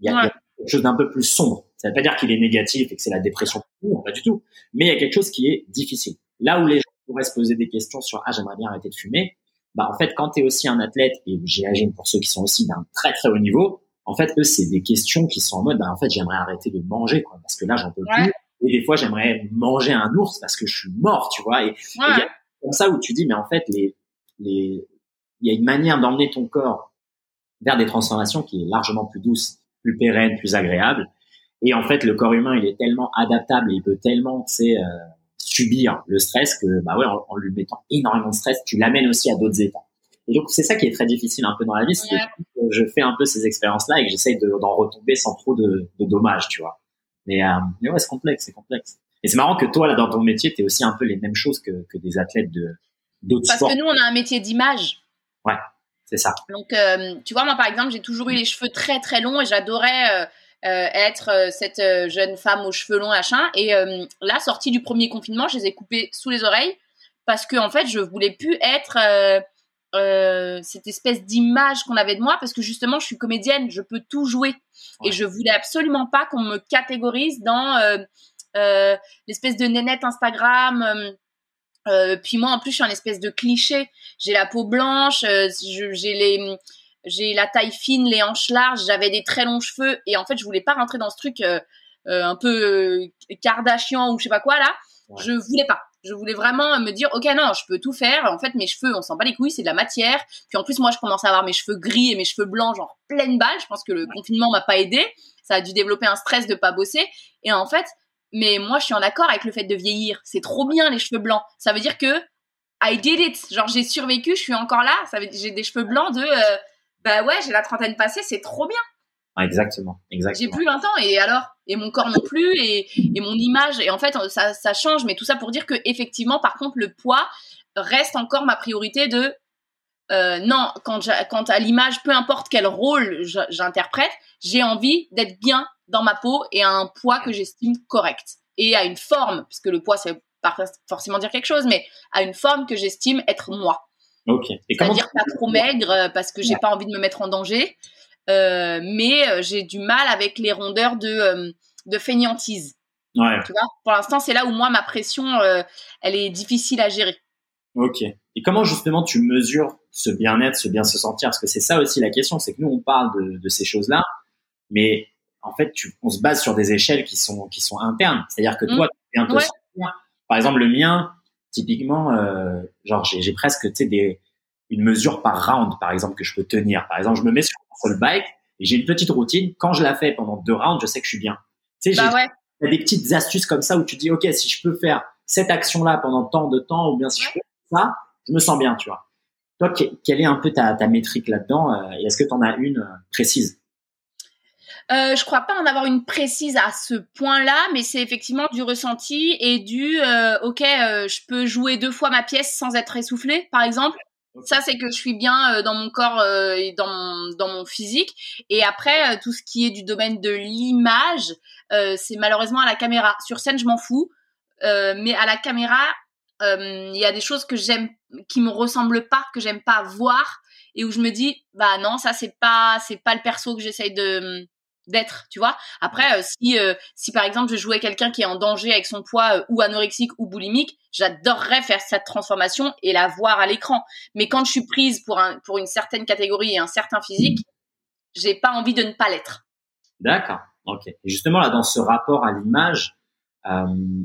il y a, quelque chose d'un peu plus sombre. Ça veut pas dire qu'il est négatif et que c'est la dépression, pas du tout. Mais il y a quelque chose qui est difficile. Là où les gens pourraient se poser des questions sur ah j'aimerais bien arrêter de fumer, bah en fait quand tu es aussi un athlète et j'imagine pour ceux qui sont aussi d'un très très haut niveau, en fait, eux, c'est des questions qui sont en mode, bah, en fait, j'aimerais arrêter de manger, quoi, parce que là, j'en peux plus. Et des fois, j'aimerais manger un ours parce que je suis mort, tu vois. Et il y a comme ça où tu dis, mais en fait, les, les, il y a une manière d'emmener ton corps vers des transformations qui est largement plus douce, plus pérenne, plus agréable. Et en fait, le corps humain, il est tellement adaptable et il peut tellement, tu sais, euh, subir le stress que, bah ouais, en, en lui mettant énormément de stress, tu l'amènes aussi à d'autres états. Et donc c'est ça qui est très difficile un peu dans la vie, c'est que je fais un peu ces expériences-là et que j'essaye d'en retomber sans trop de, de, dommages, tu vois. Mais, euh, mais ouais, c'est complexe, c'est complexe. Et c'est marrant que toi, là, dans ton métier, tu es aussi un peu les mêmes choses que, que des athlètes de d'autres sports. Parce que nous, on a un métier d'image. Ouais, c'est ça. Donc, euh, tu vois, moi, par exemple, j'ai toujours eu les cheveux très, très longs et j'adorais euh, euh être cette jeune femme aux cheveux longs, machin. Et là, sortie du premier confinement, je les ai coupés sous les oreilles parce que, en fait, je voulais plus être euh, cette espèce d'image qu'on avait de moi parce que justement je suis comédienne, je peux tout jouer et je voulais absolument pas qu'on me catégorise dans euh, euh, l'espèce de nénette Instagram. Puis moi en plus je suis un espèce de cliché. J'ai la peau blanche, j'ai les j'ai la taille fine, les hanches larges, j'avais des très longs cheveux et en fait je voulais pas rentrer dans ce truc un peu Kardashian ou je sais pas quoi là. Je voulais pas. Je voulais vraiment me dire, ok, non, je peux tout faire. En fait, mes cheveux, on s'en bat les couilles, c'est de la matière. Puis en plus, moi, je commence à avoir mes cheveux gris et mes cheveux blancs, genre pleine balle. Je pense que le confinement m'a pas aidé. Ça a dû développer un stress de pas bosser. Et en fait, mais moi, je suis en accord avec le fait de vieillir. C'est trop bien les cheveux blancs. Ça veut dire que I did it. Genre, j'ai survécu, je suis encore là. Ça veut j'ai des cheveux blancs de, euh, bah ouais, j'ai la trentaine passée, c'est trop bien. exactement, exactement. J'ai plus 20 ans et alors et mon corps non plus et, et mon image et en fait ça, ça, change mais tout ça pour dire que effectivement par contre le poids reste encore ma priorité de euh, non quand, quand à l'image peu importe quel rôle j'interprète j'ai envie d'être bien dans ma peau et à un poids que j'estime correct et à une forme puisque le poids ça veut pas forcément dire quelque chose mais à une forme que j'estime être moi ok c'est-à-dire pas trop maigre euh, parce que j'ai pas envie de me mettre en danger euh, mais j'ai du mal avec les rondeurs de, de fainéantise. Ouais. Tu vois? Pour l'instant, c'est là où moi, ma pression, elle est difficile à gérer. Ok. Et comment justement tu mesures ce bien-être, ce bien se sentir? Parce que c'est ça aussi la question, c'est que nous on parle de, de ces choses-là, mais en fait tu, on se base sur des échelles qui sont qui sont internes. C'est-à-dire que toi, mmh. tu viens te sentir. Par exemple, le mien, typiquement, euh, genre j'ai presque tu sais des une mesure par round, par exemple, que je peux tenir. Par exemple, je me mets sur le bike et j'ai une petite routine. Quand je la fais pendant deux rounds, je sais que je suis bien. Tu sais, bah des petites astuces comme ça où tu dis, OK, si je peux faire cette action-là pendant tant de temps, ou bien si je fais ça, je me sens bien, tu vois. Toi, quelle est un peu ta, ta métrique là-dedans euh, Et est-ce que tu en as une euh, précise? Euh, je crois pas en avoir une précise à ce point-là, mais c'est effectivement du ressenti et du euh, ok, je peux jouer deux fois ma pièce sans être essoufflé, par exemple. Ça, c'est que je suis bien dans mon corps et dans mon, dans mon physique. Et après, tout ce qui est du domaine de l'image, c'est malheureusement à la caméra. Sur scène, je m'en fous. mais à la caméra, il y a des choses que j'aime, qui me ressemblent pas, que j'aime pas voir, et où je me dis, bah non, ça c'est pas, c'est pas le perso que j'essaye de d'être, tu vois. Après, euh, si euh, si par exemple je jouais quelqu'un qui est en danger avec son poids euh, ou anorexique ou boulimique, j'adorerais faire cette transformation et la voir à l'écran. Mais quand je suis prise pour un pour une certaine catégorie et un certain physique, j'ai pas envie de ne pas l'être. D'accord. Ok. Et justement là, dans ce rapport à l'image,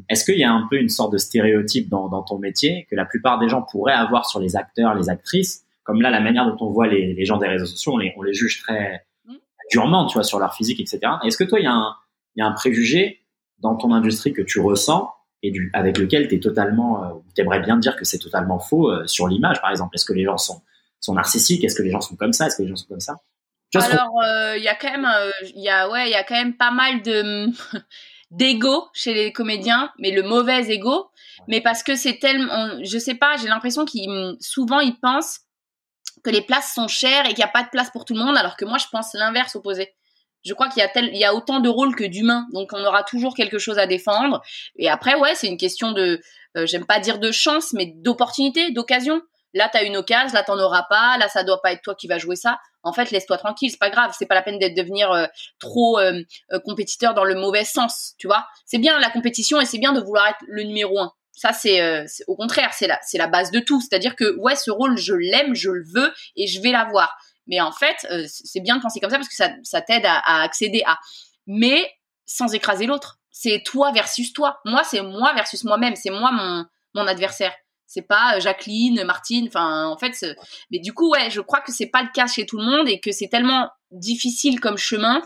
est-ce qu'il y a un peu une sorte de stéréotype dans, dans ton métier que la plupart des gens pourraient avoir sur les acteurs, les actrices, comme là la manière dont on voit les, les gens des réseaux sociaux, on les, on les juge très durement, tu vois, sur leur physique, etc. Est-ce que toi, il y, a un, y a un préjugé dans ton industrie que tu ressens et du, avec lequel tu es totalement, euh, tu aimerais bien dire que c'est totalement faux euh, sur l'image, par exemple? Est-ce que les gens sont, sont narcissiques? Est-ce que les gens sont comme ça? Est-ce que les gens sont comme ça? Alors, il y a quand même, il y a, ouais, il y a quand même pas mal de d'ego chez les comédiens, mais le mauvais ego. Mais parce que c'est tellement, je sais pas, j'ai l'impression qu'ils souvent ils pensent que les places sont chères et qu'il n'y a pas de place pour tout le monde, alors que moi, je pense l'inverse opposé. Je crois qu'il y a tel, il y a autant de rôles que d'humains, donc on aura toujours quelque chose à défendre. Et après, ouais, c'est une question de, euh, j'aime pas dire de chance, mais d'opportunité, d'occasion. Là, t'as une occasion, là, t'en auras pas, là, ça doit pas être toi qui vas jouer ça. En fait, laisse-toi tranquille, c'est pas grave, c'est pas la peine d'être devenir euh, trop euh, compétiteur dans le mauvais sens, tu vois. C'est bien la compétition et c'est bien de vouloir être le numéro un. Ça, euh, c'est au contraire, c'est la, c'est la base de tout. C'est-à-dire que, ouais, ce rôle, je l'aime, je le veux et je vais l'avoir. Mais en fait, euh, c'est bien de penser comme ça parce que ça, ça t'aide à, accéder à. Mais sans écraser l'autre. C'est toi versus toi. Moi, c'est moi versus moi-même. C'est moi mon, mon adversaire. C'est pas euh, Jacqueline, Martine. Enfin, en fait, mais du coup, ouais, je crois que c'est pas le cas chez tout le monde et que c'est tellement difficile comme chemin,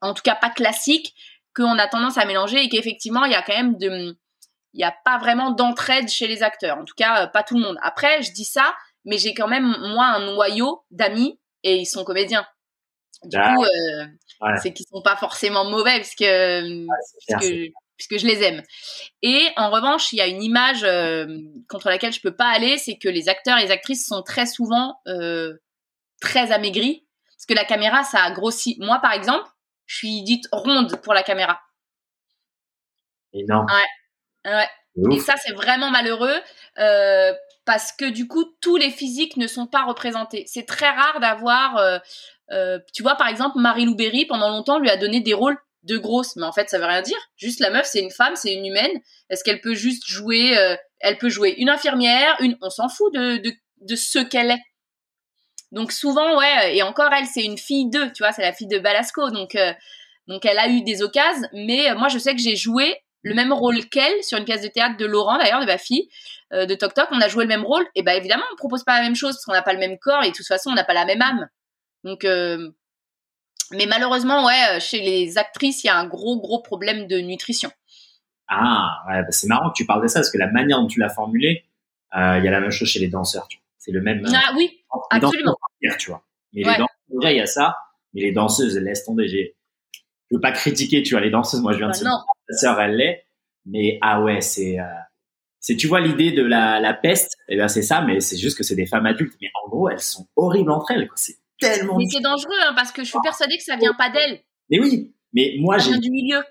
en tout cas pas classique, qu'on a tendance à mélanger et qu'effectivement, il y a quand même de il n'y a pas vraiment d'entraide chez les acteurs. En tout cas, euh, pas tout le monde. Après, je dis ça, mais j'ai quand même, moi, un noyau d'amis et ils sont comédiens. Du coup, euh, c'est qu'ils sont pas forcément mauvais parce que, puisque, je les aime. Et en revanche, il y a une image euh, contre laquelle je peux pas aller, c'est que les acteurs et les actrices sont très souvent très amaigris parce que la caméra, ça a grossi. Moi, par exemple, je suis dite ronde pour la caméra. Énorme. Ouais. Ouais. Et ça, c'est vraiment malheureux euh, parce que du coup, tous les physiques ne sont pas représentés. C'est très rare d'avoir, euh, euh, tu vois, par exemple, Marie-Lou Berry, pendant longtemps, lui a donné des rôles de grosses, mais en fait, ça veut rien dire. Juste la meuf, c'est une femme, c'est une humaine. Est-ce qu'elle peut juste jouer euh, Elle peut jouer une infirmière, une. On s'en fout de, de, de ce qu'elle est. Donc souvent, ouais, et encore elle, c'est une fille d'eux, tu vois, c'est la fille de Balasco, donc euh, donc elle a eu des occasions, mais moi je sais que j'ai joué le même rôle qu'elle sur une pièce de théâtre de Laurent d'ailleurs de ma fille euh, de Toc Toc on a joué le même rôle et bah évidemment on propose pas la même chose parce qu'on n'a pas le même corps et de toute façon on n'a pas la même âme donc euh, mais malheureusement ouais chez les actrices il y a un gros gros problème de nutrition. Ah ouais bah, c'est marrant que tu parles de ça parce que la manière dont tu l'as formulé euh, il y a la même chose chez les danseurs c'est le même ah oui absolument. tu vois. Mais les danseurs il y a ça mais les danseuses laisse tomber. Je veux pas critiquer tu vois les danseuses moi je viens de bah, non. sœur elle l'est, mais ah ouais, c'est euh, c'est tu vois l'idée de la, la peste, et eh ben c'est ça, mais c'est juste que c'est des femmes adultes, mais en gros elles sont horribles entre elles, C'est tellement. Mais c'est dangereux hein, parce que je suis persuadée que ça vient pas d'elles. Mais oui, mais moi j'ai. du milieu.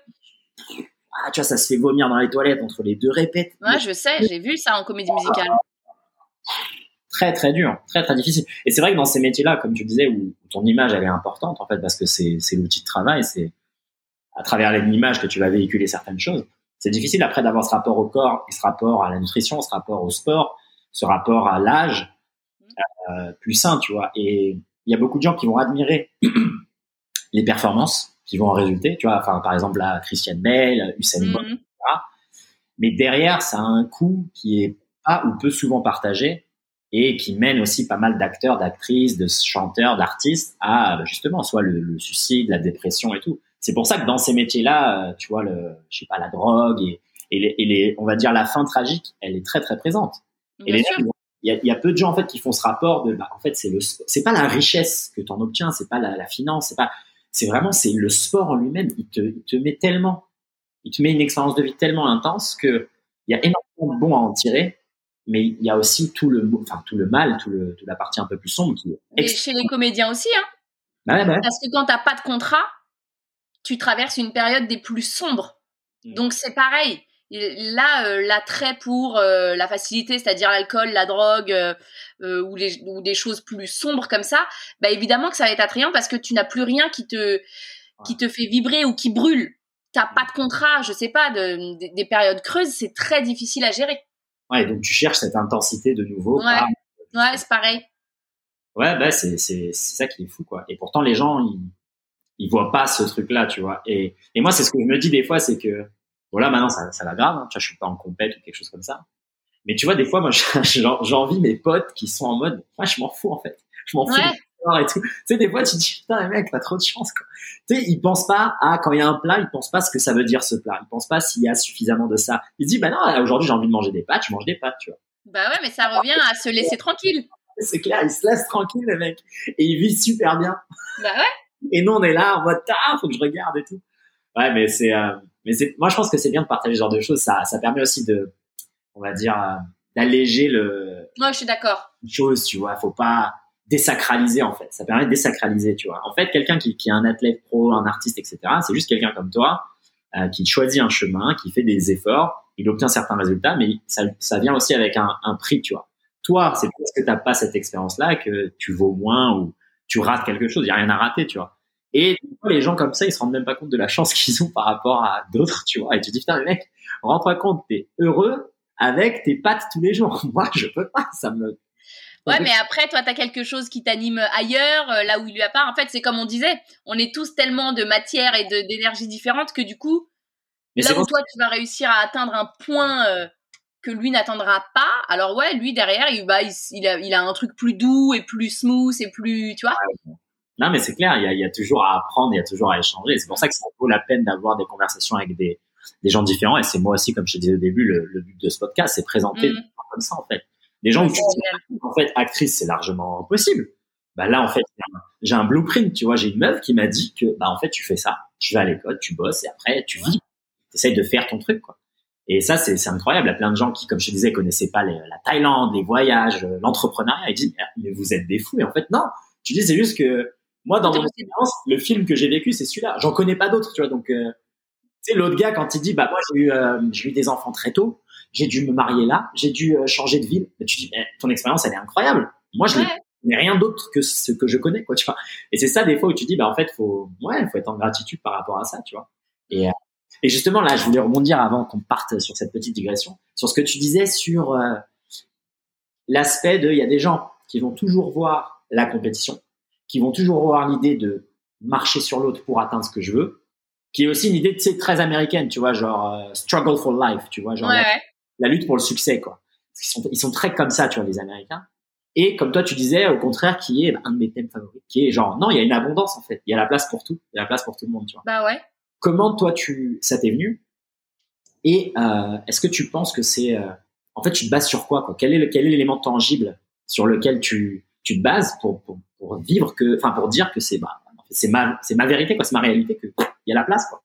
Ah tu vois ça se fait vomir dans les toilettes entre les deux répètes. Ouais, je sais, j'ai vu ça en comédie musicale. Très très dur, très très difficile. Et c'est vrai que dans ces métiers-là, comme tu disais, où ton image elle est importante en fait parce que c'est c'est l'outil de travail, c'est à travers l'image que tu vas véhiculer certaines choses. C'est difficile après d'avoir ce rapport au corps et ce rapport à la nutrition, ce rapport au sport, ce rapport à l'âge euh, plus sain, tu vois. Et il y a beaucoup de gens qui vont admirer les performances qui vont en résulter, tu vois. Enfin, par exemple, la Christiane Bale, Usain Bolt, etc. Mais derrière, ça a un coût qui est pas ou peu souvent partagé et qui mène aussi pas mal d'acteurs, d'actrices, de chanteurs, d'artistes à justement soit le, le, suicide, la dépression et tout c'est pour ça que dans ces métiers-là, euh, tu vois, le, je sais pas, la drogue et, et, les, et les, on va dire la fin tragique, elle est très très présente. et il y a, y a, peu de gens en fait qui font ce rapport de, bah, en fait, c'est le, c'est pas la richesse que tu en obtiens, c'est pas la, la finance, c'est pas, c'est vraiment c'est le sport en lui-même. Il te, il te met tellement, il te met une expérience de vie tellement intense que il y a énormément de bon à en tirer mais il y a aussi tout le enfin tout le mal tout le toute la partie un peu plus sombre qui est et chez les comédiens aussi hein bah bah parce que quand t'as pas de contrat tu traverses une période des plus sombres. Mm. Donc c'est pareil. Là, euh, l'attrait pour euh, la facilité, c'est-à-dire l'alcool, la drogue euh, ou, les, ou des choses plus sombres comme ça, bah évidemment que ça va être attrayant parce que tu n'as plus rien qui te qui te fait vibrer ou qui brûle. T'as pas de contrat, je sais pas, de, des périodes creuses, c'est très difficile à gérer. Ouais, donc tu cherches cette intensité de nouveau. Ouais, ouais c'est pareil. Ouais, bah c'est c'est ça qui est fou quoi. Et pourtant les gens ils ils voient pas ce truc là, tu vois. Et et moi c'est ce que je me dis des fois, c'est que voilà maintenant ça ça va grave, hein, tu vois, je suis pas en compète ou quelque chose comme ça. Mais tu vois des fois moi j'envie mes potes qui sont en mode, moi je m'en fous en fait, je m'en fous. Et tout. Tu sais, des fois, tu te dis, putain, mec, t'as trop de chance, quoi. Tu sais, ils pensent pas à, quand il y a un plat, ils pensent pas ce que ça veut dire, ce plat. Ils pensent pas s'il y a suffisamment de ça. Ils disent, bah non, aujourd'hui, j'ai envie de manger des pâtes, je mange des pâtes, tu vois. Bah ouais, mais ça revient à se laisser tranquille. C'est clair, ils se laissent tranquille, les mecs. Et ils vivent super bien. Bah ouais. Et nous, on est là en mode, ah, faut que je regarde et tout. Ouais, mais c'est, euh, mais c'est, moi, je pense que c'est bien de partager ce genre de choses. Ça, ça permet aussi de, on va dire, euh, d'alléger le. Moi, je suis d'accord. Chose, tu vois. Faut pas désacraliser, en fait. Ça permet de désacraliser, tu vois. En fait, quelqu'un qui, qui est un athlète pro, un artiste, etc., c'est juste quelqu'un comme toi, euh, qui choisit un chemin, qui fait des efforts, il obtient certains résultats, mais ça, ça vient aussi avec un, un prix, tu vois. Toi, c'est parce que t'as pas cette expérience-là que tu vaux moins ou tu rates quelque chose. Il y a rien à rater, tu vois. Et les gens comme ça, ils se rendent même pas compte de la chance qu'ils ont par rapport à d'autres, tu vois. Et tu te dis, putain, mec, rends-toi compte, t'es heureux avec tes pattes tous les jours. Moi, je peux pas, ça me... Ouais, mais après, toi, t'as quelque chose qui t'anime ailleurs, euh, là où il lui a pas. En fait, c'est comme on disait, on est tous tellement de matière et d'énergie différentes que du coup, là où toi, tu vas réussir à atteindre un point euh, que lui n'attendra pas. Alors ouais, lui derrière, il, va, il, a, il a un truc plus doux et plus smooth et plus, tu vois. Non, mais c'est clair, il y, a, il y, a, toujours à apprendre, il y a toujours à échanger. C'est pour ça que ça vaut la peine d'avoir des conversations avec des, des gens différents. Et c'est moi aussi, comme je te disais au début, le, le but de ce podcast, c'est présenter mm. comme ça en fait. Des gens où tu dis, en fait, actrice, c'est largement possible. Bah là, en fait, j'ai un blueprint, tu vois. J'ai une meuf qui m'a dit que, bah en fait, tu fais ça, tu vas à l'école, tu bosses et après, tu vis, tu essayes de faire ton truc, quoi. Et ça, c'est incroyable. Il y a plein de gens qui, comme je te disais, connaissaient pas la Thaïlande, les voyages, euh, l'entrepreneuriat. Ils disent, mais vous êtes des fous. Et en fait, non. Tu dis, c'est juste que moi, dans mon expérience, le film que j'ai vécu, c'est celui-là. J'en connais pas d'autres, tu vois. Donc, euh, tu sais, l'autre gars, quand il dit, bah moi, j'ai eu, euh, j'ai eu des enfants très tôt, j'ai dû me marier là, j'ai dû euh, changer de ville. Et tu dis, mais ton expérience, elle est incroyable. Moi, je n'ai rien d'autre que ce que je connais, quoi, tu vois. Et c'est ça, des fois, où tu dis, bah en fait, faut, ouais, faut être en gratitude par rapport à ça, tu vois. Et et justement, là, je voulais rebondir avant qu'on parte sur cette petite digression, sur ce que tu disais sur euh, l'aspect de, il y a des gens qui vont toujours voir la compétition, qui vont toujours voir l'idée de marcher sur l'autre pour atteindre ce que je veux, qui est aussi une idée, très américaine, tu vois, genre euh, struggle for life, tu vois, genre la, lutte pour le succès, quoi. Ils sont, ils sont très comme ça, tu vois, les Américains. Et comme toi, tu disais, au contraire, qui est un de mes thèmes favoris, qui est genre, non, il y a une abondance, en fait. Il y a la place pour tout. Il y a la place pour tout le monde, tu vois. Bah ouais. Comment toi tu ça t'est venu? Et euh, est-ce que tu penses que c'est euh, en fait tu te bases sur quoi, quoi? Quel est quel est l'élément tangible sur lequel tu tu te bases pour, pour, pour vivre que enfin pour dire que c'est bah, c'est ma c'est ma vérité quoi, c'est ma réalité que il y a la place quoi.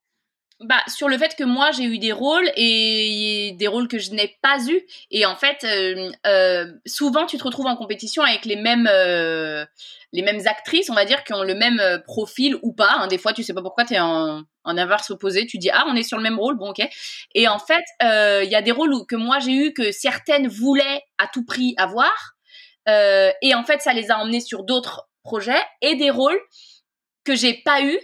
Bah, sur le fait que moi j'ai eu des rôles et des rôles que je n'ai pas eu et en fait euh, euh, souvent tu te retrouves en compétition avec les mêmes euh, les mêmes actrices on va dire qui ont le même profil ou pas hein. des fois tu sais pas pourquoi tu es en, en inverse opposé. Tu dis ah on est sur le même rôle bon ok. Et en fait il y a des rôles que moi j'ai eu que certaines voulaient à tout prix avoir et en fait ça les a emmenés sur d'autres projets et des rôles que j'ai pas eu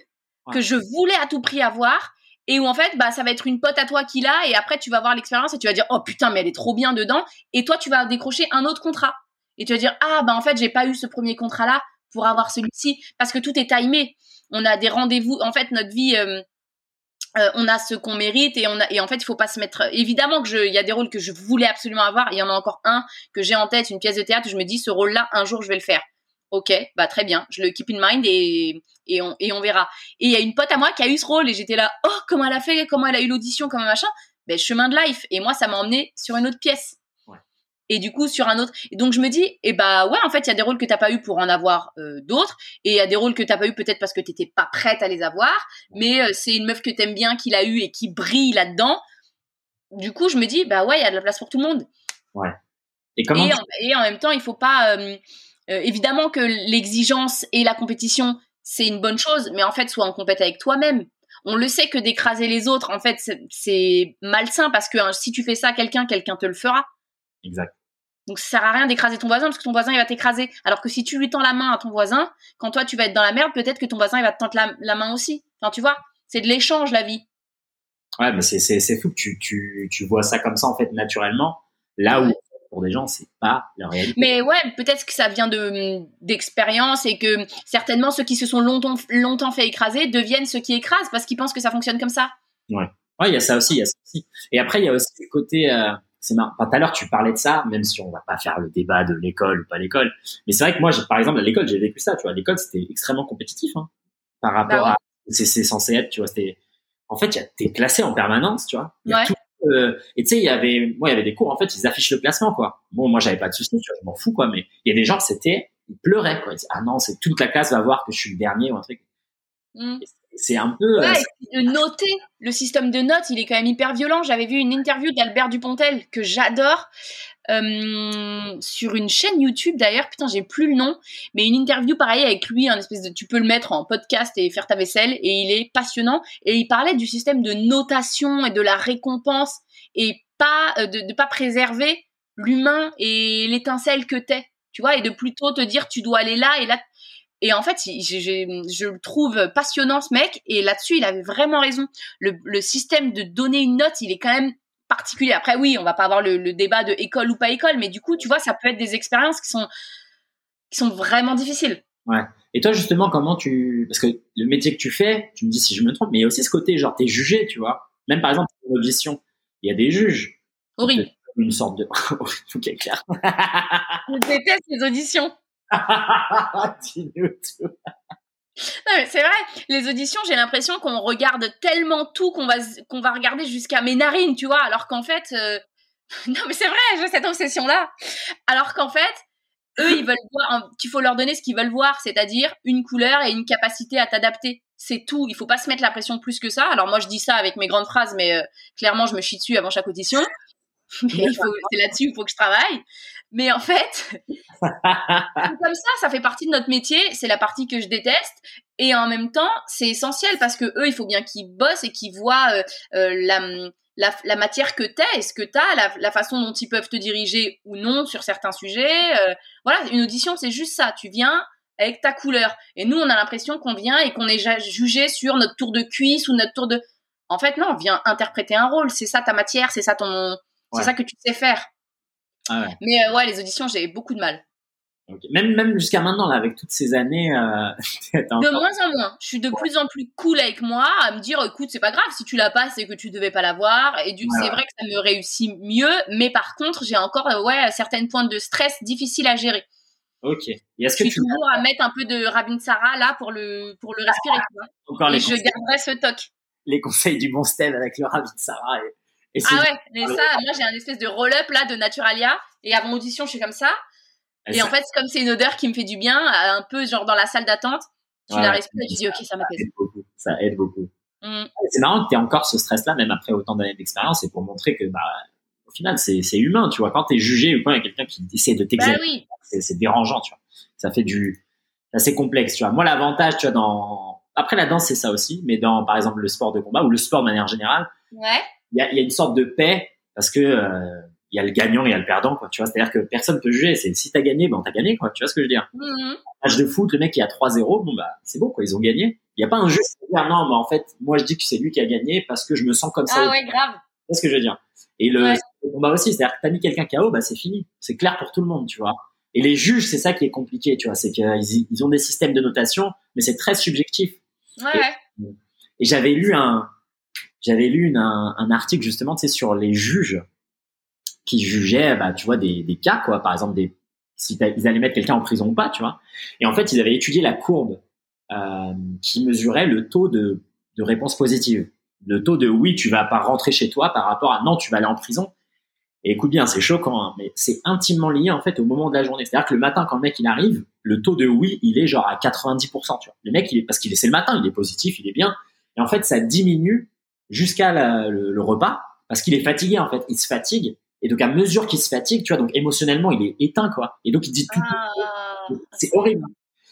que je voulais à tout prix avoir et où en fait bah ça va être une pote à toi qui l'a et après tu vas voir l'expérience et tu vas dire oh putain mais elle est trop bien dedans et toi tu vas décrocher un autre contrat et tu vas dire ah bah en fait j'ai pas eu ce premier contrat là pour avoir celui-ci parce que tout est timé. On a des rendez-vous en fait notre vie euh, euh, on a ce qu'on mérite et on a et en fait il faut pas se mettre évidemment que je il y a des rôles que je voulais absolument avoir il y en a encore un que j'ai en tête une pièce de théâtre je me dis ce rôle là un jour je vais le faire ok, bah très bien, je le keep in mind et, et, on, et on verra. Et il y a une pote à moi qui a eu ce rôle et j'étais là, oh, comment elle a fait, comment elle a eu l'audition, comment machin. Ben, chemin de life. Et moi, ça m'a emmené sur une autre pièce. Et du coup, sur un autre. Et donc, je me dis, eh bah ouais, en fait, il y a des rôles que t'as pas eu pour en avoir euh, d'autres. Et il y a des rôles que t'as pas eu peut-être parce que t'étais pas prête à les avoir. Mais euh, c'est une meuf que t'aimes bien, qui l'a eu et qui brille là-dedans. Du coup, je me dis, bah ouais, il y a de la place pour tout le monde. Ouais. Et comment. Et en, même temps, il faut pas. Euh, évidemment que l'exigence et la compétition, c'est une bonne chose, mais en fait, sois en compète avec toi-même. On le sait que d'écraser les autres, en fait, c'est malsain parce que hein, si tu fais ça à quelqu'un, quelqu'un te le fera. Exact. Donc ça sert à rien d'écraser ton voisin parce que ton voisin il va t'écraser. Alors que si tu lui tends la main à ton voisin, quand toi tu vas être dans la merde, peut-être que ton voisin il va te tendre la, main aussi. Enfin tu vois, c'est de l'échange la vie. Ouais, mais c'est c'est fou que tu, tu tu vois ça comme ça en fait naturellement. Là où pour des gens c'est pas la réalité. Mais ouais, peut-être que ça vient de d'expérience et que certainement ceux qui se sont longtemps longtemps fait écraser deviennent ceux qui écrasent parce qu'ils pensent que ça fonctionne comme ça. Ouais. Ouais, il y a ça aussi, il y a ça aussi. Et après il y a aussi le côté euh, c'est marrant. tout à l'heure, tu parlais de ça, même si on va pas faire le débat de l'école ou pas l'école. Mais c'est vrai que moi, par exemple, à l'école, j'ai vécu ça, tu vois. L'école, c'était extrêmement compétitif, hein, par rapport bah à, c'est, c'est censé être, tu vois. C'était, en fait, t'es classé en permanence, tu vois. ouais. euh, et tu sais, il y avait, moi, il y avait des cours, en fait, ils affichent le classement, quoi. Bon, moi, j'avais pas de soucis, tu vois, je m'en fous, quoi. Mais il y a des gens, c'était, ils pleuraient, quoi. Ils disaient, ah non, c'est toute la classe va voir que je suis le dernier ou un truc. Mmh c'est un peu. Ouais, euh, noter le système de notes, il est quand même hyper violent. J'avais vu une interview d'Albert Dupontel que j'adore euh, sur une chaîne YouTube d'ailleurs. Putain, j'ai plus le nom, mais une interview pareil avec lui, un espèce de. Tu peux le mettre en podcast et faire ta vaisselle, et il est passionnant. Et il parlait du système de notation et de la récompense et pas euh, de, de pas préserver l'humain et l'étincelle que t'es. Tu vois, et de plutôt te dire tu dois aller là et là et en fait, je le trouve passionnant ce mec. Et là-dessus, il avait vraiment raison. Le, système de donner une note, il est quand même particulier. Après, oui, on va pas avoir le, débat de école ou pas école, mais du coup, tu vois, ça peut être des expériences qui sont qui sont vraiment difficiles. Ouais. Et toi, justement, comment tu parce que le métier que tu fais, tu me dis si je me trompe, mais il y a aussi ce côté genre t'es jugé, tu vois. Même par exemple une audition, il y a des juges. Horrible. Une sorte de tout est clair. je déteste les auditions. Non, c'est vrai, les auditions, j'ai l'impression qu'on regarde tellement tout qu'on va, qu'on va regarder jusqu'à mes narines, tu vois, alors qu'en fait, euh, non, mais c'est vrai, j'ai cette obsession-là. Alors qu'en fait, eux, ils veulent voir, qu'il faut leur donner ce qu'ils veulent voir, c'est-à-dire une couleur et une capacité à t'adapter. C'est tout. Il faut pas se mettre la pression plus que ça. Alors moi, je dis ça avec mes grandes phrases, mais euh, clairement, je me chie dessus avant chaque audition. Mais c'est là-dessus qu'il faut que je travaille. Mais en fait, comme ça, ça fait partie de notre métier. C'est la partie que je déteste. Et en même temps, c'est essentiel parce que eux, il faut bien qu'ils bossent et qu'ils voient euh, euh, la, la, matière que t'es, est-ce que t'as, la, la façon dont ils peuvent te diriger ou non sur certains sujets. Euh. voilà, une audition, c'est juste ça. Tu viens avec ta couleur. Et nous, on a l'impression qu'on vient et qu'on est jugé sur notre tour de cuisse ou notre tour de. En fait, non, on vient interpréter un rôle. C'est ça ta matière, c'est ça ton, c'est ça que tu sais faire. Ah Mais euh, ouais, les auditions, j'ai beaucoup de mal. Même, même jusqu'à maintenant, là, avec toutes ces années. Euh, de moins en moins. Je suis de plus en plus cool avec moi, à me dire, écoute, c'est pas grave, si tu l'as pas, c'est que tu devais pas l'avoir. Et du coup, c'est vrai que ça me réussit mieux, mais par contre, j'ai encore, euh, ouais, certaines points de stress difficiles à gérer. Ok. Et est-ce que je suis toujours à mettre un peu de Rabin Sarah là pour le pour le respirer. Encore et les je garderai ce toc. Les conseils du bon Steve avec le Rabin Sarah. Et ah ouais, mais ça, moi j'ai un espèce de roll-up là de Naturalia et avant audition je suis comme ça. Et, en fait, comme c'est une odeur qui me fait du bien, un peu genre dans la salle d'attente, tu la respires et tu dis ok, ça m'apaise. Ça aide beaucoup. Mmh. C'est marrant que tu aies encore ce stress-là, même après autant d'années d'expérience, et pour montrer que bah, au final c'est humain, tu vois. Quand tu es jugé ou quand il y a quelqu'un qui essaie de t'examiner, bah oui. c'est dérangeant, tu vois. Ça fait du. C'est complexe, tu vois. Moi, l'avantage, tu vois, dans. Après la danse, c'est ça aussi, mais dans par exemple le sport de combat ou le sport de manière générale. Ouais il y a, y a, une sorte de paix parce que euh, il y a le gagnant et il y a le perdant quoi tu vois. C'est à dire que personne peut juger. C'est si t'as gagné ben t'as gagné quoi tu vois ce que je veux dire? Mm match de foot le mec qui a 3-0 bon bah c'est bon quoi ils ont gagné. Il y a pas un jeu dire non mais en fait moi je dis que c'est lui qui a gagné parce que je me sens comme ça. Ah ouais grave. C'est ce que je veux dire? Et le, combat aussi c'est à dire que t'as mis quelqu'un KO bah c'est fini. C'est clair pour tout le monde tu vois. Et les juges c'est ça qui est compliqué tu vois. C'est qu'ils ils ont des systèmes de notation mais c'est très subjectif. Ouais. et j'avais lu un j'avais lu un, article justement, tu sais, sur les juges qui jugeaient, bah, tu vois, des, des cas, quoi. Par exemple, des, si ils allaient mettre quelqu'un en prison ou pas, tu vois. Et en fait, ils avaient étudié la courbe euh, qui mesurait le taux de, de réponse positive. Le taux de oui, tu vas pas rentrer chez toi par rapport à non, tu vas aller en prison. Et écoute bien, c'est choquant, hein, mais c'est intimement lié en fait au moment de la journée. C'est-à-dire que le matin, quand le mec il arrive, le taux de oui, il est genre à 90%. Tu vois. Le mec, il est parce qu'il est c'est le matin, il est positif, il est bien. Et en fait, ça diminue jusqu'à le, repas parce qu'il est fatigué en fait. Il se fatigue et donc à mesure qu'il se fatigue, tu vois, donc émotionnellement il est éteint quoi. Et donc il dit tout. Ah. C'est horrible.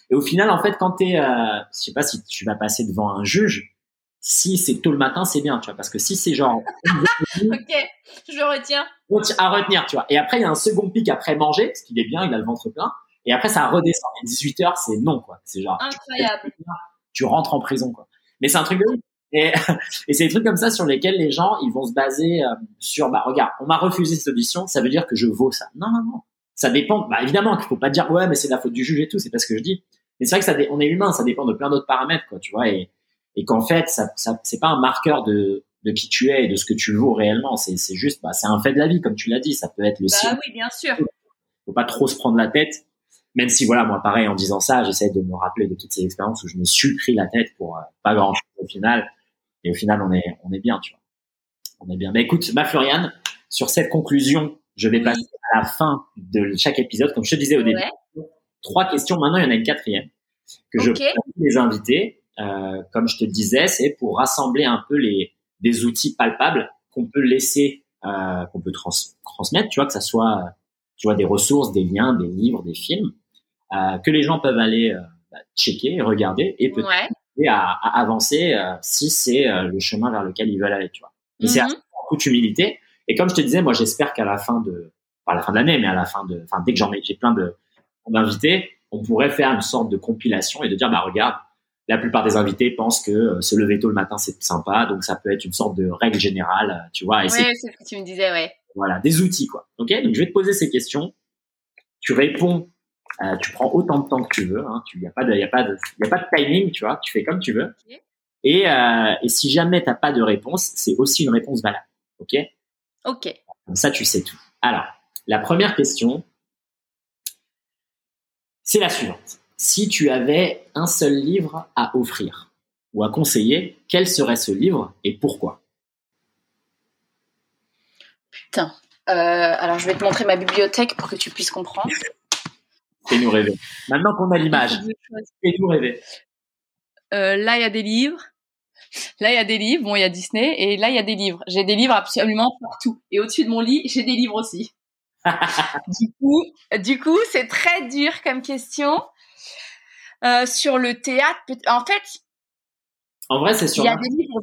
Et au final en fait quand t'es, euh, je sais pas si tu vas passer devant un juge, Si c'est tôt le matin, c'est bien, tu vois, parce que si c'est genre. ok, je retiens. À retenir, tu vois. Et après, il y a un second pic après manger, parce qu'il est bien, il a le ventre plein. Et après, ça redescend. Et 18 heures, c'est non, quoi. C'est genre. Incroyable. Tu rentres en prison, quoi. Mais c'est un truc de ouf. Et, et c'est des trucs comme ça sur lesquels les gens, ils vont se baser euh, sur, bah, regarde, on m'a refusé cette audition, ça veut dire que je vaux ça. Non, non, non. Ça dépend. Bah, évidemment qu'il faut pas dire, ouais, mais c'est la faute du juge et tout, c'est pas ce que je dis. Mais c'est vrai que ça, on est humain, ça dépend de plein d'autres paramètres, quoi, tu vois. Et, et qu'en fait, ça, ça c'est pas un marqueur de, de qui tu es et de ce que tu vaux réellement. C'est, c'est juste, bah, c'est un fait de la vie, comme tu l'as dit. Ça peut être le bah, oui, bien sûr. Faut pas trop se prendre la tête. Même si, voilà, moi, pareil, en disant ça, j'essaie de me rappeler de toutes ces expériences où je me suis pris la tête pour euh, pas grand chose au final. Et au final, on est, on est bien, tu vois. On est bien. Mais écoute, ma Floriane, sur cette conclusion, je vais passer à la fin de chaque épisode. Comme je te disais au début, trois questions. Maintenant, il y en a une quatrième que je pose les invités. Euh, comme je te disais, c'est pour rassembler un peu les des outils palpables qu'on peut laisser, euh, qu'on peut transmettre. Tu vois, que ça soit, tu vois, des ressources, des liens, des livres, des films, euh, que les gens peuvent aller euh, bah, checker, regarder et peut-être à, à, avancer euh, si c'est euh, le chemin vers lequel ils veulent aller, tu vois. Mais c'est mhm. en toute humilité. Et comme je te disais, moi, j'espère qu'à la fin de, pas à la fin de l'année, mais à la fin de, enfin, dès que j'en ai, j'ai plein de d'invités, on pourrait faire une sorte de compilation et de dire, bah regarde, la plupart des invités pensent que euh, se lever tôt le matin c'est sympa, donc ça peut être une sorte de règle générale, tu vois. Ouais, c'est ce que tu me disais, ouais. Voilà, des outils quoi. Ok, donc je vais te poser ces questions. Tu réponds euh, tu prends autant de temps que tu veux. Hein. Il n'y a pas de, y a pas de, y a pas de timing, tu vois. Tu fais comme tu veux. Et, euh, et si jamais t'as pas de réponse, c'est aussi une réponse valable. Ok? Ok. Comme ça, tu sais tout. Alors, la première question, c'est la suivante. Si tu avais un seul livre à offrir ou à conseiller, quel serait ce livre et pourquoi? Putain. Euh, alors, je vais te montrer ma bibliothèque pour que tu puisses comprendre. Fais-nous rêver. Maintenant qu'on a l'image, fais-nous rêver. Euh, là, il y a des livres. Là, il y a des livres. Bon, il y a Disney. Et là, il y a des livres. J'ai des livres absolument partout. Et au-dessus de mon lit, j'ai des livres aussi. du coup, du coup, c'est très dur comme question. Euh, sur le théâtre, en fait. En vrai, c'est sur. Il y a des livres.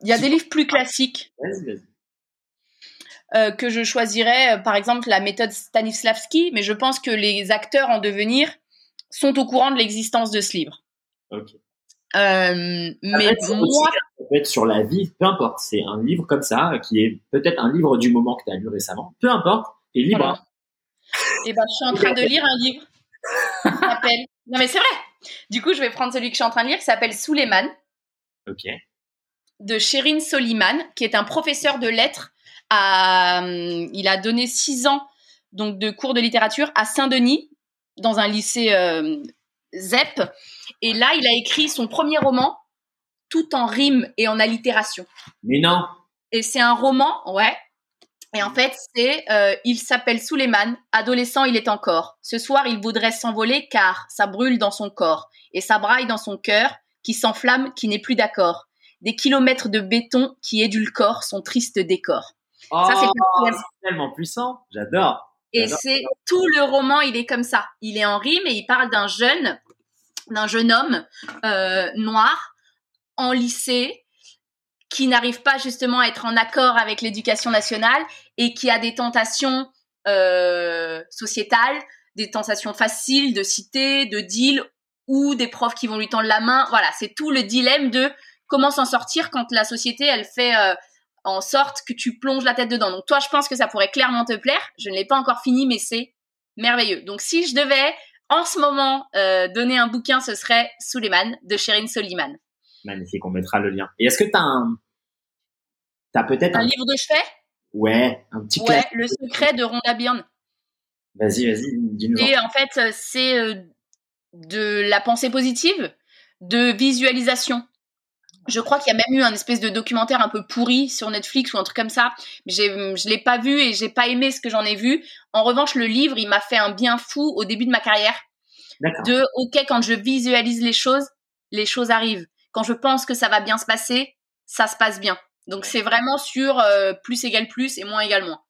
Il y a des livres plus classiques. Vas-y, vas-y. Euh, que je choisirais, euh, par exemple, la méthode Stanislavski, mais je pense que les acteurs en devenir sont au courant de l'existence de ce livre. Ok. Euh, mais moi, ça peut être sur la vie, peu importe. C'est un livre comme ça qui est peut-être un livre du moment que tu as lu récemment. Peu importe, t'es libre. Et eh ben, je suis en train de lire un livre qui s'appelle. Non mais c'est vrai. Du coup, je vais prendre celui que je suis en train de lire qui s'appelle Suleiman. Ok. De Sherin Soliman, qui est un professeur de lettres euh, il a donné six ans donc de cours de littérature à Saint-Denis dans un lycée euh, ZEP. Et là, il a écrit son premier roman tout en rime et en allitération. Mais non. Et c'est un roman, ouais. Et en fait, c'est euh, il s'appelle Suleiman, adolescent il est encore. Ce soir, il voudrait s'envoler car ça brûle dans son corps et ça braille dans son cœur qui s'enflamme, qui n'est plus d'accord. Des kilomètres de béton qui édulcorent son triste décor. Oh, ça, c'est tellement puissant. J'adore. Et c'est tout le roman, il est comme ça. Il est en rime et il parle d'un jeune, d'un jeune homme euh, noir en lycée qui n'arrive pas justement à être en accord avec l'éducation nationale et qui a des tentations euh, sociétales, des tentations faciles de citer, de deal ou des profs qui vont lui tendre la main. Voilà, c'est tout le dilemme de comment s'en sortir quand la société elle fait euh, en sorte que tu plonges la tête dedans. Donc toi, je pense que ça pourrait clairement te plaire. Je ne l'ai pas encore fini, mais c'est merveilleux. Donc si je devais en ce moment euh, donner un bouquin, ce serait Suleiman de Sherin Soliman. Magnifique, on mettra le lien. Et est-ce que tu as un... T'as peut-être un... livre de chevet? Ouais, un petit Ouais, Le secret de Rhonda Byrne. Vas-y, vas-y, dis-nous. Et en fait, c'est euh, de la pensée positive, de visualisation je crois qu'il y a même eu un espèce de documentaire un peu pourri sur Netflix ou un truc comme ça. Je l'ai pas vu et j'ai pas aimé ce que j'en ai vu. En revanche, le livre, il m'a fait un bien fou au début de ma carrière. De ok, quand je visualise les choses, les choses arrivent. Quand je pense que ça va bien se passer, ça se passe bien. Donc c'est vraiment sur euh, plus égale plus et moins égale moins.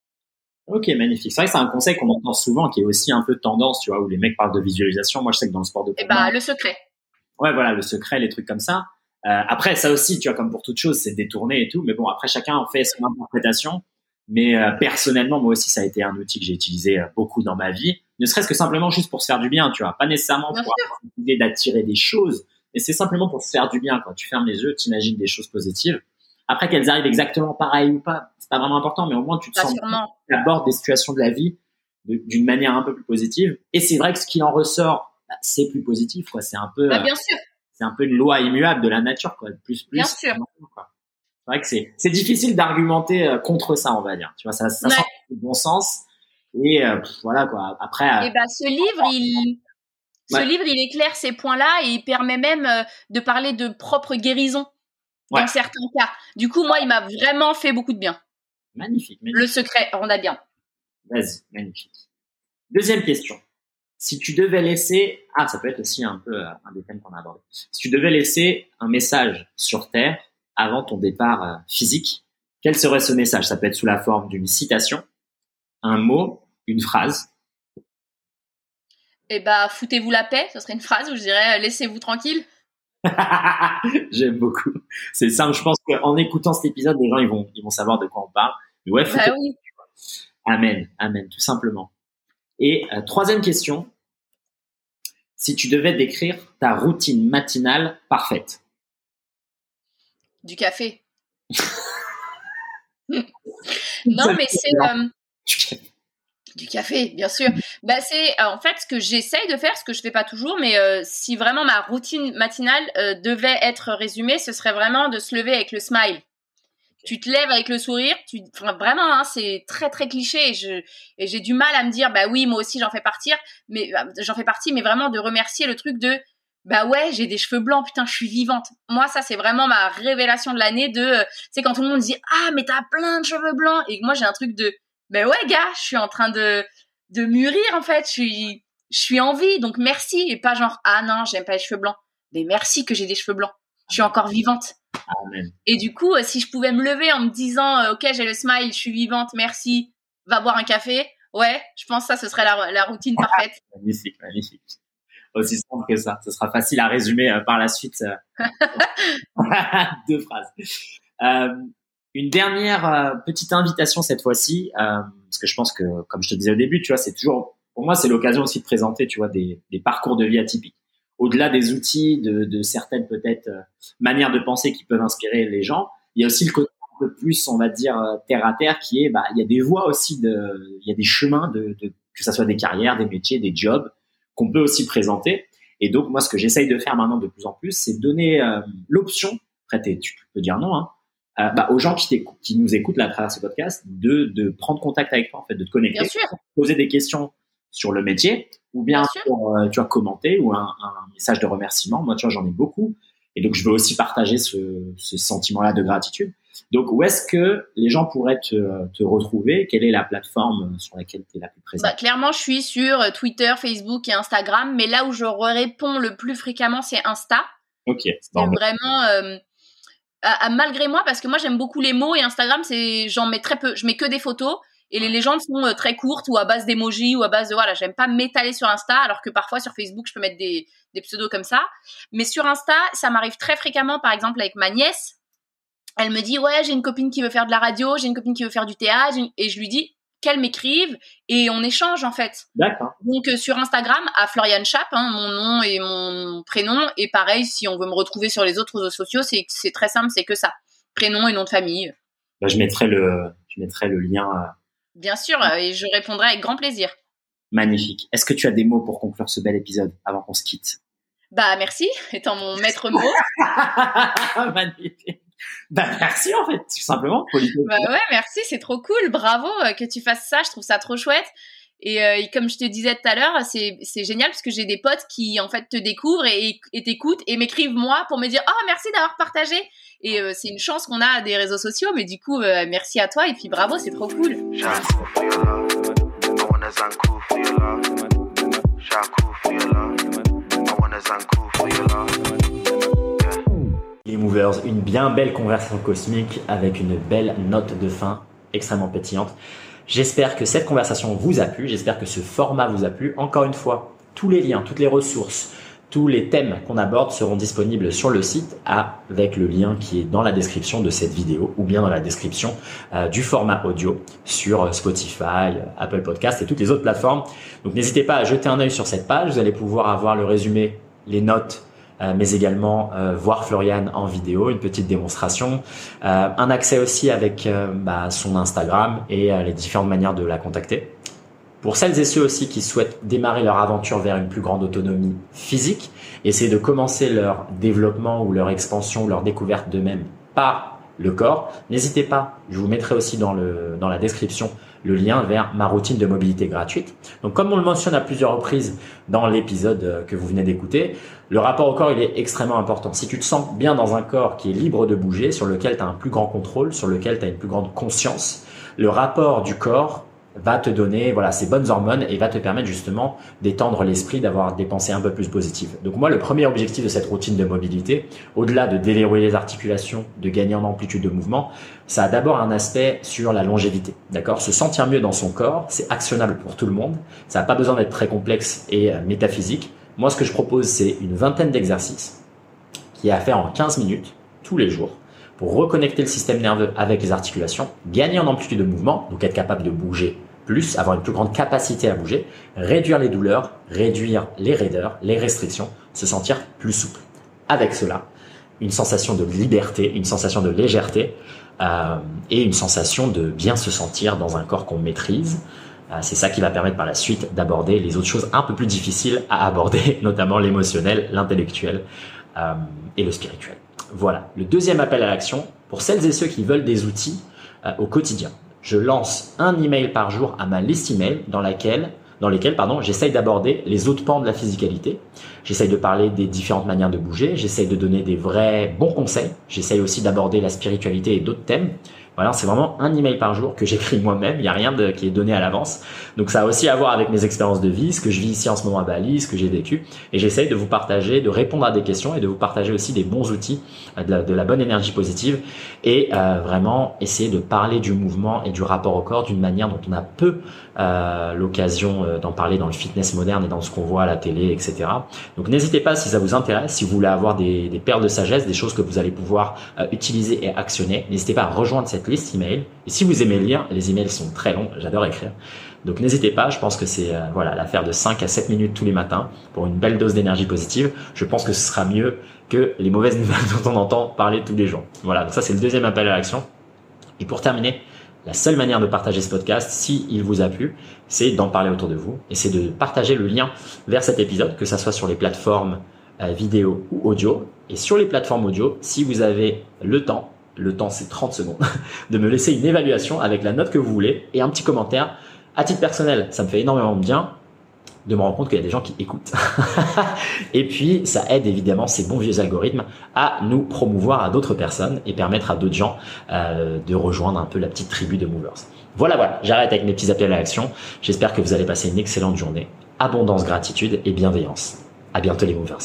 Ok, magnifique. C'est vrai que c'est un conseil qu'on entend souvent, qui est aussi un peu tendance, tu vois, où les mecs parlent de visualisation. Moi, je sais que dans le sport de combat. Eh bah, le secret. Ouais, voilà, le secret, les trucs comme ça. Euh, après, ça aussi, tu vois, comme pour toute chose, c'est détourné et tout. Mais bon, après, chacun en fait son interprétation. Mais euh, personnellement, moi aussi, ça a été un outil que j'ai utilisé euh, beaucoup dans ma vie. Ne serait-ce que simplement juste pour se faire du bien, tu vois. Pas nécessairement pour l'idée d'attirer des choses, mais c'est simplement pour se faire du bien. Quand tu fermes les yeux, tu imagines des choses positives. Après, qu'elles arrivent exactement pareil ou pas, c'est pas vraiment important, mais au moins tu te sens, tu abordes des situations de la vie d'une manière un peu plus positive. Et c'est vrai que ce qui en ressort, bah, c'est plus positif, quoi. C'est un peu, bah, bien sûr. C'est un peu une loi immuable de la nature, quoi. Plus, plus. Bien sûr. C'est vrai que c'est, c'est difficile d'argumenter euh, contre ça, on va dire. Tu vois, ça, ça sent le bon sens. Et euh, voilà, quoi. Après. Et bah, ce livre, il, ce livre, il éclaire ces points-là et il permet même euh, de parler de propre guérison dans certains cas. Du coup, moi, il m'a vraiment fait beaucoup de bien. Magnifique. Le secret, on a bien. Vas-y, magnifique. Deuxième question. Si tu devais laisser, ah, ça peut être aussi un peu un des thèmes qu'on a abordé. Si tu devais laisser un message sur Terre avant ton départ euh, physique, quel serait ce message? Ça peut être sous la forme d'une citation, un mot, une phrase. Eh bah, foutez-vous la paix, ce serait une phrase où je dirais laissez-vous tranquille. J'aime beaucoup. C'est simple. Je pense qu'en écoutant cet épisode, les gens ils vont ils vont savoir de quoi on parle. ouais, bah oui. Amen, amen, tout simplement. Et euh, troisième question. Si tu devais décrire ta routine matinale parfaite. Du café. non, mais c'est. Euh, du café, bien sûr. Bah, c'est euh, en fait ce que j'essaye de faire, ce que je fais pas toujours, mais euh, si vraiment ma routine matinale euh, devait être résumée, ce serait vraiment de se lever avec le smile. Tu te lèves avec le sourire, tu, vraiment, hein, c'est très très cliché et je et j'ai du mal à me dire bah oui moi aussi j'en fais partie, mais j'en fais partie, mais vraiment de remercier le truc de bah ouais j'ai des cheveux blancs putain je suis vivante. Moi ça c'est vraiment ma révélation de l'année de c'est quand tout le monde dit ah mais t'as plein de cheveux blancs et moi j'ai un truc de ben ouais gars, je suis en train de de mûrir en fait, je suis je suis en vie donc merci et pas genre ah non, j'aime pas les cheveux blancs. Mais merci que j'ai des cheveux blancs. Je suis encore vivante. Amen. Et du coup, euh, si je pouvais me lever en me disant euh, OK, j'ai le smile, je suis vivante, merci, va boire un café. Ouais, je pense que ça ce serait la, la routine parfaite. magnifique, magnifique. Aussi simple que ça. Ce sera facile à résumer euh, par la suite. Deux phrases. Euh, une dernière petite invitation cette fois-ci, parce que je pense que, comme je te disais au début, tu vois, c'est toujours, pour moi, c'est l'occasion aussi de présenter, tu vois, des, des parcours de vie atypiques. Au-delà des outils, de, de certaines peut-être euh, manières de penser qui peuvent inspirer les gens, il y a aussi le côté un peu plus, on va dire, terre à terre, qui est, bah, il y a des voies aussi de, il y a des chemins de, de que ça soit des carrières, des métiers, des jobs, qu'on peut aussi présenter. Et donc, moi, ce que j'essaye de faire maintenant de plus en plus, c'est donner l'option, après, tu peux dire non, hein, euh, bah, aux gens qui, qui nous écoutent là à travers ce podcast de, de prendre contact avec toi, en fait, de te connecter, bien sûr. poser des questions sur le métier, ou bien, pour, euh, tu vois, commenter ou un, un, message de remerciement. Moi, tu vois, j'en ai beaucoup. Et donc, je veux aussi partager ce, ce sentiment-là de gratitude. Donc, où est-ce que les gens pourraient te, te retrouver? Quelle est la plateforme sur laquelle tu es la plus présente? Bah, Clairement, je suis sur Twitter, Facebook et Instagram. Mais là où je réponds le plus fréquemment, c'est Insta. Ok. C'est vraiment... Euh, malgré moi parce que moi j'aime beaucoup les mots et Instagram c'est j'en mets très peu je mets que des photos et les légendes sont euh, très courtes ou à base d'emoji ou à base de voilà j'aime pas m'étaler sur Insta alors que parfois sur Facebook je peux mettre des, des pseudos comme ça mais sur Insta ça m'arrive très fréquemment par exemple avec ma nièce elle me dit ouais j'ai une copine qui veut faire de la radio j'ai une copine qui veut faire du théâtre et je lui dis qu'elle m'écrive et on échange en fait. D'accord. Donc euh, sur Instagram à Florian Chap, hein, mon nom et mon prénom et pareil si on veut me retrouver sur les autres réseaux sociaux, c'est c'est très simple, c'est que ça, prénom et nom de famille. Bah, je mettrai le je mettrai le lien. Euh, Bien sûr euh, et je répondrai avec grand plaisir. Magnifique. Est-ce que tu as des mots pour conclure ce bel épisode avant qu'on se quitte? Bah merci, étant mon maître mot. Magnifique. Bah merci en fait, tout simplement. Bah ouais, merci, c'est trop cool. Bravo euh, que tu fasses ça, je trouve ça trop chouette. Et, euh, comme je te disais tout à l'heure, c'est, génial parce que j'ai des potes qui en fait te découvrent et, et t'écoutent et m'écrivent moi pour me dire oh merci d'avoir partagé. Et euh, c'est une chance qu'on a des réseaux sociaux, mais du coup merci à toi et puis bravo, c'est trop cool. Les Movers, une bien belle conversation cosmique avec une belle note de fin extrêmement pétillante. J'espère que cette conversation vous a plu, j'espère que ce format vous a plu. Encore une fois, tous les liens, toutes les ressources, tous les thèmes qu'on aborde seront disponibles sur le site avec le lien qui est dans la description de cette vidéo ou bien dans la description euh, du format audio sur Spotify, Apple Podcast et toutes les autres plateformes. Donc n'hésitez pas à jeter un œil sur cette page, vous allez pouvoir avoir le résumé, les notes, euh, mais également euh, voir Floriane en vidéo, une petite démonstration, un accès aussi avec bah, son Instagram et les différentes manières de la contacter. Pour celles et ceux aussi qui souhaitent démarrer leur aventure vers une plus grande autonomie physique, essayer de commencer leur développement ou leur expansion leur découverte d'eux-mêmes par le corps, n'hésitez pas, je vous mettrai aussi dans, le, dans la description le lien vers ma routine de mobilité gratuite. Donc comme on le mentionne à plusieurs reprises dans l'épisode que vous venez d'écouter, le rapport au corps il est extrêmement important. Si tu te sens bien dans un corps qui est libre de bouger, sur lequel tu as un plus grand contrôle, sur lequel tu as une plus grande conscience, le rapport du corps va te donner voilà ces bonnes hormones et va te permettre justement d'étendre l'esprit, d'avoir des pensées un peu plus positives. Donc moi, le premier objectif de cette routine de mobilité, au-delà de déverrouiller les articulations, de gagner en amplitude de mouvement, ça a d'abord un aspect sur la longévité. D'accord? Se sentir mieux dans son corps, c'est actionnable pour tout le monde. Ça n'a pas besoin d'être très complexe et euh, métaphysique. Moi, ce que je propose, c'est une vingtaine d'exercices qui est à faire en 15 minutes tous les jours pour reconnecter le système nerveux avec les articulations, gagner en amplitude de mouvement, donc être capable de bouger plus, avoir une plus grande capacité à bouger, réduire les douleurs, réduire les raideurs, les restrictions, se sentir plus souple. Avec cela, une sensation de liberté, une sensation de légèreté euh, et une sensation de bien se sentir dans un corps qu'on maîtrise. Euh, c'est ça qui va permettre par la suite d'aborder les autres choses un peu plus difficiles à aborder, notamment l'émotionnel, l'intellectuel euh, et le spirituel. Voilà, le deuxième appel à l'action, pour celles et ceux qui veulent des outils euh, au quotidien. Je lance un email par jour à ma liste email dans laquelle dans lesquels j'essaye d'aborder les autres pans de la physicalité. J'essaye de parler des différentes manières de bouger, j'essaye de donner des vrais bons conseils, j'essaye aussi d'aborder la spiritualité et d'autres thèmes. Voilà, c'est vraiment un email par jour que j'écris moi-même. Il n'y a rien de, qui est donné à l'avance. Donc ça a aussi à voir avec mes expériences de vie, ce que je vis ici en ce moment à Bali, ce que j'ai vécu. Et j'essaye de vous partager, de répondre à des questions et de vous partager aussi des bons outils, euh, de la, bonne énergie positive et euh, vraiment essayer de parler du mouvement et du rapport au corps d'une manière dont on a peu euh, l'occasion d'en parler dans le fitness moderne et dans ce qu'on voit à la télé, etc. Donc n'hésitez pas si ça vous intéresse, si vous voulez avoir des, des perles de sagesse, des choses que vous allez pouvoir utiliser et actionner, n'hésitez pas à rejoindre cette liste email. Et si vous aimez lire, les emails sont très longs, j'adore écrire. Donc n'hésitez pas, je pense que c'est euh, voilà l'affaire de 5 à 7 minutes tous les matins pour une belle dose d'énergie positive. Je pense que ce sera mieux que les mauvaises nouvelles dont on entend parler tous les jours. Voilà, donc ça c'est le deuxième appel à l'action. Et pour terminer, la seule manière de partager ce podcast, si vous a plu, c'est d'en parler autour de vous et c'est de partager le lien vers cet épisode, que ça soit sur les plateformes euh, vidéo ou audio. Et sur les plateformes audio, si vous avez le temps, le temps c'est 30 secondes, de me laisser une évaluation avec la note que vous voulez et un petit commentaire. À titre personnel, ça me fait énormément de bien de me rendre compte qu'il y a des gens qui écoutent. et puis, ça aide évidemment ces bons vieux algorithmes à nous promouvoir à d'autres personnes et permettre à d'autres gens euh, de rejoindre un peu la petite tribu de movers. Voilà, voilà, j'arrête avec mes petits appels à l'action. J'espère que vous allez passer une excellente journée. Abondance, gratitude et bienveillance. À bientôt les movers.